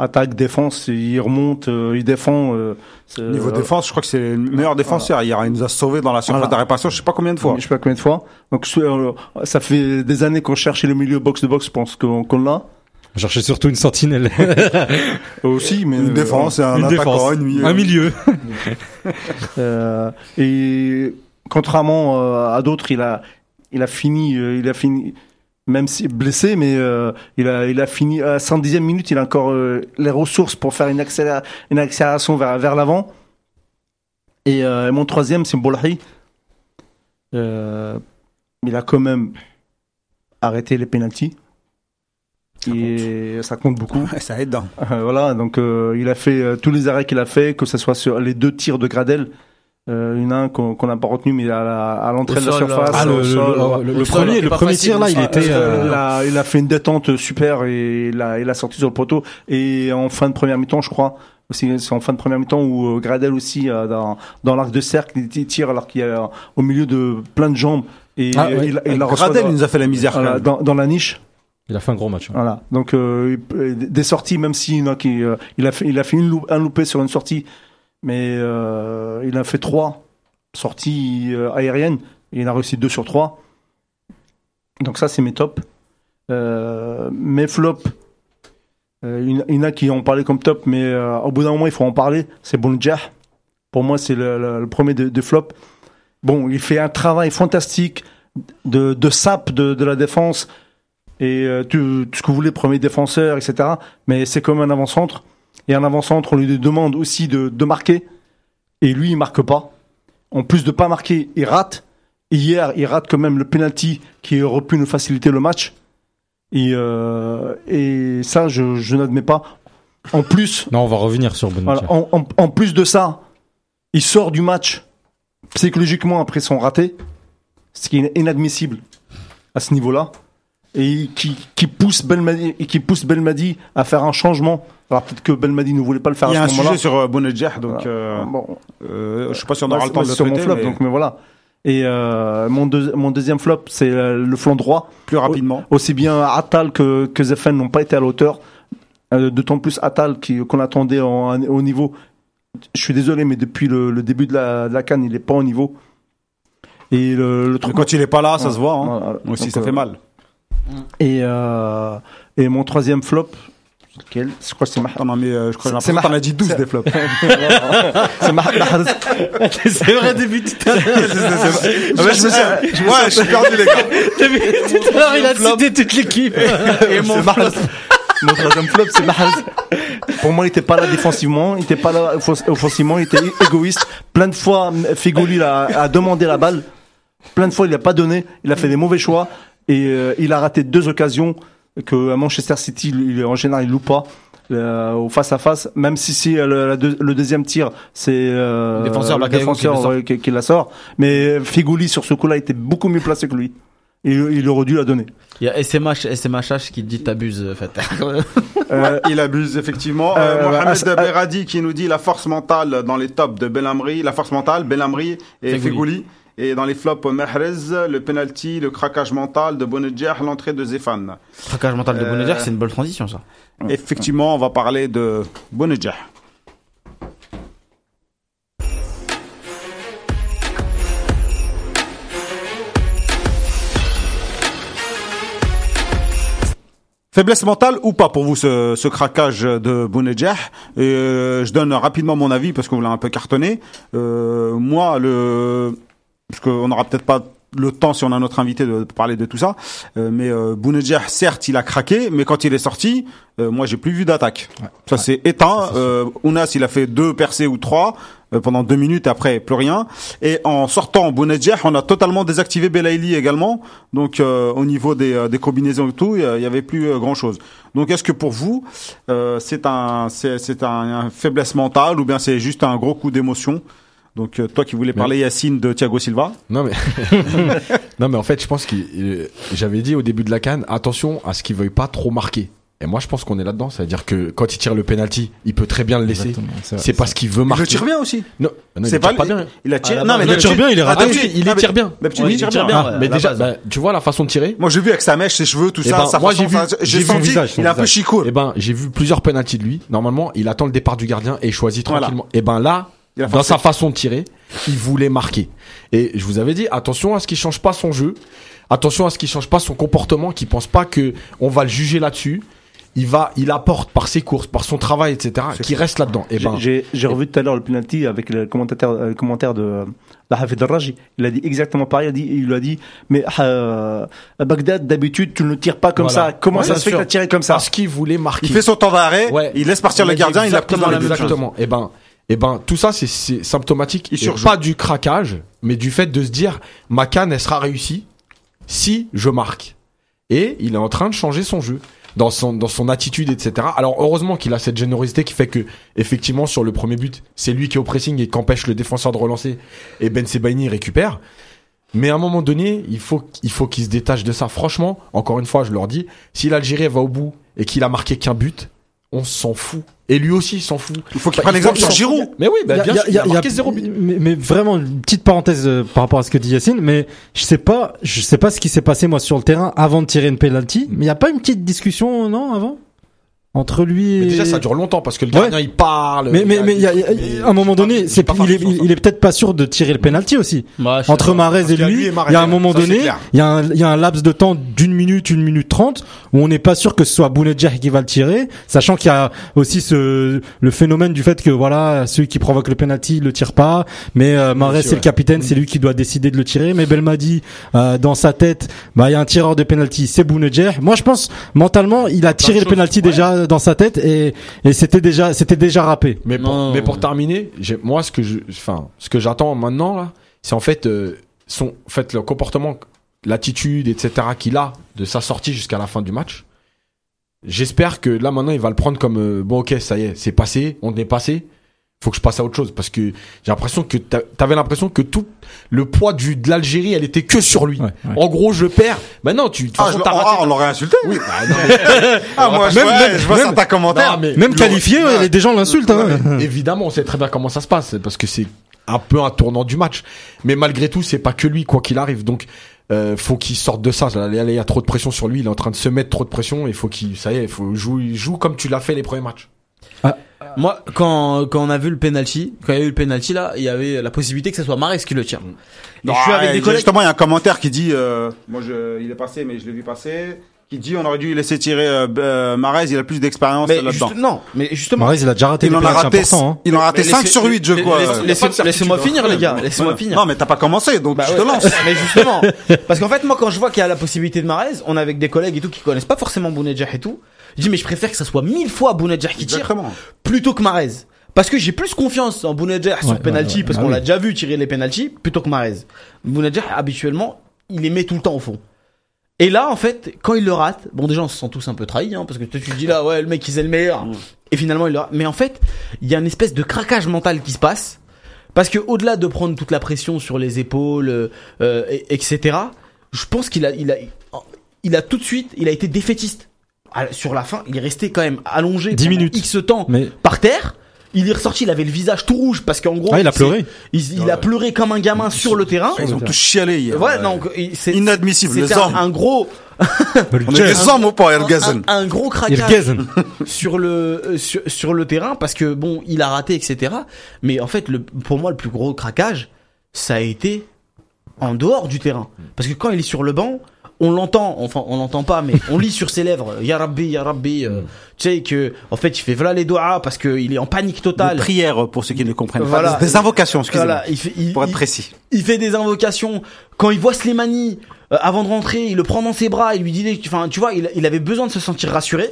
Attaque, défense, il remonte, euh, il défend. euh, Niveau défense, je crois que c'est le meilleur défenseur. Hier, il nous a sauvé dans la surface Voilà. de réparation, je sais pas combien de fois. Je sais pas combien de fois. Donc ça fait des années qu'on cherchait le milieu box to box. Je pense qu'on qu'on l'a. On cherchait surtout une sentinelle. Aussi, mais Une euh, défense, un une attaquant, défense. une milieu. Un milieu. Euh, et contrairement à d'autres, il a, il a fini, euh, il a fini, même si blessé, mais euh, il a, il a fini à 110e minute. Il a encore euh, les ressources pour faire une, accéléra- une accélération vers, vers l'avant. Et euh, mon troisième, c'est Bolhi. Il a quand même arrêté les pénalties. Et ça compte beaucoup. Ouais, ça aide. hein. Voilà, donc il a fait tous les arrêts qu'il a fait, que ce soit sur les deux tirs de Gradel. Euh, il y en a un qu'on qu'on n'a pas retenu, mais à la- à l'entrée de la surface. Ah, le, sol, le- le- premier, le premier tir là, il était. Euh, il, a, il a fait une détente super et il a, il a sorti sur le poteau. Et en fin de première mi-temps, je crois, c'est en fin de première mi-temps où euh, Gradel aussi, euh, dans, dans l'arc de cercle, il tire alors qu'il est euh, au milieu de plein de jambes. Et Ah, ouais. il, il la Gradel, dans, il nous a fait la misère. quand voilà, même. dans, dans la niche. Il a fait un gros match. hein. Voilà. Donc euh, il des sorties, même si non, qui, euh, il a fait, il a fait une lou- un loupé sur une sortie, mais euh, il a fait trois sorties euh, aériennes. Et il a réussi deux sur trois. Donc ça, c'est mes tops. Euh, mes flops, il y en a qui ont parlé comme top, mais au bout d'un moment, il faut en parler. C'est Bonjah. Pour moi, c'est le, premier de, de flop. Bon, il fait un travail fantastique de, sap de, la défense et tout ce que vous voulez, premier défenseur, etc. Mais c'est comme un avant-centre. Et un avant-centre, on lui demande aussi de, de marquer. Et lui, il marque pas. En plus de pas marquer, il rate. Hier, il rate quand même le penalty qui aurait pu nous faciliter le match. Et, euh, et ça, je, je n'admets pas. En plus, Non, on va revenir sur voilà, en, en- en plus de ça, il sort du match psychologiquement après son raté, ce qui est inadmissible à ce niveau-là, et qui, qui pousse Belmadi et qui pousse Belmadi à faire un changement. Alors peut-être que Belmadi ne voulait pas le faire Il y a à un ce moment-là. sujet sur euh, Bounedjah, donc euh, Bon, euh, je sais pas si on aura le temps de le sur mon traiter, flop, mais donc mais voilà. Et euh, mon, deux- mon deuxième flop, c'est le flanc droit. plus rapidement. Aussi bien Atal que, que Zeffen n'ont pas été à la hauteur. Euh, D'autant plus Atal qui- qu'on attendait en- au niveau. Je suis désolé, mais depuis le, le début de la, de la canne, il n'est pas au niveau. Et le, truc. quand il est pas là, ça se voit. Hein. Voilà. Aussi, Donc, ça fait mal. Et, et mon troisième flop, lequel Je crois que c'est Mah- Attends, non, mais euh, je crois que C'est- j'ai l'impression c'est que t'en Mah- as dit 12 c'est- des flops. c'est Mah- Mahrez. C'est vrai, depuis tout à l'heure. Ah, mais je me suis... Ouais, je suis perdu, les gars. Depuis tout à l'heure, il a cité toute l'équipe. Et mon C'est Mahrez. Mon troisième flop, c'est Mahrez. Pour moi, il était pas là défensivement, il était pas là offens- offensivement, il était égoïste. Plein de fois, Figoli a, a demandé la balle. Plein de fois, il n'a pas donné. Il a fait des mauvais choix et euh, il a raté deux occasions que à Manchester City, il, en général, il loupe pas. euh, au face à face, même si si euh, le, la deux- le deuxième tir, c'est euh, Le défenseur le qui défenseur qui, qui la sort. Mais Figoli sur ce coup-là était beaucoup mieux placé que lui. Et il aurait dû la donner. Il y a SMH, SMHH qui dit t'abuses, en fait. Euh, Il abuse effectivement. Euh, Euh, bah, Mohamed Beradi qui nous dit la force mentale dans les tops de Belhamri, la force mentale, Belhamri et Fegouli. Fegouli. Et dans les flops, Mahrez, le penalty, le craquage mental de Bonedjah, l'entrée de Zefan. Traquage mental de Euh, Bonneger, c'est une bonne transition, ça. Effectivement, on va parler de Bonedjah. Faiblesse mentale ou pas pour vous ce, ce craquage de Bounedjah? Euh, je donne rapidement mon avis parce qu'on l'a un peu cartonné. Euh, moi, le parce qu'on n'aura peut-être pas le temps si on a notre invité de parler de tout ça. Euh, mais euh, Bounedjah, certes, il a craqué, mais quand il est sorti, euh, moi, j'ai plus vu d'attaque. Ça s'est éteint. Euh, Ounas, il a fait deux percées ou trois euh, pendant deux minutes. Après, plus rien. Et en sortant Bounedjah, on a totalement désactivé Belaïli également. Donc, euh, au niveau des, des combinaisons et tout, il y avait plus grand chose. Donc, est-ce que pour vous, euh, c'est un, c'est, c'est un, un faiblesse mentale ou bien c'est juste un gros coup d'émotion? Donc, euh, toi qui voulais parler, Yacine, de Thiago Silva. Non mais non mais en fait je pense que j'avais dit au début de la canne attention à ce qu'il veuille pas trop marquer. Et moi je pense qu'on est là-dedans, c'est-à-dire que quand il tire le penalty, il peut très bien le laisser. C'est parce qu'il veut Il marquer. le tire bien aussi. Non, non, il C'est le pas tire pas bien. Il a tiré. Ah, non, mais il le tire bien, il est raté. il les tire bien. D'habitude, Ouais, il il tire tire bien. bien. Ah, mais déjà, bah, tu vois la façon de tirer. Moi, j'ai vu avec sa mèche, ses cheveux, tout Eh ça, ben, sa moi, j'ai vu- ça- j'ai senti, il est un peu visage. chicourt. Eh ben, j'ai vu plusieurs penalties de lui. Normalement, il attend le départ du gardien et il choisit tranquillement. Et ben là, Il dans sa façon de tirer, il voulait marquer. Et je vous avais dit, attention à ce qu'il change pas son jeu. Attention à ce qu'il change pas son comportement, qu'il pense pas que on va le juger là-dessus. Il va, il apporte par ses courses, par son travail, etc., qui reste là-dedans. Et J'ai- ben, J'ai j'ai revu tout à l'heure le penalty avec le commentateur, euh, le commentaire de euh, la Hafid Raji. Il a dit exactement pareil. Il, a dit, il lui a dit Mais euh, à Bagdad, d'habitude, tu ne tires pas comme Voilà. ça. Comment Ouais, ça se fait que as tiré comme ça? Parce qu'il voulait marquer. Il fait son temps d'arrêt, Ouais. il laisse partir le gardien, il a pris dans la. Exactement. Et ben, et ben, tout ça, c'est- symptomatique. Et pas du craquage, mais du fait de se dire, ma canne, elle sera réussie si je marque. Et il est en train de changer son jeu. Dans son, dans son attitude, etc. Alors, heureusement qu'il a cette générosité qui fait que, effectivement, sur le premier but, c'est lui qui est au pressing et qui empêche le défenseur de relancer. Et Ben Sebaini récupère. Mais à un moment donné, il faut, il faut qu'il se détache de ça. Franchement, encore une fois, je leur dis, si l'Algérie va au bout et qu'il a marqué qu'un but, on s'en fout. Et lui aussi, il s'en fout. Il faut qu'il Bah, prenne l'exemple sur Giroud. Mais oui, bah, Il y a- bien il y a- sûr, il y a- il a marqué il y a- zéro but. Mais, mais vraiment une petite parenthèse euh, par rapport à ce que dit Yacine, mais je sais pas, je sais pas ce qui s'est passé moi sur le terrain avant de tirer une penalty, mais il y a pas une petite discussion non avant? Entre lui et Mais déjà, ça dure longtemps parce que le gardien, il parle. mais mais mais il y a, il y a- mais- à un moment donné, c'est pas il est, il est peut-être pas sûr de tirer le penalty aussi. Je- Entre Marez et lui, il y a un moment ça, donné, il y a un il y a un laps de temps d'une minute, une minute trente où on n'est pas sûr que ce soit Bounedjah qui va le tirer, sachant qu'il y a aussi ce le phénomène du fait que voilà celui qui provoque le penalty il le tire pas, mais euh, Mahrez c'est le capitaine, c'est lui qui doit décider de le tirer. Mais Belmadi euh, dans sa tête, bah il y a un tireur de penalty, c'est Bounedjah. Moi je pense mentalement il a tiré le penalty ouais. Dans sa tête et et c'était déjà c'était déjà râpé. Mais pour, Non. mais pour terminer, moi, ce que je, enfin, ce que j'attends maintenant, là, c'est en fait, euh, son, en fait, le comportement l'attitude, etc. qu'il a de sa sortie jusqu'à la fin du match. J'espère que là maintenant il va le prendre comme euh, bon ok ça y est c'est passé on est passé faut que je passe à autre chose parce que j'ai l'impression que t'a- t'avais l'impression que tout le poids du de l'Algérie elle était que sur lui Ouais, ouais. en gros je perds maintenant tu de toute Ah, façon, je- ah, on l'aurait insulté. oui bah, non, mais- Ah, moi, je, Même- ouais, même- je vois même- certains commentaires. non, mais Même qualifié, des gens l'insultent. Hein. évidemment, on sait très bien comment ça se passe parce que c'est un peu un tournant du match. Mais malgré tout, c'est pas que lui quoi qu'il arrive. Donc euh, faut qu'il sorte de ça. Là, Il y a trop de pression sur lui. Il est en train de se mettre trop de pression. Il faut qu'il, ça y est, il faut jouer, joue comme tu l'as fait les premiers matchs. Moi, quand, quand on a vu le penalty, quand il y a eu le penalty là, il y avait la possibilité que ce soit Mares qui le tire. Et je suis avec des collègues. Justement, il y a un commentaire qui dit, euh, moi, je, il est passé, mais je l'ai vu passer, qui dit, on aurait dû laisser tirer euh, euh, Marez, il a plus d'expérience là-dedans. juste- non, mais justement. Mahrez, il a déjà raté Il des en a raté. Hein. il en a raté Mais 5 laissez- sur 8, je crois. laissez- laissez- Laissez-moi finir, les gars. Laissez-moi finir. Non, mais t'as pas commencé, donc Bah je ouais, te lance. Mais justement, parce qu'en fait, moi, quand je vois qu'il y a la possibilité de Marez, on est avec des collègues et tout qui connaissent pas forcément Bounedjah et tout. Je dis, mais je préfère que ça soit mille fois Bounedjah qui tire Exactement. plutôt que Marez. Parce que j'ai plus confiance en Bounedjah sur Ouais, penalty ouais, ouais. parce Ah qu'on oui. l'a déjà vu tirer les penalty plutôt que Marez. Bounedjah, habituellement, il les met tout le temps au fond. Et là, en fait, quand il le rate, bon, déjà, on se sent tous un peu trahis, hein, parce que toi, tu te dis là, ouais, le mec, il est le meilleur. Et finalement, il le rate. Mais en fait, il y a une espèce de craquage mental qui se passe. Parce que au-delà de prendre toute la pression sur les épaules, euh, euh, et- etc., je pense qu'il a, il a, il a tout de suite, il a été défaitiste. À- Sur la fin, il est resté quand même allongé 10 pendant minutes. X temps Mais par terre. Il est ressorti, il avait le visage tout rouge parce qu'en gros, ah, il a pleuré. Il, il a pleuré comme un gamin sur le terrain. Ils ont tous chialé hier. Ouais, c'est Inadmissible, les c'était un, hommes. un gros, On est des hommes ou pas, un, Ergazen un gros craquage sur le euh, sur, sur le terrain parce que bon, il a raté, etc. Mais en fait, le, pour moi, le plus gros craquage, ça a été en dehors du terrain. Parce que quand il est sur le banc, on l'entend, enfin on l'entend pas, mais on lit sur ses lèvres, Ya Rabbi, Ya Rabbi, euh, tu sais que en fait il fait voilà les doigts parce qu'il est en panique totale. Des prières, pour ceux qui ne comprennent Voilà. pas. Des invocations, excusez-moi. Voilà, il fait, il, Pour être il- précis. il fait des invocations. Quand il voit Slimani, euh, avant de rentrer, il le prend dans ses bras, il lui dit, des- enfin, tu vois, il, il avait besoin de se sentir rassuré.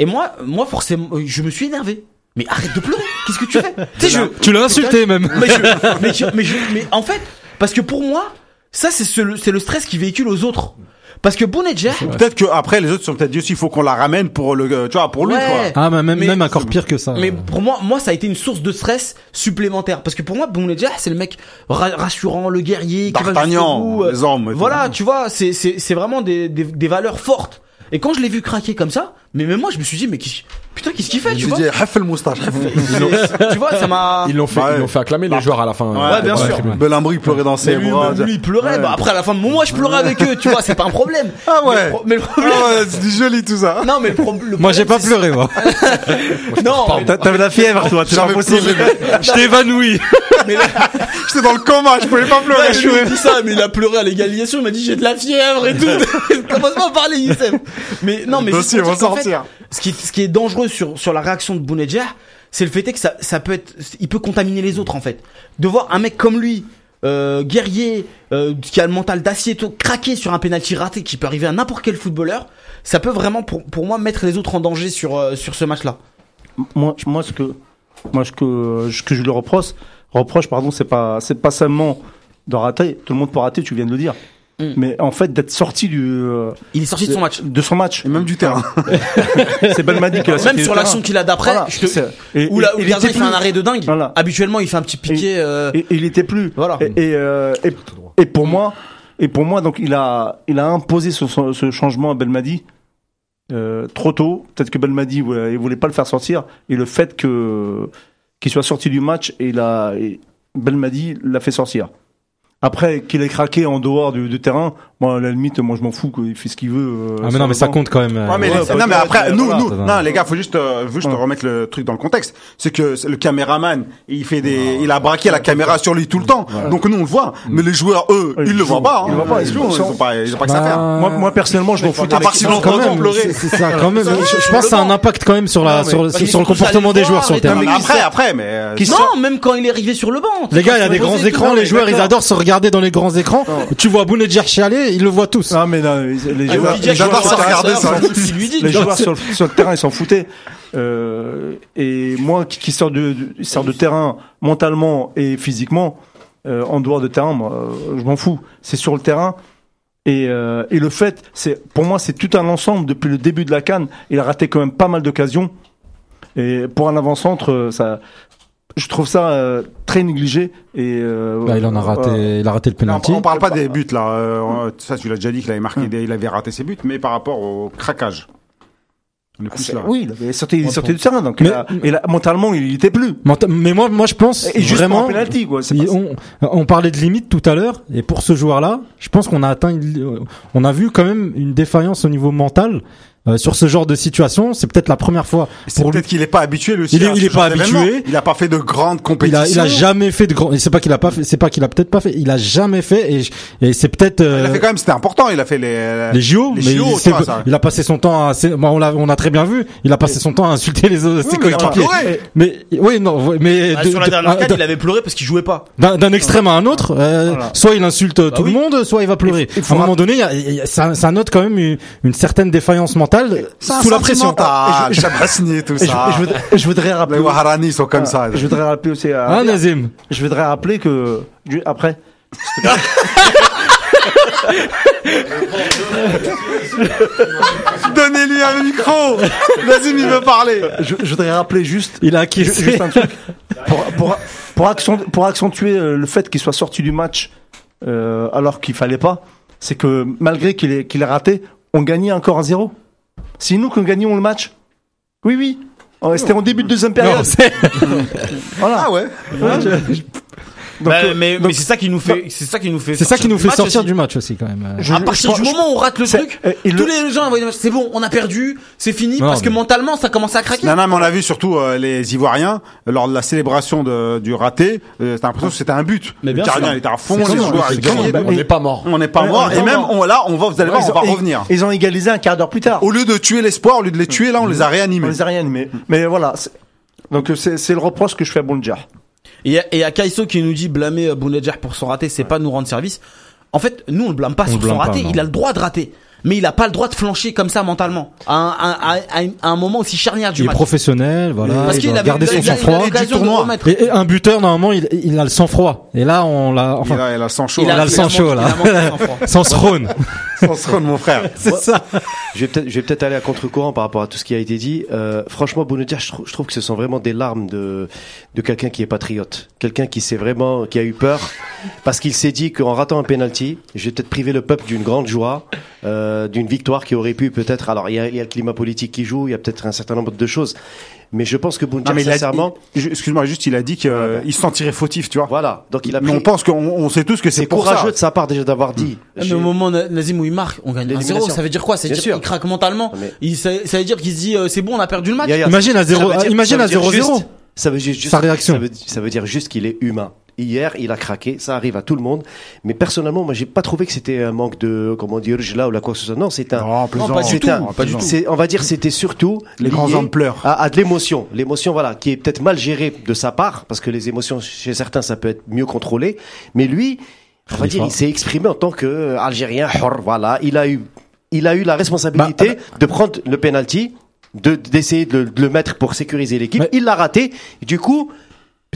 Et moi, moi, forcément, euh, je me suis énervé. Mais arrête de pleurer. Qu'est-ce que tu fais? Tu sais, je, Tu l'as insulté même. mais, je- mais, je- mais, je- mais en fait, parce que pour moi, ça, c'est ce- c'est le stress qui véhicule aux autres. Parce que Bounedjah, Peut-être que après les autres sont peut-être dit aussi, il faut qu'on la ramène pour le, euh, tu vois, pour lui, Ouais. quoi. Ah, mais même, Mais- même encore pire que ça. Mais pour moi, moi, ça a été une source de stress supplémentaire. Parce que pour moi, Bounedjah, c'est le mec ra- rassurant, le guerrier, qui va jusqu'au euh, les hommes. Voilà, tu vois, c'est c'est c'est vraiment des, des des valeurs fortes. Et quand je l'ai vu craquer comme ça, mais même moi, je me suis dit, mais qui- putain, qu'est-ce qu'il fait, tu Je vois dis, le moustache. Tu vois, ça m'a. Ils l'ont fait, ils l'ont fait acclamer les joueurs à la fin. Ouais, bien sûr. Belambri pleurait dans ses lui, bras. lui, il pleurait. Ouais. Bah, après, à la fin, moi, je pleurais avec eux, tu vois, c'est pas un problème. Ah ouais. Mais le problème. Ah ouais, c'est joli tout ça. Non, mais le, pro- le Moi, j'ai problème, pas pleuré, moi. Non, T'avais la fièvre, toi, c'est pas J'avais possible. pleuré. Je t'ai évanoui. mais là, J'étais dans le coma, je pouvais pas pleurer. Je lui ai dit ça, mais il a pleuré à l'égalisation, il m'a dit j'ai de la fièvre et tout. Commence pas à parler, Youssef. Mais non, mais Fait, ce qui, ce qui est dangereux sur, sur la réaction de Bounedjah, c'est le fait est que ça, ça peut être, il peut contaminer les autres, en fait. De voir un mec comme lui, euh, guerrier, euh, qui a le mental d'acier, tout, craquer sur un penalty raté qui peut arriver à n'importe quel footballeur, ça peut vraiment, pour, pour moi, mettre les autres en danger sur, euh, sur ce match-là. moi, moi, ce que, moi, ce que, ce que je lui reproche, reproche, pardon, c'est pas, c'est pas seulement de rater. Tout le monde peut rater, tu viens de le dire. Mm. Mais en fait, d'être sorti du, euh, Il est sorti de son match. de son match. Et même du terrain. C'est Belmadi qui a sorti Même sur l'action qu'il a d'après, Voilà, te- où, et- là, où il il fait un arrêt de dingue. Voilà. Habituellement, il fait un petit piqué. euh, Et, et il était plus. Voilà. Et, et, euh, et, et pour moi, et pour moi, donc il a, il a imposé ce, ce changement à Belmadi euh, trop tôt. Peut-être que Belmadi voulait, il voulait pas le faire sortir. Et le fait que qu'il soit sorti du match, et il a, et Belmadi l'a fait sortir. Après qu'il ait craqué en dehors du, terrain, moi à la limite, moi je m'en fous qu'il fait ce qu'il veut. euh, Ah, mais non, mais ça compte quand même. euh, Ouais, mais Ouais, les- peut-être, non, mais après, nous, nous, non, les gars, faut juste, euh, faut juste Ouais. remettre le truc dans le contexte. C'est que le caméraman, il fait des, il a braqué la caméra sur lui tout le temps. Donc nous, on le voit. Mais les joueurs, eux, ils ils le voient jouent. pas. Ils hein. le voient pas, ils Ils jouent. ont pas, ils ont pas que ça à faire. Bah, Moi, moi personnellement, je m'en fous. À part si l'on pleurer. c'est- ça, quand même. Je, pense que ça a un impact quand même sur la, sur, le comportement des joueurs sur le terrain. Après, ils- après, mais euh, Non, même quand il est arrivé sur le banc. Les gars, il y a des Ils grands écrans, les joueurs, ils adorent se regarder dans les grands écrans. Tu vois Bounedjah ils le voient tous. Ah mais non, les Ah, joueurs, les joueurs qui ça regarder, dit. les joueurs sur, le- sur le terrain ils s'en foutaient euh, et moi qui, qui sort de, de sort de terrain mentalement et physiquement euh, en dehors de terrain moi euh, je m'en fous c'est sur le terrain Et, euh, et le fait, c'est pour moi, c'est tout un ensemble depuis le début de la canne. Il a raté quand même pas mal d'occasions. Et pour un avant-centre, ça, je trouve ça euh, très négligé. Et euh, Bah, il en a raté, euh, il a raté le penalty. on parle pas des buts là. euh, ça, tu l'as déjà dit qu'il avait marqué, des- il avait raté ses buts, mais par rapport au craquage. On est plus c'est- là. oui, il avait sorti, il pour- du terrain, donc Mais- il a- et là, mentalement, il était plus. Mais moi, moi, je pense Et juste vraiment. pour un penalty, quoi. pas- on, on parlait de limite tout à l'heure, et pour ce joueur-là, je pense qu'on a atteint, une- on a vu quand même une défaillance au niveau mental euh, sur ce genre de situation. C'est peut-être la première fois. C'est peut-être qu'il est pas habitué lui aussi. Il est- à il est pas habitué. Il a pas fait de grandes Il compétitions. a, il a jamais fait de grand. et C'est pas qu'il a pas fait. C'est pas qu'il a peut-être pas fait. Il a jamais fait. Et, je- et c'est peut-être. Il euh, a fait quand même, c'était important. Il a fait les les JO, les mais JO, il, vois, ça. il a passé son temps à, c'est- bon, on l'a, on a très bien vu, il a passé son temps à insulter les autres, ses Oui, mais il a pleuré. Mais, oui, non, mais, Bah, de- sur la de- dernière ah, canne, d'un- il avait pleuré parce qu'il jouait pas. d'un, d'un extrême à un autre, euh, Voilà. soit il insulte tout oui. le monde, soit il va pleurer. Il à un moment donné, il y a- il y a- ça, note quand même une certaine défaillance mentale Un sous la pression. Et je- tout Et je, ça. et je voudrais, je voudrais rappeler. Les Waharani sont comme ça. Je voudrais rappeler aussi à, Hein, Nazim je voudrais rappeler que du- après Donnez-lui un micro. Nazim, il veut parler. je, je voudrais rappeler juste Il a acquis. juste un truc pour pour pour, accent- pour accentuer euh, le fait qu'il soit sorti du match euh, alors qu'il fallait pas c'est que malgré qu'il ait qu'il ait raté on gagnait encore à zéro c'est nous qui gagnions le match oui oui C'était en début de deuxième période. Non, Voilà. Ah ouais. Ouais, je- je- Donc, Bah, euh, mais donc, mais c'est ça qui nous fait, c'est ça qui nous fait. c'est ça qui nous fait sortir aussi. du match aussi quand même. je- à partir du moment où on rate le truc, euh, le- tous les gens, c'est bon, on a perdu, c'est fini, Non, parce que mais- mentalement, ça commence à craquer. Non, non, mais on a vu surtout euh, les Ivoiriens lors de la célébration de, du raté. Euh, t'as l'impression que c'était un but. Mais le bien gardien sûr. il était à fond, les joueurs On n'est pas mort. On n'est pas mort. Et même, on, là, on va, vous allez voir, on va revenir. Ils ont égalisé un quart d'heure plus tard. Au lieu de tuer l'espoir, au lieu de les tuer, là, on les a On réanimés. les a rien mais mais voilà. Donc euh, c'est c'est le reproche que je fais à Bonja. Et il y a- il Kaiso qui nous dit blâmer euh, Bounedjah pour son raté, c'est pas nous rendre service. En fait, nous on le blâme pas On sur son pas, raté, non. il a le droit de rater. Mais il a pas le droit de flancher comme ça mentalement. À un, à, à- à un- à un moment aussi charnière du Il est match. professionnel, voilà. Parce il qu'il avait il son il il sang-froid. Et, et un buteur, normalement, il, il a le sang-froid. Et là, on l'a, Il enfin, a, il a le sang chaud. il a le sang chaud, il là. sans Srone. Sans se rendre, mon frère. C'est ça. Je vais peut-être, je vais peut-être aller à contre-courant par rapport à tout ce qui a été dit. Euh, franchement, Bounedjah, je, trou- je trouve que ce sont vraiment des larmes de de quelqu'un qui est patriote, quelqu'un qui s'est vraiment, qui a eu peur parce qu'il s'est dit qu'en ratant un penalty, je vais peut-être priver le peuple d'une grande joie, euh, d'une victoire qui aurait pu peut-être. Alors, il y a, il y a le climat politique qui joue, il y a peut-être un certain nombre de choses, mais je pense que mais dit- sincèrement, excuse-moi, juste, il a dit qu'il se sentirait fautif, tu vois. voilà. Donc, il a Mais pris. on pense qu'on on sait tous que c'est courageux ça. de sa part déjà d'avoir dit. Mais j'ai- au moment Na- Nazim où il marque, on gagne 1-0. L'élimination. Ça veut dire quoi? Ça veut Bien dire sûr. qu'il craque mentalement. Mais- Il, ça, ça veut dire qu'il se dit euh, c'est bon, on a perdu le match. Imagine à ça 0, veut dire- imagine ça à veut dire 0-0. juste- Ça veut juste, Sa réaction. Ça veut, ça veut dire juste qu'il est humain. Hier, il a craqué, ça arrive à tout le monde. Mais personnellement, moi, j'ai pas trouvé que c'était un manque de, comment dire, là ou la quoi que ce soit. Non, c'est un, Non, plaisant. pas du c'est tout, un- pas du tout. c'est- on va dire, c'était surtout Les grands hommes pleurent. À, à de l'émotion, l'émotion, voilà, qui est peut-être mal gérée de sa part, parce que les émotions chez certains, ça peut être mieux contrôlé. Mais lui, on va dire, il s'est exprimé en tant que euh, Algérien, voilà, il a eu, il a eu la responsabilité Bah, de prendre le penalty, de d'essayer de, le- de le mettre pour sécuriser l'équipe. Il l'a raté. Du coup.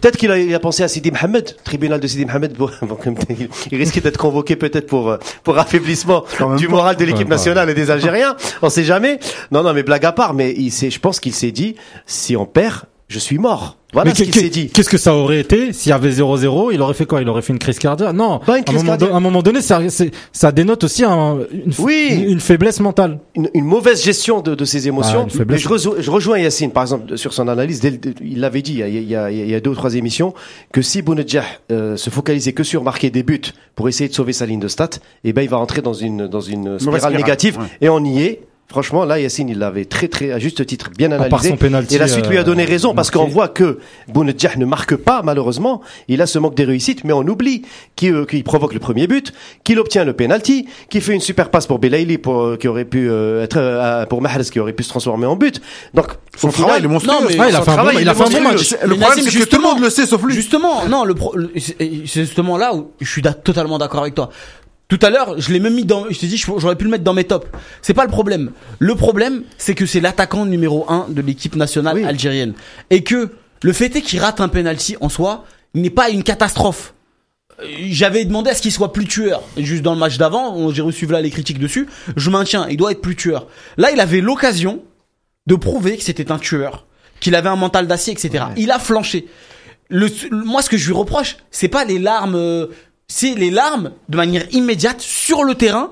Peut-être qu'il a, il a pensé à Sidi Mohamed, tribunal de Sidi Mohamed. Bon, il- il risquait d'être convoqué peut-être pour euh, pour affaiblissement du moral de l'équipe nationale et des Algériens. On sait jamais. Non, non, mais blague à part. Mais il je pense qu'il s'est dit, si on perd, je suis mort. Voilà Mais ce qu'il s'est dit. Qu'est-ce que ça aurait été s'il y avait 0-0 Il aurait fait quoi? Il aurait fait une crise cardiaque? Non. Pas une à, un crise moment cardiaque. do- à un moment donné, ça, dénote aussi un- une, Oui. une, une faiblesse mentale. Une, une mauvaise gestion de, de ses Ah, émotions. Mais je, rejoins- je rejoins Yacine, par exemple, sur son analyse. Dès il l'avait dit il y, a, il, y a, il y a deux ou trois émissions que si Bounedjah euh, se focalisait que sur marquer des buts pour essayer de sauver sa ligne de stats, eh ben il va rentrer dans une dans une spirale, spirale, négative. ouais. Et on y est. Franchement, là, Yacine, il l'avait très, très, à juste titre, bien À part analysé. son penalty, et la suite lui a donné euh, raison parce qu'on voit que Bounedjah ne marque pas, malheureusement. Il a ce manque des réussites, mais on oublie qu'il euh, provoque le premier but, qu'il obtient le penalty, qu'il fait une super passe pour Belaïli pour, euh, qui aurait pu euh, être, euh, pour Mahrez qui aurait pu se transformer en but. Donc, Son au travail, il est final, monstrueux. Non, mais- Ouais, il a fait un bon, travail, il a il fait un est bon monstrueux. match. Le Mais problème, c'est que tout le justement- monde le sait, sauf lui. Justement, non, le pro- c'est justement là où je suis totalement d'accord avec toi. Tout à l'heure, je l'ai même mis dans, je t'ai dit, j'aurais pu le mettre dans mes tops. C'est pas le problème. Le problème, c'est que c'est l'attaquant numéro un de l'équipe nationale Oui. algérienne. Et que le fait est qu'il rate un penalty en soi, n'est pas une catastrophe. j'avais demandé à ce qu'il soit plus tueur. Juste dans le match d'avant, j'ai reçu là les critiques dessus. Je maintiens, il doit être plus tueur. Là, il avait l'occasion de prouver que c'était un tueur, qu'il avait un mental d'acier, etc. Il a flanché. Le, moi, ce que je lui reproche, c'est pas les larmes, euh, c'est les larmes de manière immédiate sur le terrain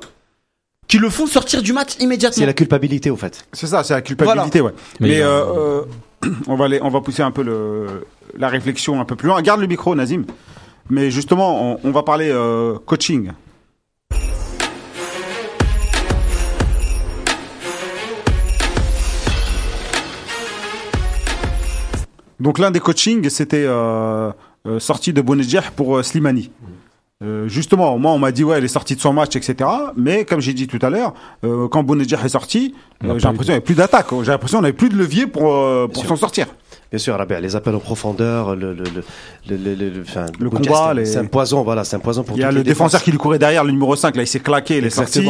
qui le font sortir du match immédiatement. C'est la culpabilité, au fait. C'est ça, c'est la culpabilité, ouais. Mais euh, euh, on va aller, on va pousser un peu le, la réflexion un peu plus loin. Garde le micro, Nazim. Mais justement, on, on va parler euh, coaching. Donc l'un des coachings, c'était euh, euh, sorti de Bounedjah pour euh, Slimani. Euh, justement, moi, on m'a dit ouais, elle est sortie de son match, etc. Mais comme j'ai dit tout à l'heure, euh, quand Bounedjah est sorti, euh, j'ai l'impression qu'il n'y avait plus d'attaque. J'ai l'impression qu'on n'avait plus de levier pour pour s'en sortir. Bien sûr, Rabia, les appels en profondeur, le, le, le, le, enfin, Le combat, c'est- les- c'est un poison, voilà, c'est un poison pour Il y a le défenseur qui lui courait derrière, le numéro 5, là, il s'est claqué, il est sorti,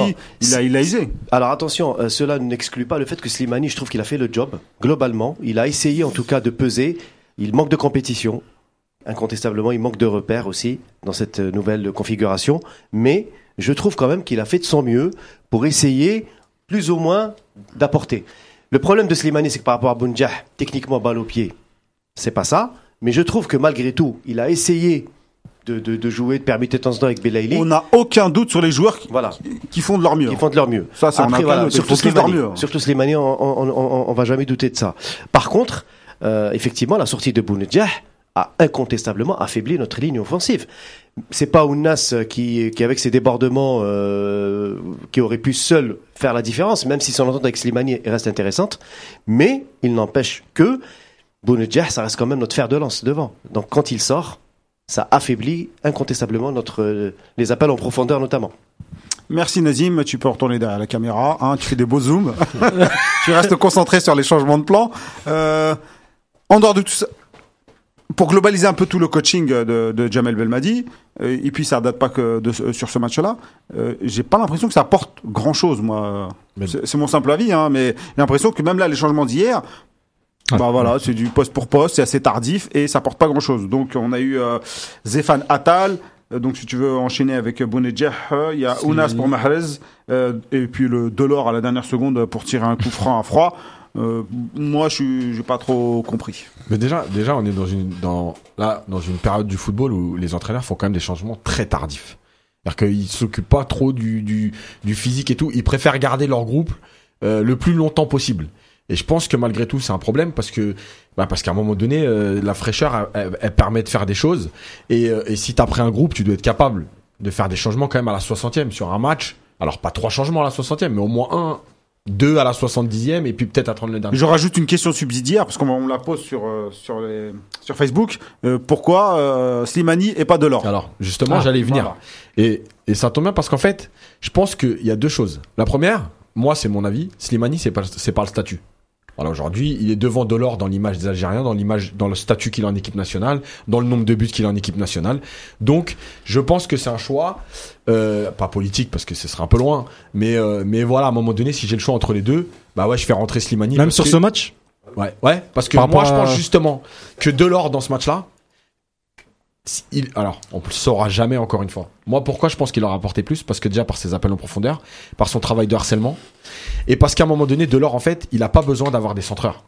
il a, il a isé. Alors attention, euh, cela n'exclut pas le fait que Slimani, je trouve qu'il a fait le job globalement. Il a essayé en tout cas de peser. Il manque de compétition, incontestablement. Il manque de repères aussi dans cette nouvelle configuration. Mais je trouve quand même qu'il a fait de son mieux pour essayer plus ou moins d'apporter. Le problème de Slimani, c'est que par rapport à Bounjah, techniquement balle au pied, c'est pas ça. Mais je trouve que malgré tout, il a essayé de, de, de jouer, de permuter de temps en temps avec Belaïli. On n'a aucun doute sur les joueurs qui, Voilà. qui font de leur mieux. Ils font de leur mieux. Ça, a Après, voilà, surtout Slimani. mieux. Surtout Slimani, on, on, on, on va jamais douter de ça. Par contre, euh, effectivement, la sortie de Bounedjah a incontestablement affaibli notre ligne offensive. C'est pas Ounas qui, qui avec ses débordements, euh, qui aurait pu seul faire la différence, même si son entente avec Slimani reste intéressante. Mais il n'empêche que Bounedjah, ça reste quand même notre fer de lance devant. Donc quand il sort, ça affaiblit incontestablement notre, euh, les appels en profondeur notamment. Merci Nazim, tu peux retourner derrière la caméra, hein, tu fais des beaux zooms. tu restes concentré sur les changements de plan. Euh, en dehors de tout ça, pour globaliser un peu tout le coaching de, de Jamel Belmadi, euh, et puis ça date pas que de, sur ce match-là, euh, j'ai pas l'impression que ça apporte grand-chose, moi. C'est mon simple avis, hein, mais j'ai l'impression que même là, les changements d'hier, bah voilà, c'est du poste pour poste, c'est assez tardif et ça apporte pas grand-chose. Donc on a eu euh, Zéphane Attal, euh, donc si tu veux enchaîner avec Bounedjah, il y a Ounas pour Mahrez, euh, et puis le Delors à la dernière seconde pour tirer un coup franc à froid. Euh, moi, je j'ai pas trop compris. Mais déjà, déjà, on est dans une, dans, là, dans une période du football où les entraîneurs font quand même des changements très tardifs. C'est-à-dire qu'ils s'occupent pas trop du, du, physique et tout. Ils préfèrent garder leur groupe euh, le plus longtemps possible. Et je pense que malgré tout, c'est un problème parce que, bah parce qu'à un moment donné, euh, la fraîcheur, elle permet de faire des choses. Et, euh, et si t'as pris un groupe, tu dois être capable de faire des changements quand même à la 60e sur un match. Alors pas trois changements à la 60e, mais au moins un, deux à la 70e et puis peut-être attendre le dernier. Je rajoute une question subsidiaire parce qu'on la pose sur euh, sur les, sur Facebook. Euh, pourquoi euh, Slimani et pas Delors? Alors, justement, Ah, j'allais venir. voilà. Et, et ça tombe bien parce qu'en fait, je pense qu'il y a deux choses. La première, moi, c'est mon avis, Slimani, c'est pas, c'est pas le statut. Voilà, aujourd'hui, il est devant Delors dans l'image des Algériens, dans l'image, dans le statut qu'il a en équipe nationale, dans le nombre de buts qu'il a en équipe nationale. Donc, je pense que c'est un choix, euh, pas politique parce que ce serait un peu loin, mais, euh, mais voilà, à un moment donné, si j'ai le choix entre les deux, bah ouais, je fais rentrer Slimani. Même sur que- ce match? Ouais, ouais, parce que Par moi, je pense justement que Delors dans ce match-là, il, alors, on ne le saura jamais encore une fois. Moi, pourquoi je pense qu'il aura apporté plus? Parce que déjà par ses appels en profondeur, par son travail de harcèlement, et parce qu'à un moment donné, Delors, en fait, il a pas besoin d'avoir des centreurs.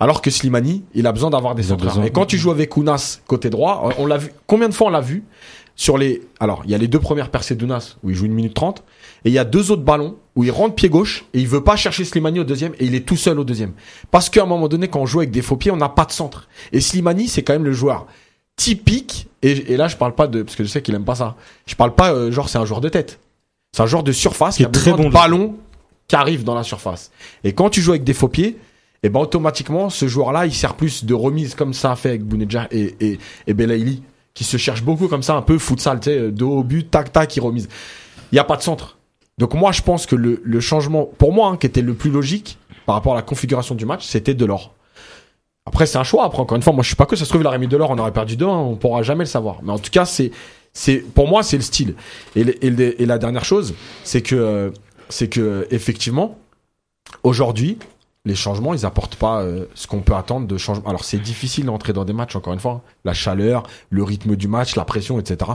Alors que Slimani, il a besoin d'avoir des a centreurs. besoin. Et quand tu joues avec Ounas côté droit, euh, on l'a vu. Combien de fois on l'a vu sur les Alors, il y a les deux premières percées d'Ounas où il joue une minute trente, et il y a deux autres ballons où il rentre pied gauche et il veut pas chercher Slimani au deuxième et il est tout seul au deuxième. Parce qu'à un moment donné, quand on joue avec des faux pieds, on n'a pas de centre. Et Slimani, c'est quand même le joueur typique. Et, et là, je parle pas de parce que je sais qu'il aime pas ça. Je parle pas euh, genre c'est un joueur de tête. C'est un joueur de surface Qui qui, est a très bon de ballon qui arrive dans la surface. Et quand tu joues avec des faux pieds, et ben automatiquement, ce joueur-là, il sert plus de remise comme ça a fait avec Bounedjah et, et, et Belaïli, qui se cherche beaucoup comme ça, un peu futsal, tu sais, dos au but, tac, tac, il remise. Il n'y a pas de centre. Donc moi, je pense que le, le changement, pour moi, hein, qui était le plus logique par rapport à la configuration du match, c'était Delors. Après, c'est un choix. Après, encore une fois, moi, je suis pas que ça se trouve, aurait mis Delors, on aurait perdu 2 on pourra jamais le savoir. Mais en tout cas, c'est, c'est, pour moi, c'est le style. Et, le- et, le- et la dernière chose, c'est que, euh, c'est que, effectivement, aujourd'hui, les changements, ils apportent pas euh, ce qu'on peut attendre de changement. Alors c'est difficile d'entrer dans des matchs, encore une fois, hein. la chaleur, le rythme du match, la pression, etc.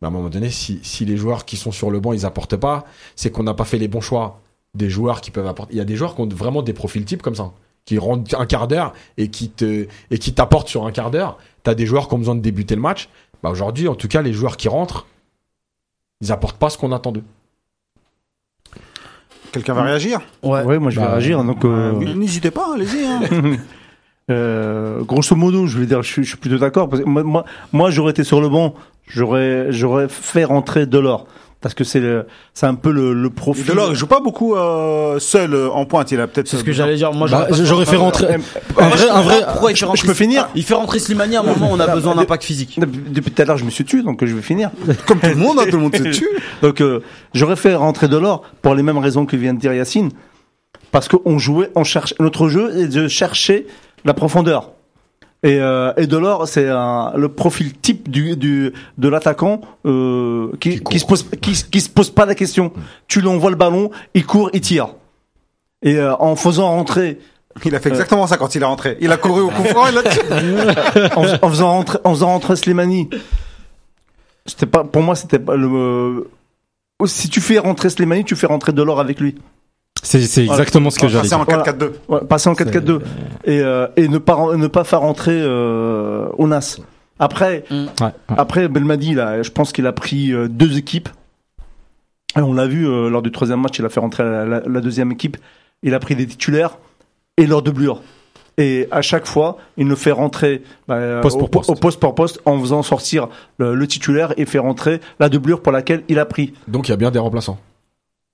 Mais à un moment donné, si, si les joueurs qui sont sur le banc, ils apportent pas, c'est qu'on n'a pas fait les bons choix. Des joueurs qui peuvent apporter. Il y a des joueurs qui ont vraiment des profils types comme ça, qui rentrent un quart d'heure et qui te et qui t'apportent sur un quart d'heure. T'as des joueurs qui ont besoin de débuter le match. Bah aujourd'hui, en tout cas, les joueurs qui rentrent, ils apportent pas ce qu'on attend d'eux. Quelqu'un va réagir? Ouais. Ouais, moi je vais Bah, réagir. Donc, euh, N'hésitez pas, allez-y. hein. euh, grosso modo, je vais dire, je suis, je suis plutôt d'accord. parce que Moi, moi, moi, j'aurais été sur le banc, j'aurais, j'aurais fait rentrer Delors. Parce que c'est le, c'est un peu le, le profil. Delors, il joue pas beaucoup euh, seul euh, en pointe. Il a peut-être. C'est ce que j'allais dire. Moi, Bah, j'aurais fait rentrer un vrai, je un vrai. pourquoi il fait rentrer Je peux finir Il fait rentrer Slimani à un moment où on a besoin d'impact physique. Depuis depuis tout à l'heure, je me suis tué, donc euh, je vais finir. Comme tout le monde, hein, tout le monde se tue. Donc euh, j'aurais fait rentrer Delors pour les mêmes raisons que vient de dire Yacine, parce qu'on jouait, on cherche notre jeu est de chercher la profondeur. Et, euh, et Delors, c'est le profil type du, du de l'attaquant euh, qui, qui, se pose qui, qui se pose pas la question. Tu lui envoies le ballon, il court, il tire. Et euh, en faisant rentrer Il a fait exactement ça quand il est rentré. Il a couru au coup franc. Il a... en, en faisant rentrer, en faisant rentrer Slimani, c'était pas, pour moi, c'était pas le. euh, si tu fais rentrer Slimani, tu fais rentrer Delors avec lui. C'est exactement ce que j'allais passer dire. en 4-4-2. Ouais, passer en 4-4-2 et, euh, et ne pas ne pas faire rentrer euh, Onas. Après, Ouais, ouais. après Belmadi, là, je pense qu'il a pris euh, deux équipes. Et on l'a vu euh, lors du troisième match, il a fait rentrer la, la- la deuxième équipe. Il a pris des titulaires et leur doublure. Et à chaque fois, il nous fait rentrer bah, Poste au, pour poste. au poste pour poste en faisant sortir le, le titulaire et fait rentrer la doublure pour laquelle il a pris. Donc il y a bien des remplaçants.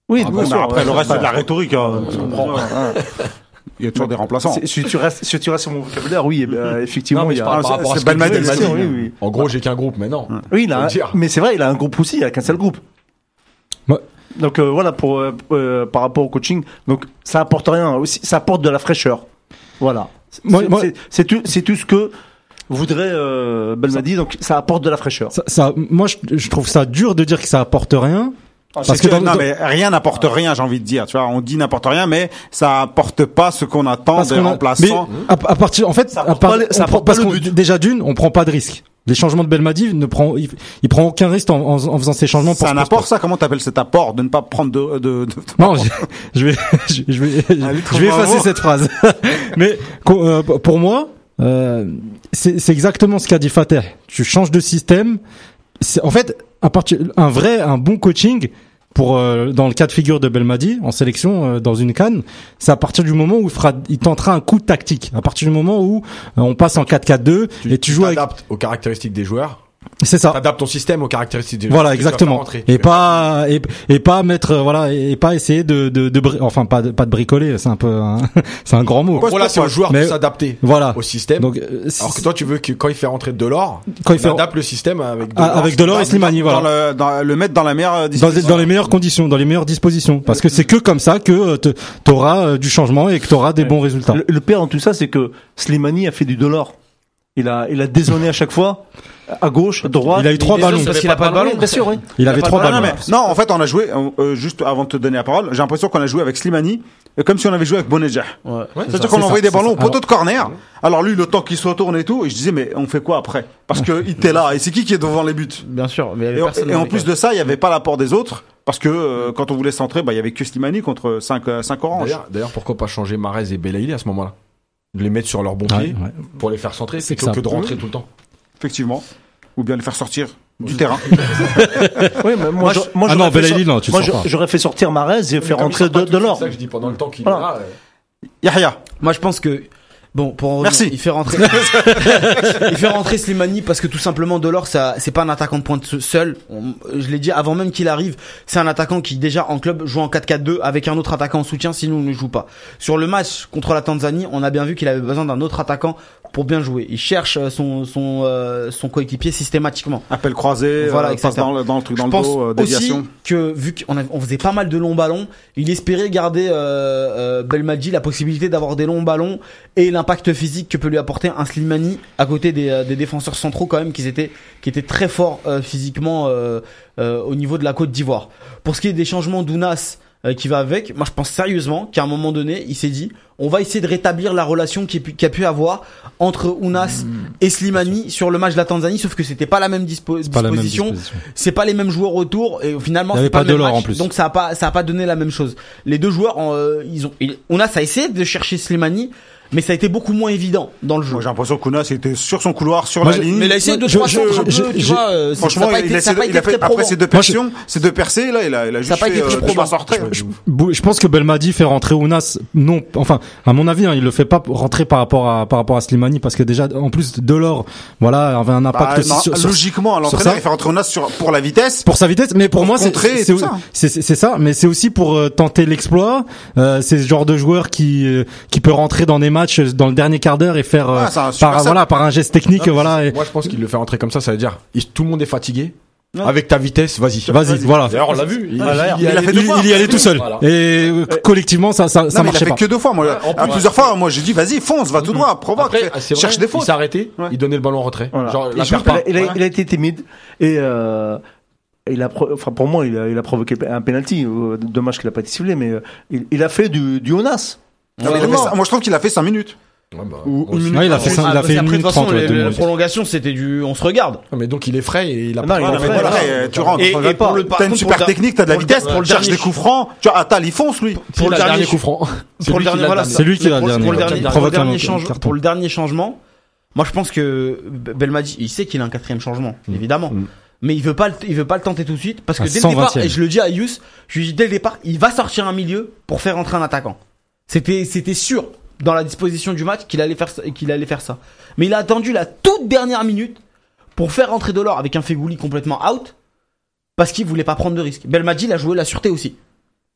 Oui, Ah, bien bon, sûr, après, ouais, le reste, c'est de la rhétorique. hein. Il y a toujours des remplaçants. Si tu restes, si tu restes sur mon vocabulaire, oui, eh effectivement, Non, mais il y a. par c'est- rapport à ce que Belmadi. Oui, oui. En gros, j'ai qu'un groupe, mais non. Oui, il a mais c'est vrai, il a un groupe aussi, il a qu'un seul groupe. Ouais. Donc euh, voilà pour euh, euh, par rapport au coaching, donc ça apporte rien aussi, ça apporte de la fraîcheur. Voilà. Moi- C'est- moi- c'est- C'est tout, c'est tout ce que voudrait euh, Belmadi, donc ça apporte de la fraîcheur. Ça, ça- moi, je, je trouve ça dur de dire que ça apporte rien. Parce Parce que que dans- non, dans- mais rien n'apporte rien, j'ai envie de dire. Tu vois, on dit n'importe rien, mais ça apporte pas ce qu'on attend Parce des remplaçants. mais à, à partir, en fait, à apporte part- pas le- ça prend- parce qu'on- déjà d'une, on prend pas de risque. Les changements de Belmadi ne prend, il, il prend aucun risque en, en- en faisant ces changements. C'est un apport, ça? Comment t'appelles cet apport de ne pas prendre de, de, de- Non, je, je vais, je, je vais, Allez, je vais effacer cette phrase. Mais euh, pour moi, euh, c'est c'est exactement ce qu'a dit Fateh. Tu changes de système. C'est- En fait, à partir, un vrai, un bon coaching pour euh, dans le cas de figure de Belmadi en sélection euh, dans une canne, c'est à partir du moment où il fera, il tentera un coup tactique. À partir du moment où euh, on passe en 4-4-2 et tu joues avec, aux caractéristiques des joueurs. C'est ça. T'adaptes ton système aux caractéristiques joueurs. Voilà, exactement. rentrer, Et pas et, et pas mettre euh, voilà et pas essayer de de, de bri- enfin pas de, pas de bricoler, c'est un peu c'est un grand mot. Voilà, c'est au joueur Mais- de s'adapter Voilà. au système. Donc euh, Alors que toi, tu veux que quand il fait rentrer Delors, quand il fait adapte le système avec Ah, avec Delors et Slimani, dans, voilà. le, dans le mettre dans la meilleure Dans, disposition. dans les meilleures conditions, dans les meilleures dispositions, parce que c'est que comme ça que tu auras du changement et que tu auras des bons résultats. Le, le pire dans tout ça, c'est que Slimani a fait du dollar. Il a, il a dézonné à chaque fois, à gauche, à droite. Il a eu trois ballons. Parce qu'il a pas de ballon. Bien sûr, oui. Il avait trois ballons. non, en fait, on a joué, euh, euh, juste avant de te donner la parole, j'ai l'impression qu'on a joué avec Slimani, comme si on avait joué avec Bonedja. Ouais. C'est-à-dire qu'on envoyait des ballons au poteau de corner. Alors lui, le temps qu'il se retourne et tout, et je disais, mais on fait quoi après? Parce que il était là, et c'est qui qui est devant les buts? Bien sûr, mais il y avait Et, en- personne et dans en les plus de ça, il n'y avait pas l'apport des autres, parce que euh, quand on voulait centrer, bah, il y avait que Slimani contre 5 cinq oranges. D'ailleurs, d'ailleurs, pourquoi pas changer Marez et Belaïli à ce moment-là? De les mettre sur leur bon Ouais, pied ouais. pour les faire centrer, C'est que de rentrer tout le temps. Effectivement. Ou bien les faire sortir du terrain. Oui, mais moi, je- moi, Ah j'aurais non, Belaïli, non, tu moi, sors pas. j'aurais fait sortir Marez et fait Comme rentrer de, de l'or. C'est ça que je dis pendant le temps qu'il Voilà. est là. euh, Yahya. Moi, je pense que bon, pour en Merci. il fait rentrer, il fait rentrer Slimani parce que tout simplement Delors, ça, c'est pas un attaquant de pointe se- seul. On- je l'ai dit avant même qu'il arrive, c'est un attaquant qui déjà en club joue en 4-4-2 avec un autre attaquant en soutien, sinon il ne joue pas. Sur le match contre la Tanzanie, on a bien vu qu'il avait besoin d'un autre attaquant pour bien jouer. Il cherche euh, son son euh, son coéquipier systématiquement. Appel croisé, Voilà, euh, passe dans le, dans le truc dans Je le pense dos, euh, déviation. aussi que vu qu'on a- on faisait pas mal de longs ballons, il espérait garder euh, euh, Belmadi la possibilité d'avoir des longs ballons et l'impact physique que peut lui apporter un Slimani à côté des, euh, des défenseurs centraux quand même qui étaient qui étaient très forts euh, physiquement euh, euh, au niveau de la Côte d'Ivoire. Pour ce qui est des changements d'Ounas qui va avec. Moi, je pense sérieusement qu'à un moment donné, il s'est dit, on va essayer de rétablir la relation qui, qui a pu avoir entre Ounas Hmm. et Slimani sur le match de la Tanzanie, sauf que c'était pas la même dispo- disposition. C'est pas les mêmes joueurs autour et finalement c'est pas, pas le même Delors, match, en plus. donc ça a pas ça a pas donné la même chose. Les deux joueurs, euh, ils ont, Ounas a essayé de chercher Slimani, mais ça a été beaucoup moins évident dans le jeu. Moi, j'ai l'impression qu'Ounas était sur son couloir, sur Moi, la je- ligne. Mais il a essayé deux Je- trois je- centres un je- peu, tu vois. euh, Franchement, ça a pas il, été, a ça a essayé- pas il été a fait, après ces deux je- percées, ces deux percées, là, il a, il a juste pas fait, été très euh, Je pense que Belmadi fait rentrer Ounas. Non, enfin, à mon avis, hein, il le fait pas rentrer par rapport à par rapport à Slimani parce que déjà, en plus, Delors, voilà, avait un Bah, impact aussi non, sur, sur- logiquement, sur l'entraîneur, ça. il fait rentrer Ounas sur, pour la vitesse. pour sa vitesse, mais pour, Pour moi, c'est c'est ça. mais c'est aussi pour euh, tenter l'exploit. Euh, c'est ce genre de joueur qui euh, qui peut rentrer dans des matchs euh, dans le dernier quart d'heure et faire euh, Ah, super par voilà par un geste technique, Non, voilà. et- Moi, je pense qu'il le fait rentrer comme ça, ça veut dire il- tout le monde est fatigué. Avec ta vitesse, vas-y. Vas-y, voilà. D'ailleurs, on l'a vu. Il, il y il a allait- fait deux Il, fois. il y allait tout seul. Voilà. Et euh, collectivement, ça ça, ça Non, mais il a marchait fait pas. que deux fois. Moi, à plusieurs fois, moi, j'ai dit, vas-y, fonce, va tout droit, provoque, Après, ah, vrai, cherche des il fautes. s'est arrêté, Ouais. il donnait le ballon en retrait. Voilà. Genre, Il joue- pas. il, a, il il été timide et euh, il a, enfin pour moi, il a, il a provoqué un penalty. euh, Dommage qu'il a pas été sifflé, mais euh, il, il a fait du, du Onas. Non, mais il a fait ça- Moi, je trouve qu'il a fait 5 minutes. Ouais, bah, Ou une minute. Ouais, il a fait ça, il a Ah, fait une minute trente. ouais, la minutes. prolongation, c'était du, on se regarde. Ah, mais donc il est frais et il a Non, pas- il voilà, eh, tu rentres. Et, et pour le, par T'as une contre, super le- technique, t'as de la pour le- vitesse, pour le tu cherches dernier- des coups francs. Tu vois, Attal, il fonce, lui. Pour le dernier coup franc. C'est pour lui le qui dernier, l'a voilà, donné. C'est lui qui l'a pour, dernier. pour le ouais. dernier, Il pour le provoque un dernier autre change- carton. pour le dernier changement, moi je pense que B- Belmadi, il sait qu'il a un quatrième changement, évidemment. Mm. Mais il veut pas, le- il veut pas le tenter tout de suite parce que À dès le départ, 120e. et je le dis à Yus, je lui dis dès le départ, il va sortir un milieu pour faire entrer un attaquant. C'était, c'était sûr dans la disposition du match qu'il allait faire, ça- qu'il allait faire ça. Mais il a attendu la toute dernière minute pour faire entrer Delors avec un Fegouli complètement out parce qu'il voulait pas prendre de risque. Belmadi, il a joué la sûreté aussi.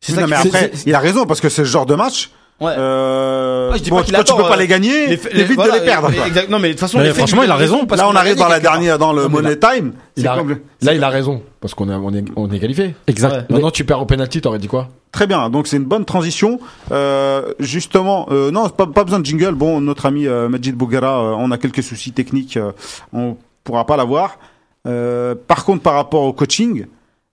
C'est Oui, ça non, mais après, il a raison parce que c'est ce genre de match. Ouais. Euh, Ouais, je dis bon, pas qu'il tu peux pas euh, les gagner, Les évite voilà, de les perdre. quoi. exact- non mais de toute façon, Mais les faits, franchement, il a raison. parce Là, on arrive dans la dernière, dans le Non, Money Time. Il a-. Là, il a raison. Parce qu'on est, on est, on est qualifié. Exact. Ouais. Maintenant, tu perds au penalty, t'aurais dit quoi Très bien, donc c'est une bonne transition. Euh, justement, euh, non, pas, pas besoin de jingle. Bon, notre ami euh, Majid Bougara, euh, on a quelques soucis techniques, euh, on pourra pas l'avoir. Euh, par contre, par rapport au coaching,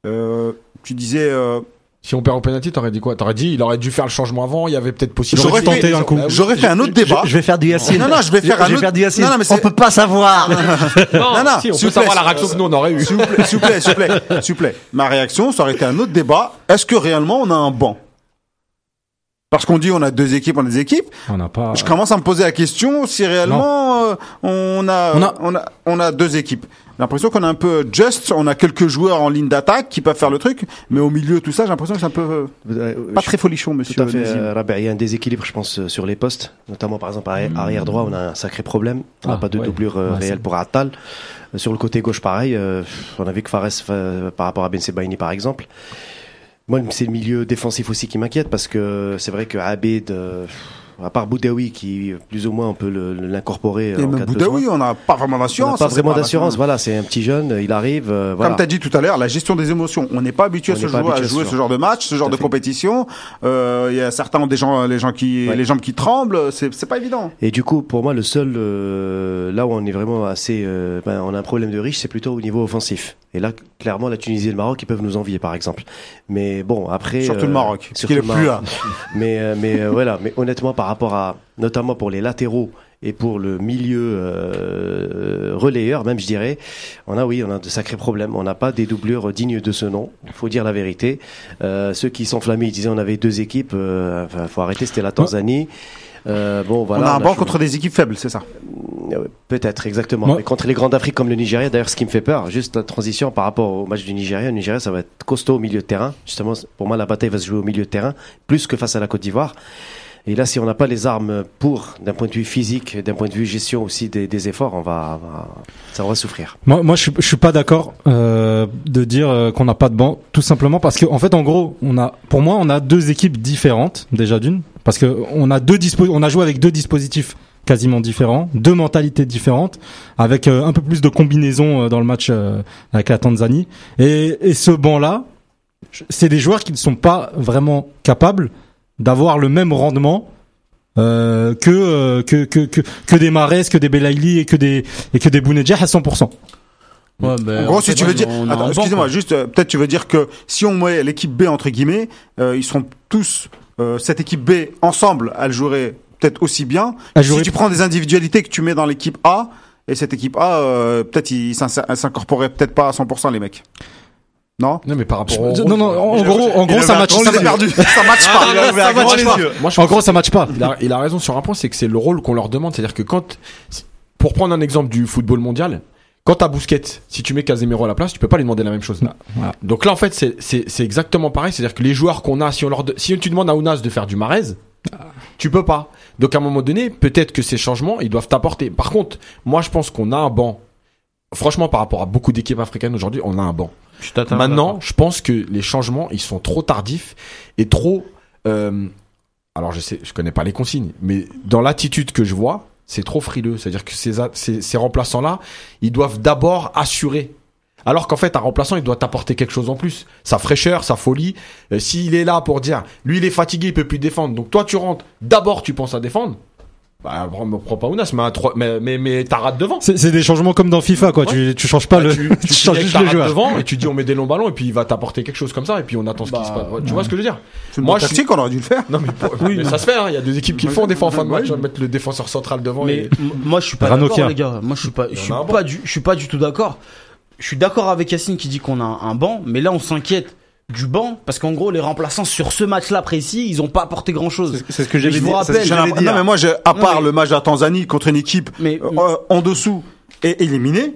euh, tu disais, euh, Si on perd au penalty, t'aurais dit quoi? T'aurais dit, il aurait dû faire le changement avant, il y avait peut-être possible. J'aurais tenté fait- un coup. Bah j'aurais fait un autre débat. Je, je vais faire du Yacine. Non, non, je vais faire un je vais autre- faire du Yacine. Non, non, mais c'est- on peut pas savoir. Non, non, si, on s'il peut vous plaît, savoir la s'il- réaction que nous on aurait eu. S'il vous plaît, s'il vous plaît, s'il vous plaît, s'il vous plaît. Ma réaction, ça aurait été un autre débat. Est-ce que réellement on a un banc? Parce qu'on dit on a deux équipes, on a des équipes. On n'a pas. Je commence à me poser la question si réellement euh, on, a, On a- on a on a deux équipes. J'ai l'impression qu'on a un peu just, on a quelques joueurs en ligne d'attaque qui peuvent faire le truc, mais au milieu tout ça, j'ai l'impression que c'est un peu euh, pas très folichon, monsieur. Tout à fait, euh. Il y a un déséquilibre, je pense, euh, sur les postes, notamment par exemple arri- arrière droit, on a un sacré problème. On n'a Ah, pas de ouais. doublure euh, Ouais, réelle pour Attal. Euh, Sur le côté gauche, pareil. euh, on a vu que Fares, euh, par rapport à Ben Sebaini, par exemple. Moi, c'est le milieu défensif aussi qui m'inquiète parce que c'est vrai que Abed, euh, à part Boudaoui, qui plus ou moins on peut l'incorporer euh, Et en même Boudaoui, on n'a pas vraiment d'assurance. pas vraiment d'assurance. Voilà, c'est un petit jeune, il arrive. euh, voilà. Comme tu as dit tout à l'heure, la gestion des émotions. On n'est pas habitué On à, se jouer, à jouer ce genre de match, ce genre de fait. compétition. Euh, Il y a certains ont des gens, les gens qui, Ouais. les jambes qui tremblent. C'est c'est pas évident. Et du coup, pour moi, le seul euh, là où on est vraiment assez, euh, ben, on a un problème de riche, c'est plutôt au niveau offensif. Et là, clairement, la Tunisie et le Maroc, ils peuvent nous envier, par exemple. Mais bon, après, Surtout euh, le Maroc, parce surtout qu'il est le plus Maroc. là. Mais euh, mais euh, voilà. Mais honnêtement, par rapport à, notamment pour les latéraux et pour le milieu euh, relayeur, même je dirais, on a oui, on a de sacrés problèmes. On n'a pas des doublures dignes de ce nom. Il faut dire la vérité. Euh, ceux qui s'enflammaient, ils disaient on avait deux équipes. Euh, enfin, faut arrêter. C'était la Tanzanie. Euh, bon, voilà. on a un banc joué- contre des équipes faibles, c'est ça. euh, Peut-être, exactement. Mais contre les grands d'Afrique comme le Nigeria, d'ailleurs, ce qui me fait peur, juste la transition par rapport au match du Nigeria. Le Nigeria, ça va être costaud au milieu de terrain. Justement, pour moi, la bataille va se jouer au milieu de terrain, plus que face à la Côte d'Ivoire. Et là, si on n'a pas les armes pour, d'un point de vue physique, d'un point de vue gestion aussi des, des efforts, on va, on va- ça va souffrir. Moi, moi, je suis, je suis pas d'accord euh, de dire euh, qu'on n'a pas de banc, tout simplement parce que, en fait, en gros, on a, pour moi, on a deux équipes différentes déjà d'une, parce que on a deux dispo, on a joué avec deux dispositifs quasiment différents, deux mentalités différentes, avec euh, un peu plus de combinaisons euh, dans le match euh, avec la Tanzanie. Et, et ce banc-là, c'est des joueurs qui ne sont pas vraiment capables d'avoir le même rendement euh, que, euh, que que que que des Mahrez, que des Belaïli et que des et que des Bounedjah à 100%. Ouais, ben, En gros, en si fait, tu veux dire, excusez-moi, juste, euh, peut-être tu veux dire que si on met l'équipe B entre guillemets, euh, ils seront tous euh, cette équipe B ensemble, elle jouerait peut-être aussi bien. Si tu prends des individualités que tu mets dans l'équipe A et cette équipe A, euh, peut-être ils s'incorporeraient peut-être pas à 100% les mecs. Non? Non, mais par rapport au. Non, non, en gros, en gros, ça match. ça perdus. ça match pas. ça match pas. Moi, je En gros, ça match pas. il a, il a raison sur un point, c'est que c'est le rôle qu'on leur demande. C'est-à-dire que quand, pour prendre un exemple du football mondial, quand t'as Bousquet, si tu mets Casemiro à la place, tu peux pas lui demander la même chose. voilà. Donc là, en fait, c'est, exactement pareil. C'est-à-dire que les joueurs qu'on a, si on leur, de- si tu demandes à Ounas de faire du Marez, tu peux pas. Donc à un moment donné, peut-être que ces changements, ils doivent t'apporter. Par contre, moi, je pense qu'on a un banc. Franchement, par rapport à beaucoup d'équipes africaines aujourd'hui, on a un banc. Je Maintenant, je pense que les changements, ils sont trop tardifs et trop. euh, alors, je sais, je connais pas les consignes, mais dans l'attitude que je vois, c'est trop frileux. C'est-à-dire que ces, ces, ces remplaçants-là, ils doivent d'abord assurer. Alors qu'en fait, un remplaçant, il doit t'apporter quelque chose en plus. Sa fraîcheur, sa folie. Euh, S'il est là pour dire, lui, il est fatigué, il peut plus défendre. Donc toi, tu rentres. D'abord, tu penses à défendre. Bah, me prends pas Ounas, mais, un trois- mais, mais, mais t'as rate devant. C'est c'est des changements comme dans FIFA, quoi. Tu, tu changes pas Bah, le, tu, tu, tu changes juste le joueur. devant et tu dis on met des longs ballons et puis il va t'apporter quelque chose comme ça et puis on attend ce qui se passe. Tu vois ce que je veux dire? Moi, je suis- tactique, on aurait dû le faire. Non mais, pour- mais ça se fait. hein. Il y a des équipes qui le font des fois en fin de match, mettre le défenseur central devant. Mais et... moi je suis pas d'accord les gars. Moi je suis pas je suis pas du je suis pas du tout d'accord. Je suis d'accord avec Yacine qui dit qu'on a un banc, mais là on s'inquiète du banc parce qu'en gros les remplaçants sur ce match-là précis, ils ont pas apporté grand-chose. C'est ce que Je j'avais vous dit. rappelle, ce que l'impression- dire. Non, mais moi, j'ai, à Non, part mais- le match de la Tanzanie contre une équipe Mais euh, en dessous et éliminé,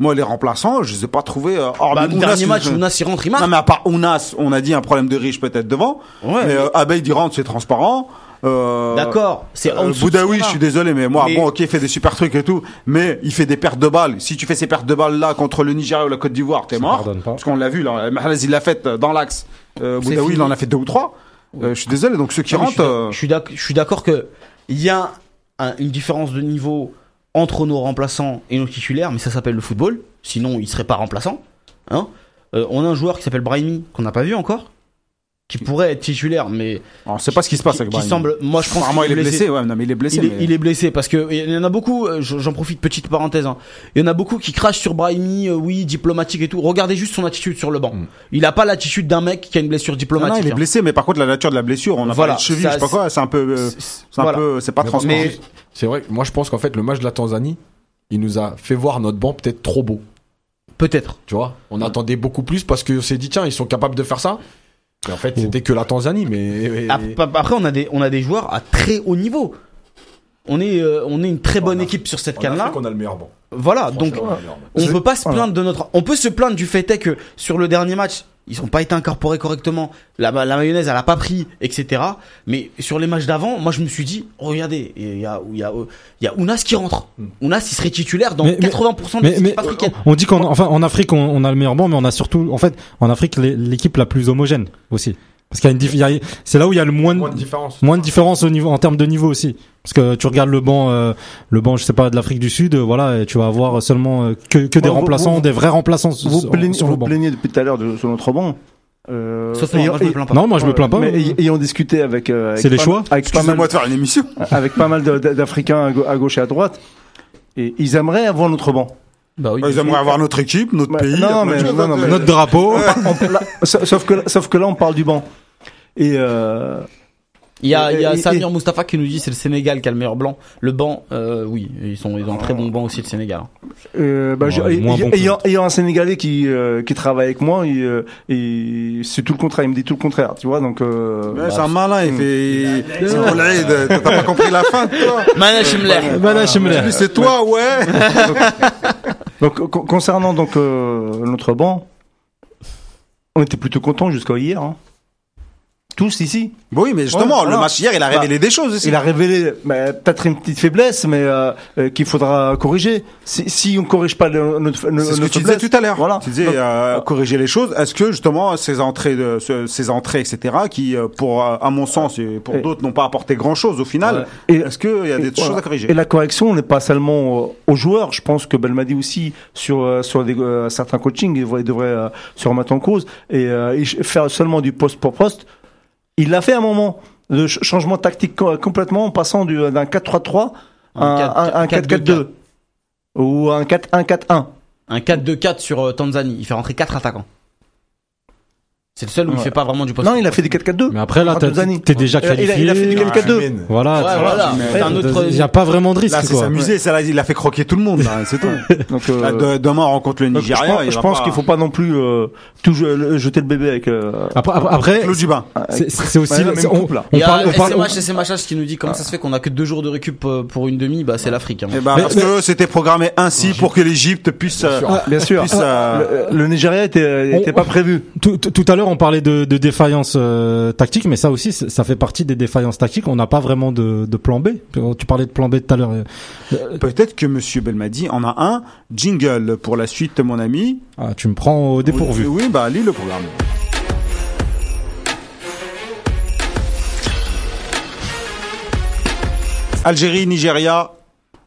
moi, les remplaçants, je les ai pas trouvés. Euh, bah, le Ounas, dernier match, Ounas il rentre, il marque. Non, mais à part Ounas, on a dit un problème de riche peut-être devant. Ouais, mais mais- euh, Abeid, il rentre, c'est transparent. Euh, D'accord, c'est en Euh, Boudaoui, je a. suis désolé, mais moi, Mais- bon, ok, il fait des super trucs et tout, mais il fait des pertes de balles. Si tu fais ces pertes de balles là contre le Nigeria ou la Côte d'Ivoire, t'es mort. pardonne pas. Parce qu'on l'a vu, là, Mahrez, il l'a fait euh, dans l'axe. Euh, Boudaoui, il en a fait deux ou trois. Euh, je suis désolé, donc ceux qui Non, rentrent. Je suis d'ac- je suis d'accord que il y a un- une différence de niveau entre nos remplaçants et nos titulaires, mais ça s'appelle le football. Sinon, il serait pas remplaçant. Hein Euh, on a un joueur qui s'appelle Brahimi qu'on n'a pas vu encore, qui pourrait être titulaire, mais On sait pas ce qui se passe qui, avec qui Brahim. semble. Moi, je pense Apparemment, qu'il il est blessé. Ouais, non, mais il est blessé. Il est, mais- il est blessé parce que il y en a beaucoup. euh, J'en profite petite parenthèse. hein. Il y en a beaucoup qui crachent sur Brahimi. euh, oui, diplomatique et tout. Regardez juste son attitude sur le banc. Mm. Il a pas l'attitude d'un mec qui a une blessure diplomatique. non, il est hein. blessé, mais par contre, la nature de la blessure, on a Voilà, parlé de cheville, ça, je sais pas quoi, c'est un peu, euh, C'est- c'est un voilà. peu, c'est pas Mais- transparent. Mais C'est vrai. Moi, je pense qu'en fait, le match de la Tanzanie, il nous a fait voir notre banc peut-être trop beau. peut-être. Tu vois On attendait beaucoup plus parce qu'on s'est dit tiens, ils sont capables de faire ça. En fait, c'était que la Tanzanie, mais. mais- Ap- Après, on a des, on a des joueurs à très haut niveau. On est, euh, on est une très bonne équipe sur cette canne-là. On a le meilleur banc. Voilà, donc on a le meilleur banc. on C'est- peut pas se voilà. plaindre de notre. On peut se plaindre du fait est que sur le dernier match, ils ont pas été incorporés correctement. La, la mayonnaise, elle a pas pris, etc. Mais sur les matchs d'avant, moi je me suis dit, regardez, il y a, il y a, il y a Ounas qui rentre. Ounas, il serait titulaire dans Mais- mais- 80% des Mais, africaines. on dit qu'en enfin en Afrique on, on a le meilleur banc, mais on a surtout en fait en Afrique l'équipe la plus homogène aussi. Parce qu'il y a une dif- il y a- c'est là où il y a le moins de, Moins de différence. moins de différence au niveau en termes de niveau aussi. Parce que tu regardes le banc, euh, le banc, je sais pas, de l'Afrique du Sud, euh, voilà, et tu vas avoir seulement euh, que, que des Vous- remplaçants, vous- des vrais remplaçants sur, Vous plaignez, sur le vous banc. plaignez depuis tout à l'heure de, sur notre banc. Euh, Sauf moi, ayant- moi je me plains pas. Non, moi je me plains pas. Mais ay- ayant discuté avec, euh, avec C'est les pas- choix avec pas mal, Excusez-moi de faire une émission. avec pas mal d'Africains à gauche et à droite, et ils aimeraient avoir notre banc. Bah oui. Ils aimeraient avoir notre équipe, notre Bah, pays. non, plein de mais- choses, non, non, hein. mais- Notre drapeau. On- là, sa- sauf que sauf que là on parle du banc. Et euh, Il y a, il y a Et- et- Samir Mustafa qui nous dit c'est le Sénégal qui a le meilleur blanc. Le banc, euh, oui, ils sont, ils ont un très bon banc aussi le Sénégal. euh, bah, Ouais, bon ayant, ayant un Sénégalais qui euh, qui travaille avec moi, il, euh, c'est tout le contraire. Il me dit tout le contraire, tu vois. Donc euh, Ouais, c'est un malin, il fait. T'as pas compris la fin, toi Mana Shemler. Voilà, je me Lui, C'est toi, ouais. Donc con- concernant donc euh, notre banc, on était plutôt contents jusqu'à hier. Hein. Tous ici. Oui, mais justement, Ouais, voilà. le match hier, il a révélé des choses aussi. Il a révélé bah, peut-être une petite faiblesse, mais euh, euh, qu'il faudra corriger. Si, si on corrige pas le- notre, notre ce que tu disais tout à l'heure. Voilà. Tu disais Donc, euh, corriger les choses. Est-ce que justement ces entrées, de, ces entrées, etc., qui, euh, pour euh, à mon sens et pour d'autres, n'ont pas apporté grand-chose au final. Et- Est-ce qu'il y a des et choses voilà. à corriger? Et la correction n'est pas seulement euh, aux joueurs. Je pense que Belmadi aussi sur sur des, certains coachings, il devrait, il devrait se remettre en cause et, et faire seulement du poste pour poste. Il l'a fait à un moment. Le ch- changement tactique co- complètement en passant du- d'un 4-3-3 à Un un, un 4-4-2. 4-4-2 ou un 4-1-4-1. Un 4-2-4 sur euh, Tanzanie. Il fait rentrer 4 attaquants. C'est le seul où il fait pas vraiment du poste. Non, il a fait des 4-4-2. Mais après là, Tanzanie. t'es déjà Euh, il a- qualifié. il a fait du 4-4-2. Voilà. Ouais, voilà. C'est. Il n'y a pas vraiment de risque Là, c'est quoi. s'amuser. ça, Il a fait croquer tout le monde, là, c'est tout. Donc, euh, demain, on rencontre le donc, je Nigeria. je pense pas- qu'il faut pas non plus euh, tout je- le- jeter le bébé avec. euh, Après, c'est c'est aussi Ouais, la même on, parle, SMH, SMHH qui nous dit comment ça se fait qu'on a que deux jours de récup pour une demi, bah c'est l'Afrique. hein. Eh ben, parce que c'était programmé ainsi pour que l'Égypte puisse. euh, Bien sûr. puisse, euh, Le, Nigeria était, pas prévu. Tout à l'heure, on parlait de, de défaillance euh, tactique, mais ça aussi, ça fait partie des défaillances tactiques. On n'a pas vraiment de, de plan B. Tu parlais de plan B tout à l'heure. Euh, Peut-être que Monsieur Belmadi en a un. Jingle pour la suite, mon ami. Ah, tu me prends au dépourvu. Oui, bah lis le programme. Algérie, Nigeria.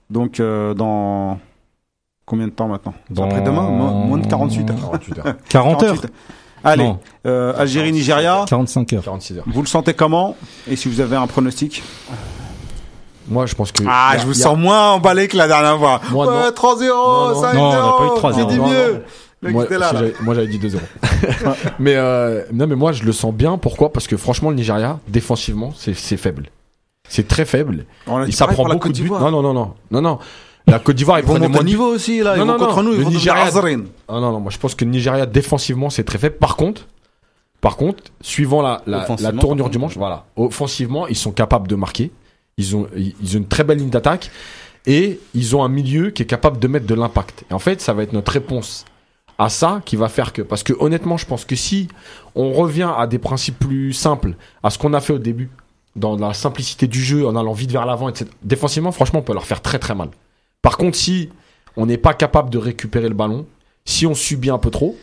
Donc euh, dans combien de temps maintenant? Dans- Après-demain Mo- Moins de 48 heures. 48 heures. 40 heures 48. Allez, Non. euh, Algérie, Nigeria. 45 heures. 46 heures. Vous le sentez comment? Et si vous avez un pronostic? Moi, je pense que. Ah, a- je vous a- sens moins emballé que la dernière fois. Moi, ouais, non. 3-0, Non, non. 5-0. Non, on n'a pas eu 3-0. J'ai dit Non, non, mieux. non. Le mec Moi, là, là. j'avais- moi, j'avais dit 2-0. mais euh, non, mais moi, je le sens bien. Pourquoi? Parce que franchement, le Nigeria, défensivement, c'est c'est faible. C'est très faible. On a Et dit ça pareil prend pour la beaucoup de buts. Non, non, non, non, non, non. La Côte d'Ivoire, ils Ils vont monter niveau aussi, là. Ils Non, vont non, contre non. nous. Ils vont Nigeria-. Ah non, non, moi je pense que le Nigeria défensivement c'est très faible. Par contre, par contre, suivant la, la, tournure du manche, voilà, offensivement ils sont capables de marquer. Ils ont, ils ont une très belle ligne d'attaque et ils ont un milieu qui est capable de mettre de l'impact. Et en fait, ça va être notre réponse à ça qui va faire que, parce que honnêtement, je pense que si on revient à des principes plus simples, à ce qu'on a fait au début, dans la simplicité du jeu, en allant vite vers l'avant, etc. Défensivement, franchement, on peut leur faire très très mal. Par contre, si on n'est pas capable de récupérer le ballon, si on subit un peu trop,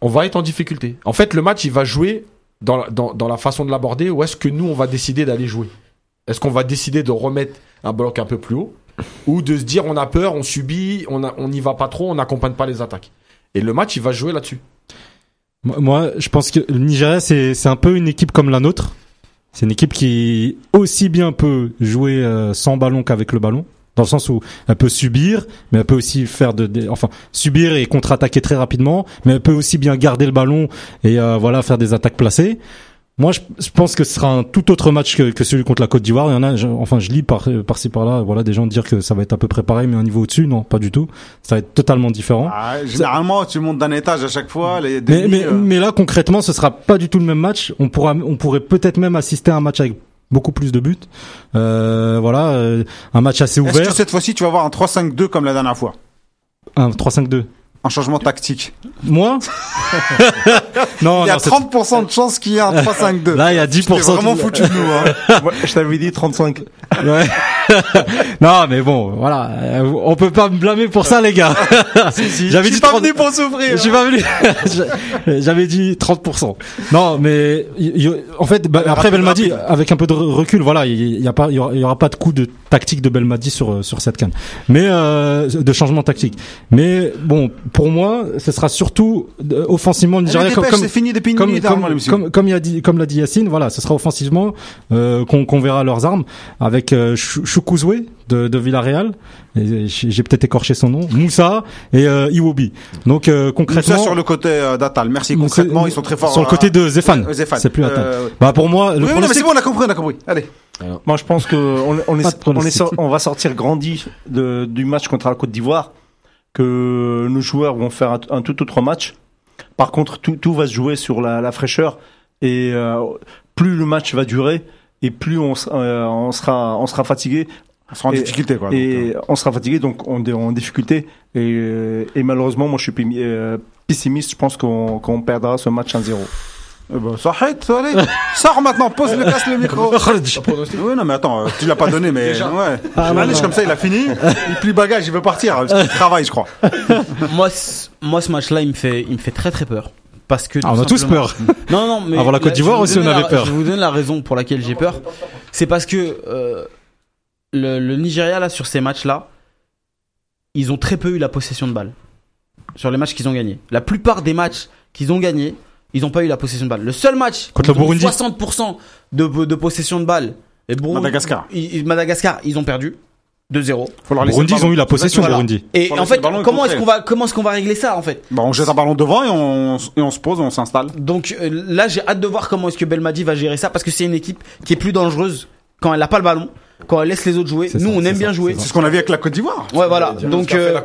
on va être en difficulté. En fait, le match, il va jouer dans la, façon de l'aborder ou est-ce que nous, on va décider d'aller jouer? Est-ce qu'on va décider de remettre un bloc un peu plus haut ou de se dire on a peur, on subit, on n'y va pas trop, on n'accompagne pas les attaques? Et le match, il va jouer là-dessus. Moi- je pense que le Nigeria, c'est c'est un peu une équipe comme la nôtre. C'est une équipe qui aussi bien peut jouer euh, sans ballon qu'avec le ballon. Dans le sens où elle peut subir, mais elle peut aussi faire de, enfin subir et contre-attaquer très rapidement, mais elle peut aussi bien garder le ballon et euh, voilà faire des attaques placées. Moi, je, je pense que ce sera un tout autre match que, que celui contre la Côte d'Ivoire. Il y en a, je- enfin, je lis par par-ci par-là, voilà, des gens dire que ça va être à peu près pareil, mais un niveau au-dessus, non, pas du tout. Ça va être totalement différent. Ah, généralement, tu montes d'un étage à chaque fois. Les Mais, demi, mais, euh, mais là, concrètement, ce sera pas du tout le même match. On pourra, on pourrait peut-être même assister à un match avec beaucoup plus de buts. Euh, voilà, euh, un match assez Est-ce ouvert. que cette fois-ci, tu vas avoir un 3-5-2 comme la dernière fois Un 3-5-2. Un changement tactique. Moi Non, Il y a non, c'est- 30% de chance qu'il y ait un 3-5-2. Là, il y a T'es 10%. vraiment de- foutu de nous. Hein. Je t'avais dit 35. Ouais. non, mais bon, voilà. Euh, On peut pas me blâmer pour ça, les gars. J'avais Je dit suis pas 30 venu pour souffrir. Je suis pas venu. J'avais dit 30%. Non, mais en fait, bah, après Belmadi, avec un peu de recul, voilà, il y a pas, il y aura, pas de coup de tactique de Belmadi sur euh, sur cette canne, mais euh, de changement tactique. Mais bon, pour moi, ce sera surtout euh, offensivement Nigeria comme comme c'est fini depuis une comme, comme, comme, comme il a dit, comme l'a dit Yacine, voilà, ce sera offensivement euh, qu'on qu'on verra leurs armes avec euh, Chou- Choukouzoué de, de Villarreal. J'ai peut-être écorché son nom, Moussa et euh, Iwobi. Donc euh, Tout concrètement, ça sur le côté euh, d'Atal. Merci. Concrètement, ils sont très forts. sur le euh, côté de Zéphane. euh, Zéphane. C'est plus Atal. Euh, Bah pour moi, le Oui, oui, non, mais c'est bon, on a compris, on a compris. Allez. Moi, je pense que on, on est, Pas de on, est pronostic. sor- on va sortir grandi de, du match contre la Côte d'Ivoire, que nos joueurs vont faire un, un tout autre match. Par contre, tout, tout va se jouer sur la, la fraîcheur et euh, plus le match va durer et plus on, euh, on sera on sera fatigué On sera en Et- difficulté, quoi. donc, et on sera fatigué donc on est en difficulté et, euh, et malheureusement moi je suis euh, pessimiste. Je pense qu'on qu'on perdra ce match 1-0. euh, eh ben, s'arrête, allez. Sors maintenant, pose le casse le micro. Oui, non, mais attends, euh, tu l'as pas donné, mais ouais. Ah, non, non. comme ça, il a fini. Il plie bagage, il veut partir. Parce qu'il travaille, je crois. moi, ce- moi, ce match-là, il me fait, il me fait très très peur. Parce que Ah, on a tous peur. Non, non, mais Avant la Côte là, d'Ivoire aussi, on avait la- peur. Je vais vous donner la raison pour laquelle j'ai peur. C'est parce que euh, le, le Nigeria là sur ces matchs-là, ils ont très peu eu la possession de balle sur les matchs qu'ils ont gagnés. La plupart des matchs qu'ils ont gagnés, ils n'ont pas eu la possession de balle. Le seul match Contre le Burundi. 60% de, de possession de balle. Et Burundi- Madagascar. ils- Madagascar, ils ont perdu. 2-0. Faut leur laisser Burundi, ils ont eu la possession, Voilà. Burundi. Et en fait, comment est-ce qu'on va, comment est-ce qu'on va régler ça en fait? Bah, on jette un ballon devant et on, et on se pose et on s'installe. Donc euh, là, j'ai hâte de voir comment est-ce que Belmadi va gérer ça parce que c'est une équipe qui est plus dangereuse quand elle n'a pas le ballon, quand elle laisse les autres jouer. Nous, ça, on aime ça, bien jouer. c'est ce qu'on a vu avec la Côte d'Ivoire. Ouais, voilà. Donc euh,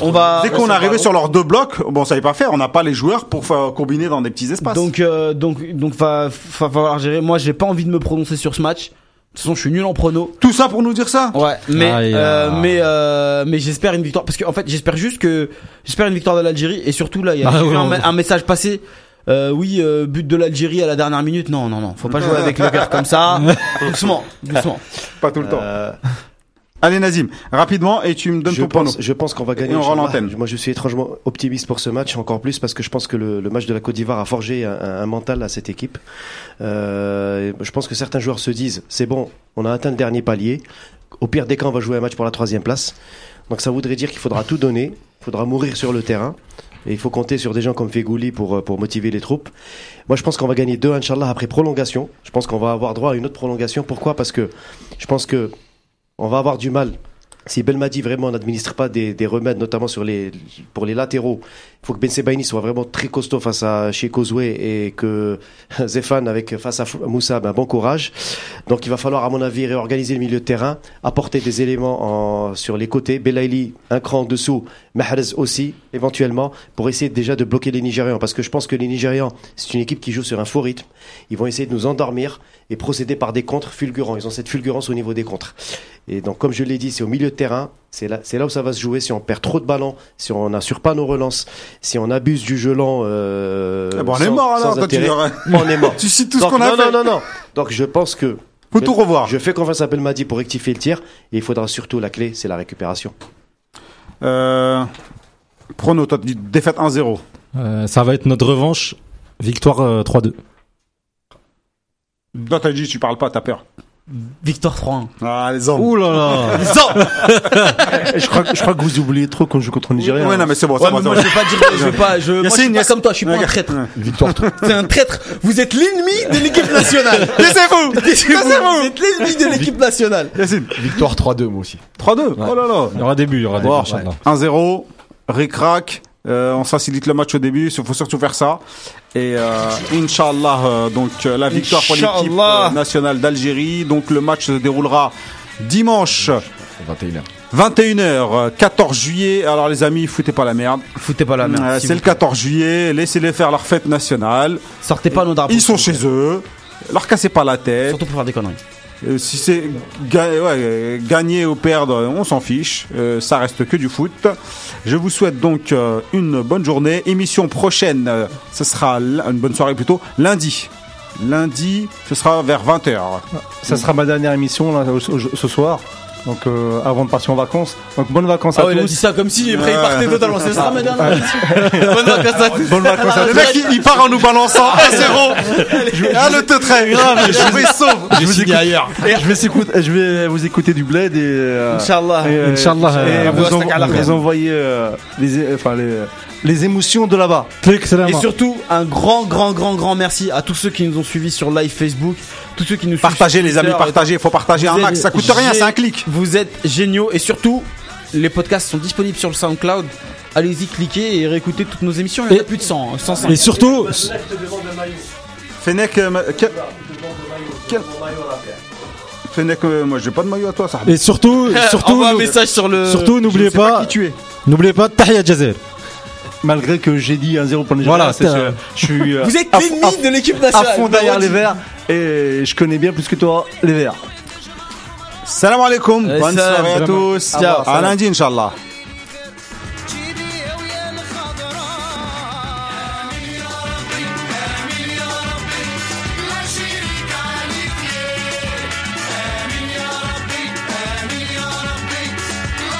on va. Dès qu'on est arrivé sur leurs deux blocs, bon, on savait pas faire. On n'a pas les joueurs pour faire combiner dans des petits espaces. Donc euh, donc donc va, va falloir gérer. Moi, j'ai pas envie de me prononcer sur ce match. De toute façon, je suis nul en prono. tout ça pour nous dire ça. Ouais, mais Aïe, euh, mais euh, mais j'espère une victoire parce que en fait, j'espère juste que j'espère une victoire de l'Algérie et surtout là, il y a Ah, ouais, un, ouais. un message passé. Euh, oui, euh, but de l'Algérie à la dernière minute. Non, non, non, faut pas jouer avec le cœur comme ça. doucement, doucement. Pas tout le temps. Allez Nazim, rapidement et tu me donnes je ton pense, je pense qu'on va gagner. Et on rend l'antenne. Moi, je suis étrangement optimiste pour ce match, encore plus parce que je pense que le, le match de la Côte d'Ivoire a forgé un, un mental à cette équipe. Euh, je pense que certains joueurs se disent, c'est bon, on a atteint le dernier palier. Au pire des cas, on va jouer un match pour la troisième place. Donc ça voudrait dire qu'il faudra tout donner, il faudra mourir sur le terrain. Et il faut compter sur des gens comme Fegouli pour, euh, pour motiver les troupes. Moi, je pense qu'on va gagner deux, Inch'Allah, après prolongation. Je pense qu'on va avoir droit à une autre prolongation. Pourquoi? Parce que je pense que on va avoir du mal. Si Belmadi vraiment n'administre pas des, des remèdes, notamment sur les, pour les latéraux, il faut que Ben Sebaini soit vraiment très costaud face à chez Kozoué et que Zéphane avec face à Moussa, ben bon courage. Donc il va falloir, à mon avis, réorganiser le milieu de terrain, apporter des éléments en, sur les côtés. Belaïli, un cran en dessous, Mahrez aussi, éventuellement, pour essayer déjà de bloquer les Nigérians. Parce que je pense que les Nigérians, c'est une équipe qui joue sur un faux rythme. Ils vont essayer de nous endormir et procéder par des contres fulgurants. Ils ont cette fulgurance au niveau des contres. Et donc, comme je l'ai dit, c'est au milieu de terrain. C'est là, c'est là où ça va se jouer. Si on perd trop de ballons, si on n'assure pas nos relances, si on abuse du jeu lent, euh, Eh ben, on est mort alors. Toi, tu on est mort. Tu cites tout ce qu'on a non, fait. non, non, non. Donc, je pense que Faut tout revoir. je fais confiance à Belmadi pour rectifier le tir. Et il faudra surtout la clé, c'est la récupération. Euh, prono, toi, défaite 1-0. Euh, ça va être notre revanche. Victoire euh, 3-2. Toi, t'as dit, tu parles pas, t'as peur. Victoire 3-1. Ah, les hommes. Ouh là là je, crois, je crois que vous oubliez trop qu'on joue contre le Nigeria. Ouais, non, mais c'est bon, c'est Ouais, bon. moi bon. je vais pas dire, je vais pas, je, moi, je suis pas comme toi, je suis pas un traître. Ouais. Victoire C'est un traître. Vous êtes l'ennemi de l'équipe nationale. Taisez-vous. Taisez-vous Vous êtes l'ennemi de l'équipe nationale. Yacine. Victoire 3-2 moi aussi. 3-2. Oh là là. Il y aura des buts, il y aura des buts. Bon, Inch'Allah. 1-0, ric-rac, euh, on facilite le match au début, il faut surtout faire ça. Et euh, Inch'Allah, euh, donc euh, la victoire pour l'équipe euh, nationale d'Algérie. Donc le match se déroulera dimanche 21h. 21h, euh, 14 juillet. Alors les amis, foutez pas la merde. Foutez pas la merde. Euh, C'est le 14 juillet, laissez-les faire leur fête nationale. Sortez pas nos drapeaux. Ils sont chez eux. Leur cassez pas la tête. Surtout pour faire des conneries. Euh, si c'est ga- ouais, gagner ou perdre, on s'en fiche. Euh, ça reste que du foot. Je vous souhaite donc euh, une bonne journée. Émission prochaine, euh, ce sera une bonne soirée plutôt lundi. Lundi, ce sera vers 20h. Ça sera ma dernière émission ce soir. Donc euh, avant de partir en vacances. Donc bonnes vacances Ah à ouais, il a tous. dit ça comme si après il Ouais. partait totalement. C'est ça, madame. Bonne vacances à tous. Bonnes vacances à Le mec, il, il part en nous balançant 1-0. Ah, le te très grave. Je vais sauve. je, vous écoute- je vais, s'écouter- je vais vous écouter du bled et, euh, Inch'Allah. et, euh, Inch'Allah, et euh, vous, en- vous envoyer euh, les, enfin, les, les émotions de là-bas. Et surtout, un grand, grand, grand, grand merci à tous ceux qui nous ont suivis sur live Facebook, tous ceux qui nous suivent Partagez les amis, partagez. Faut partager un max. Ça coûte rien, c'est un clic. Vous êtes géniaux et surtout, les podcasts sont disponibles sur le SoundCloud. Allez-y, cliquez et réécoutez toutes nos émissions. Il y en a Et- plus de 100, hein, 105. Et surtout, Fennec, euh, Fennec, euh, moi j'ai pas de maillot à toi, ça. et surtout, surtout, un message sur le. surtout, n'oubliez pas n'oubliez pas, Tahia Jazer. Malgré que j'ai dit 1-0 pour le Voilà, Nigeria, c'est- t'as- je suis euh, Vous êtes à- l'ennemi de l'équipe à, à nationale. fond derrière les verts et je connais bien plus que toi les verts. Salam alaikum. Bonne salam, soirée à salam. tous. Ciao. À lundi, Inch'Allah.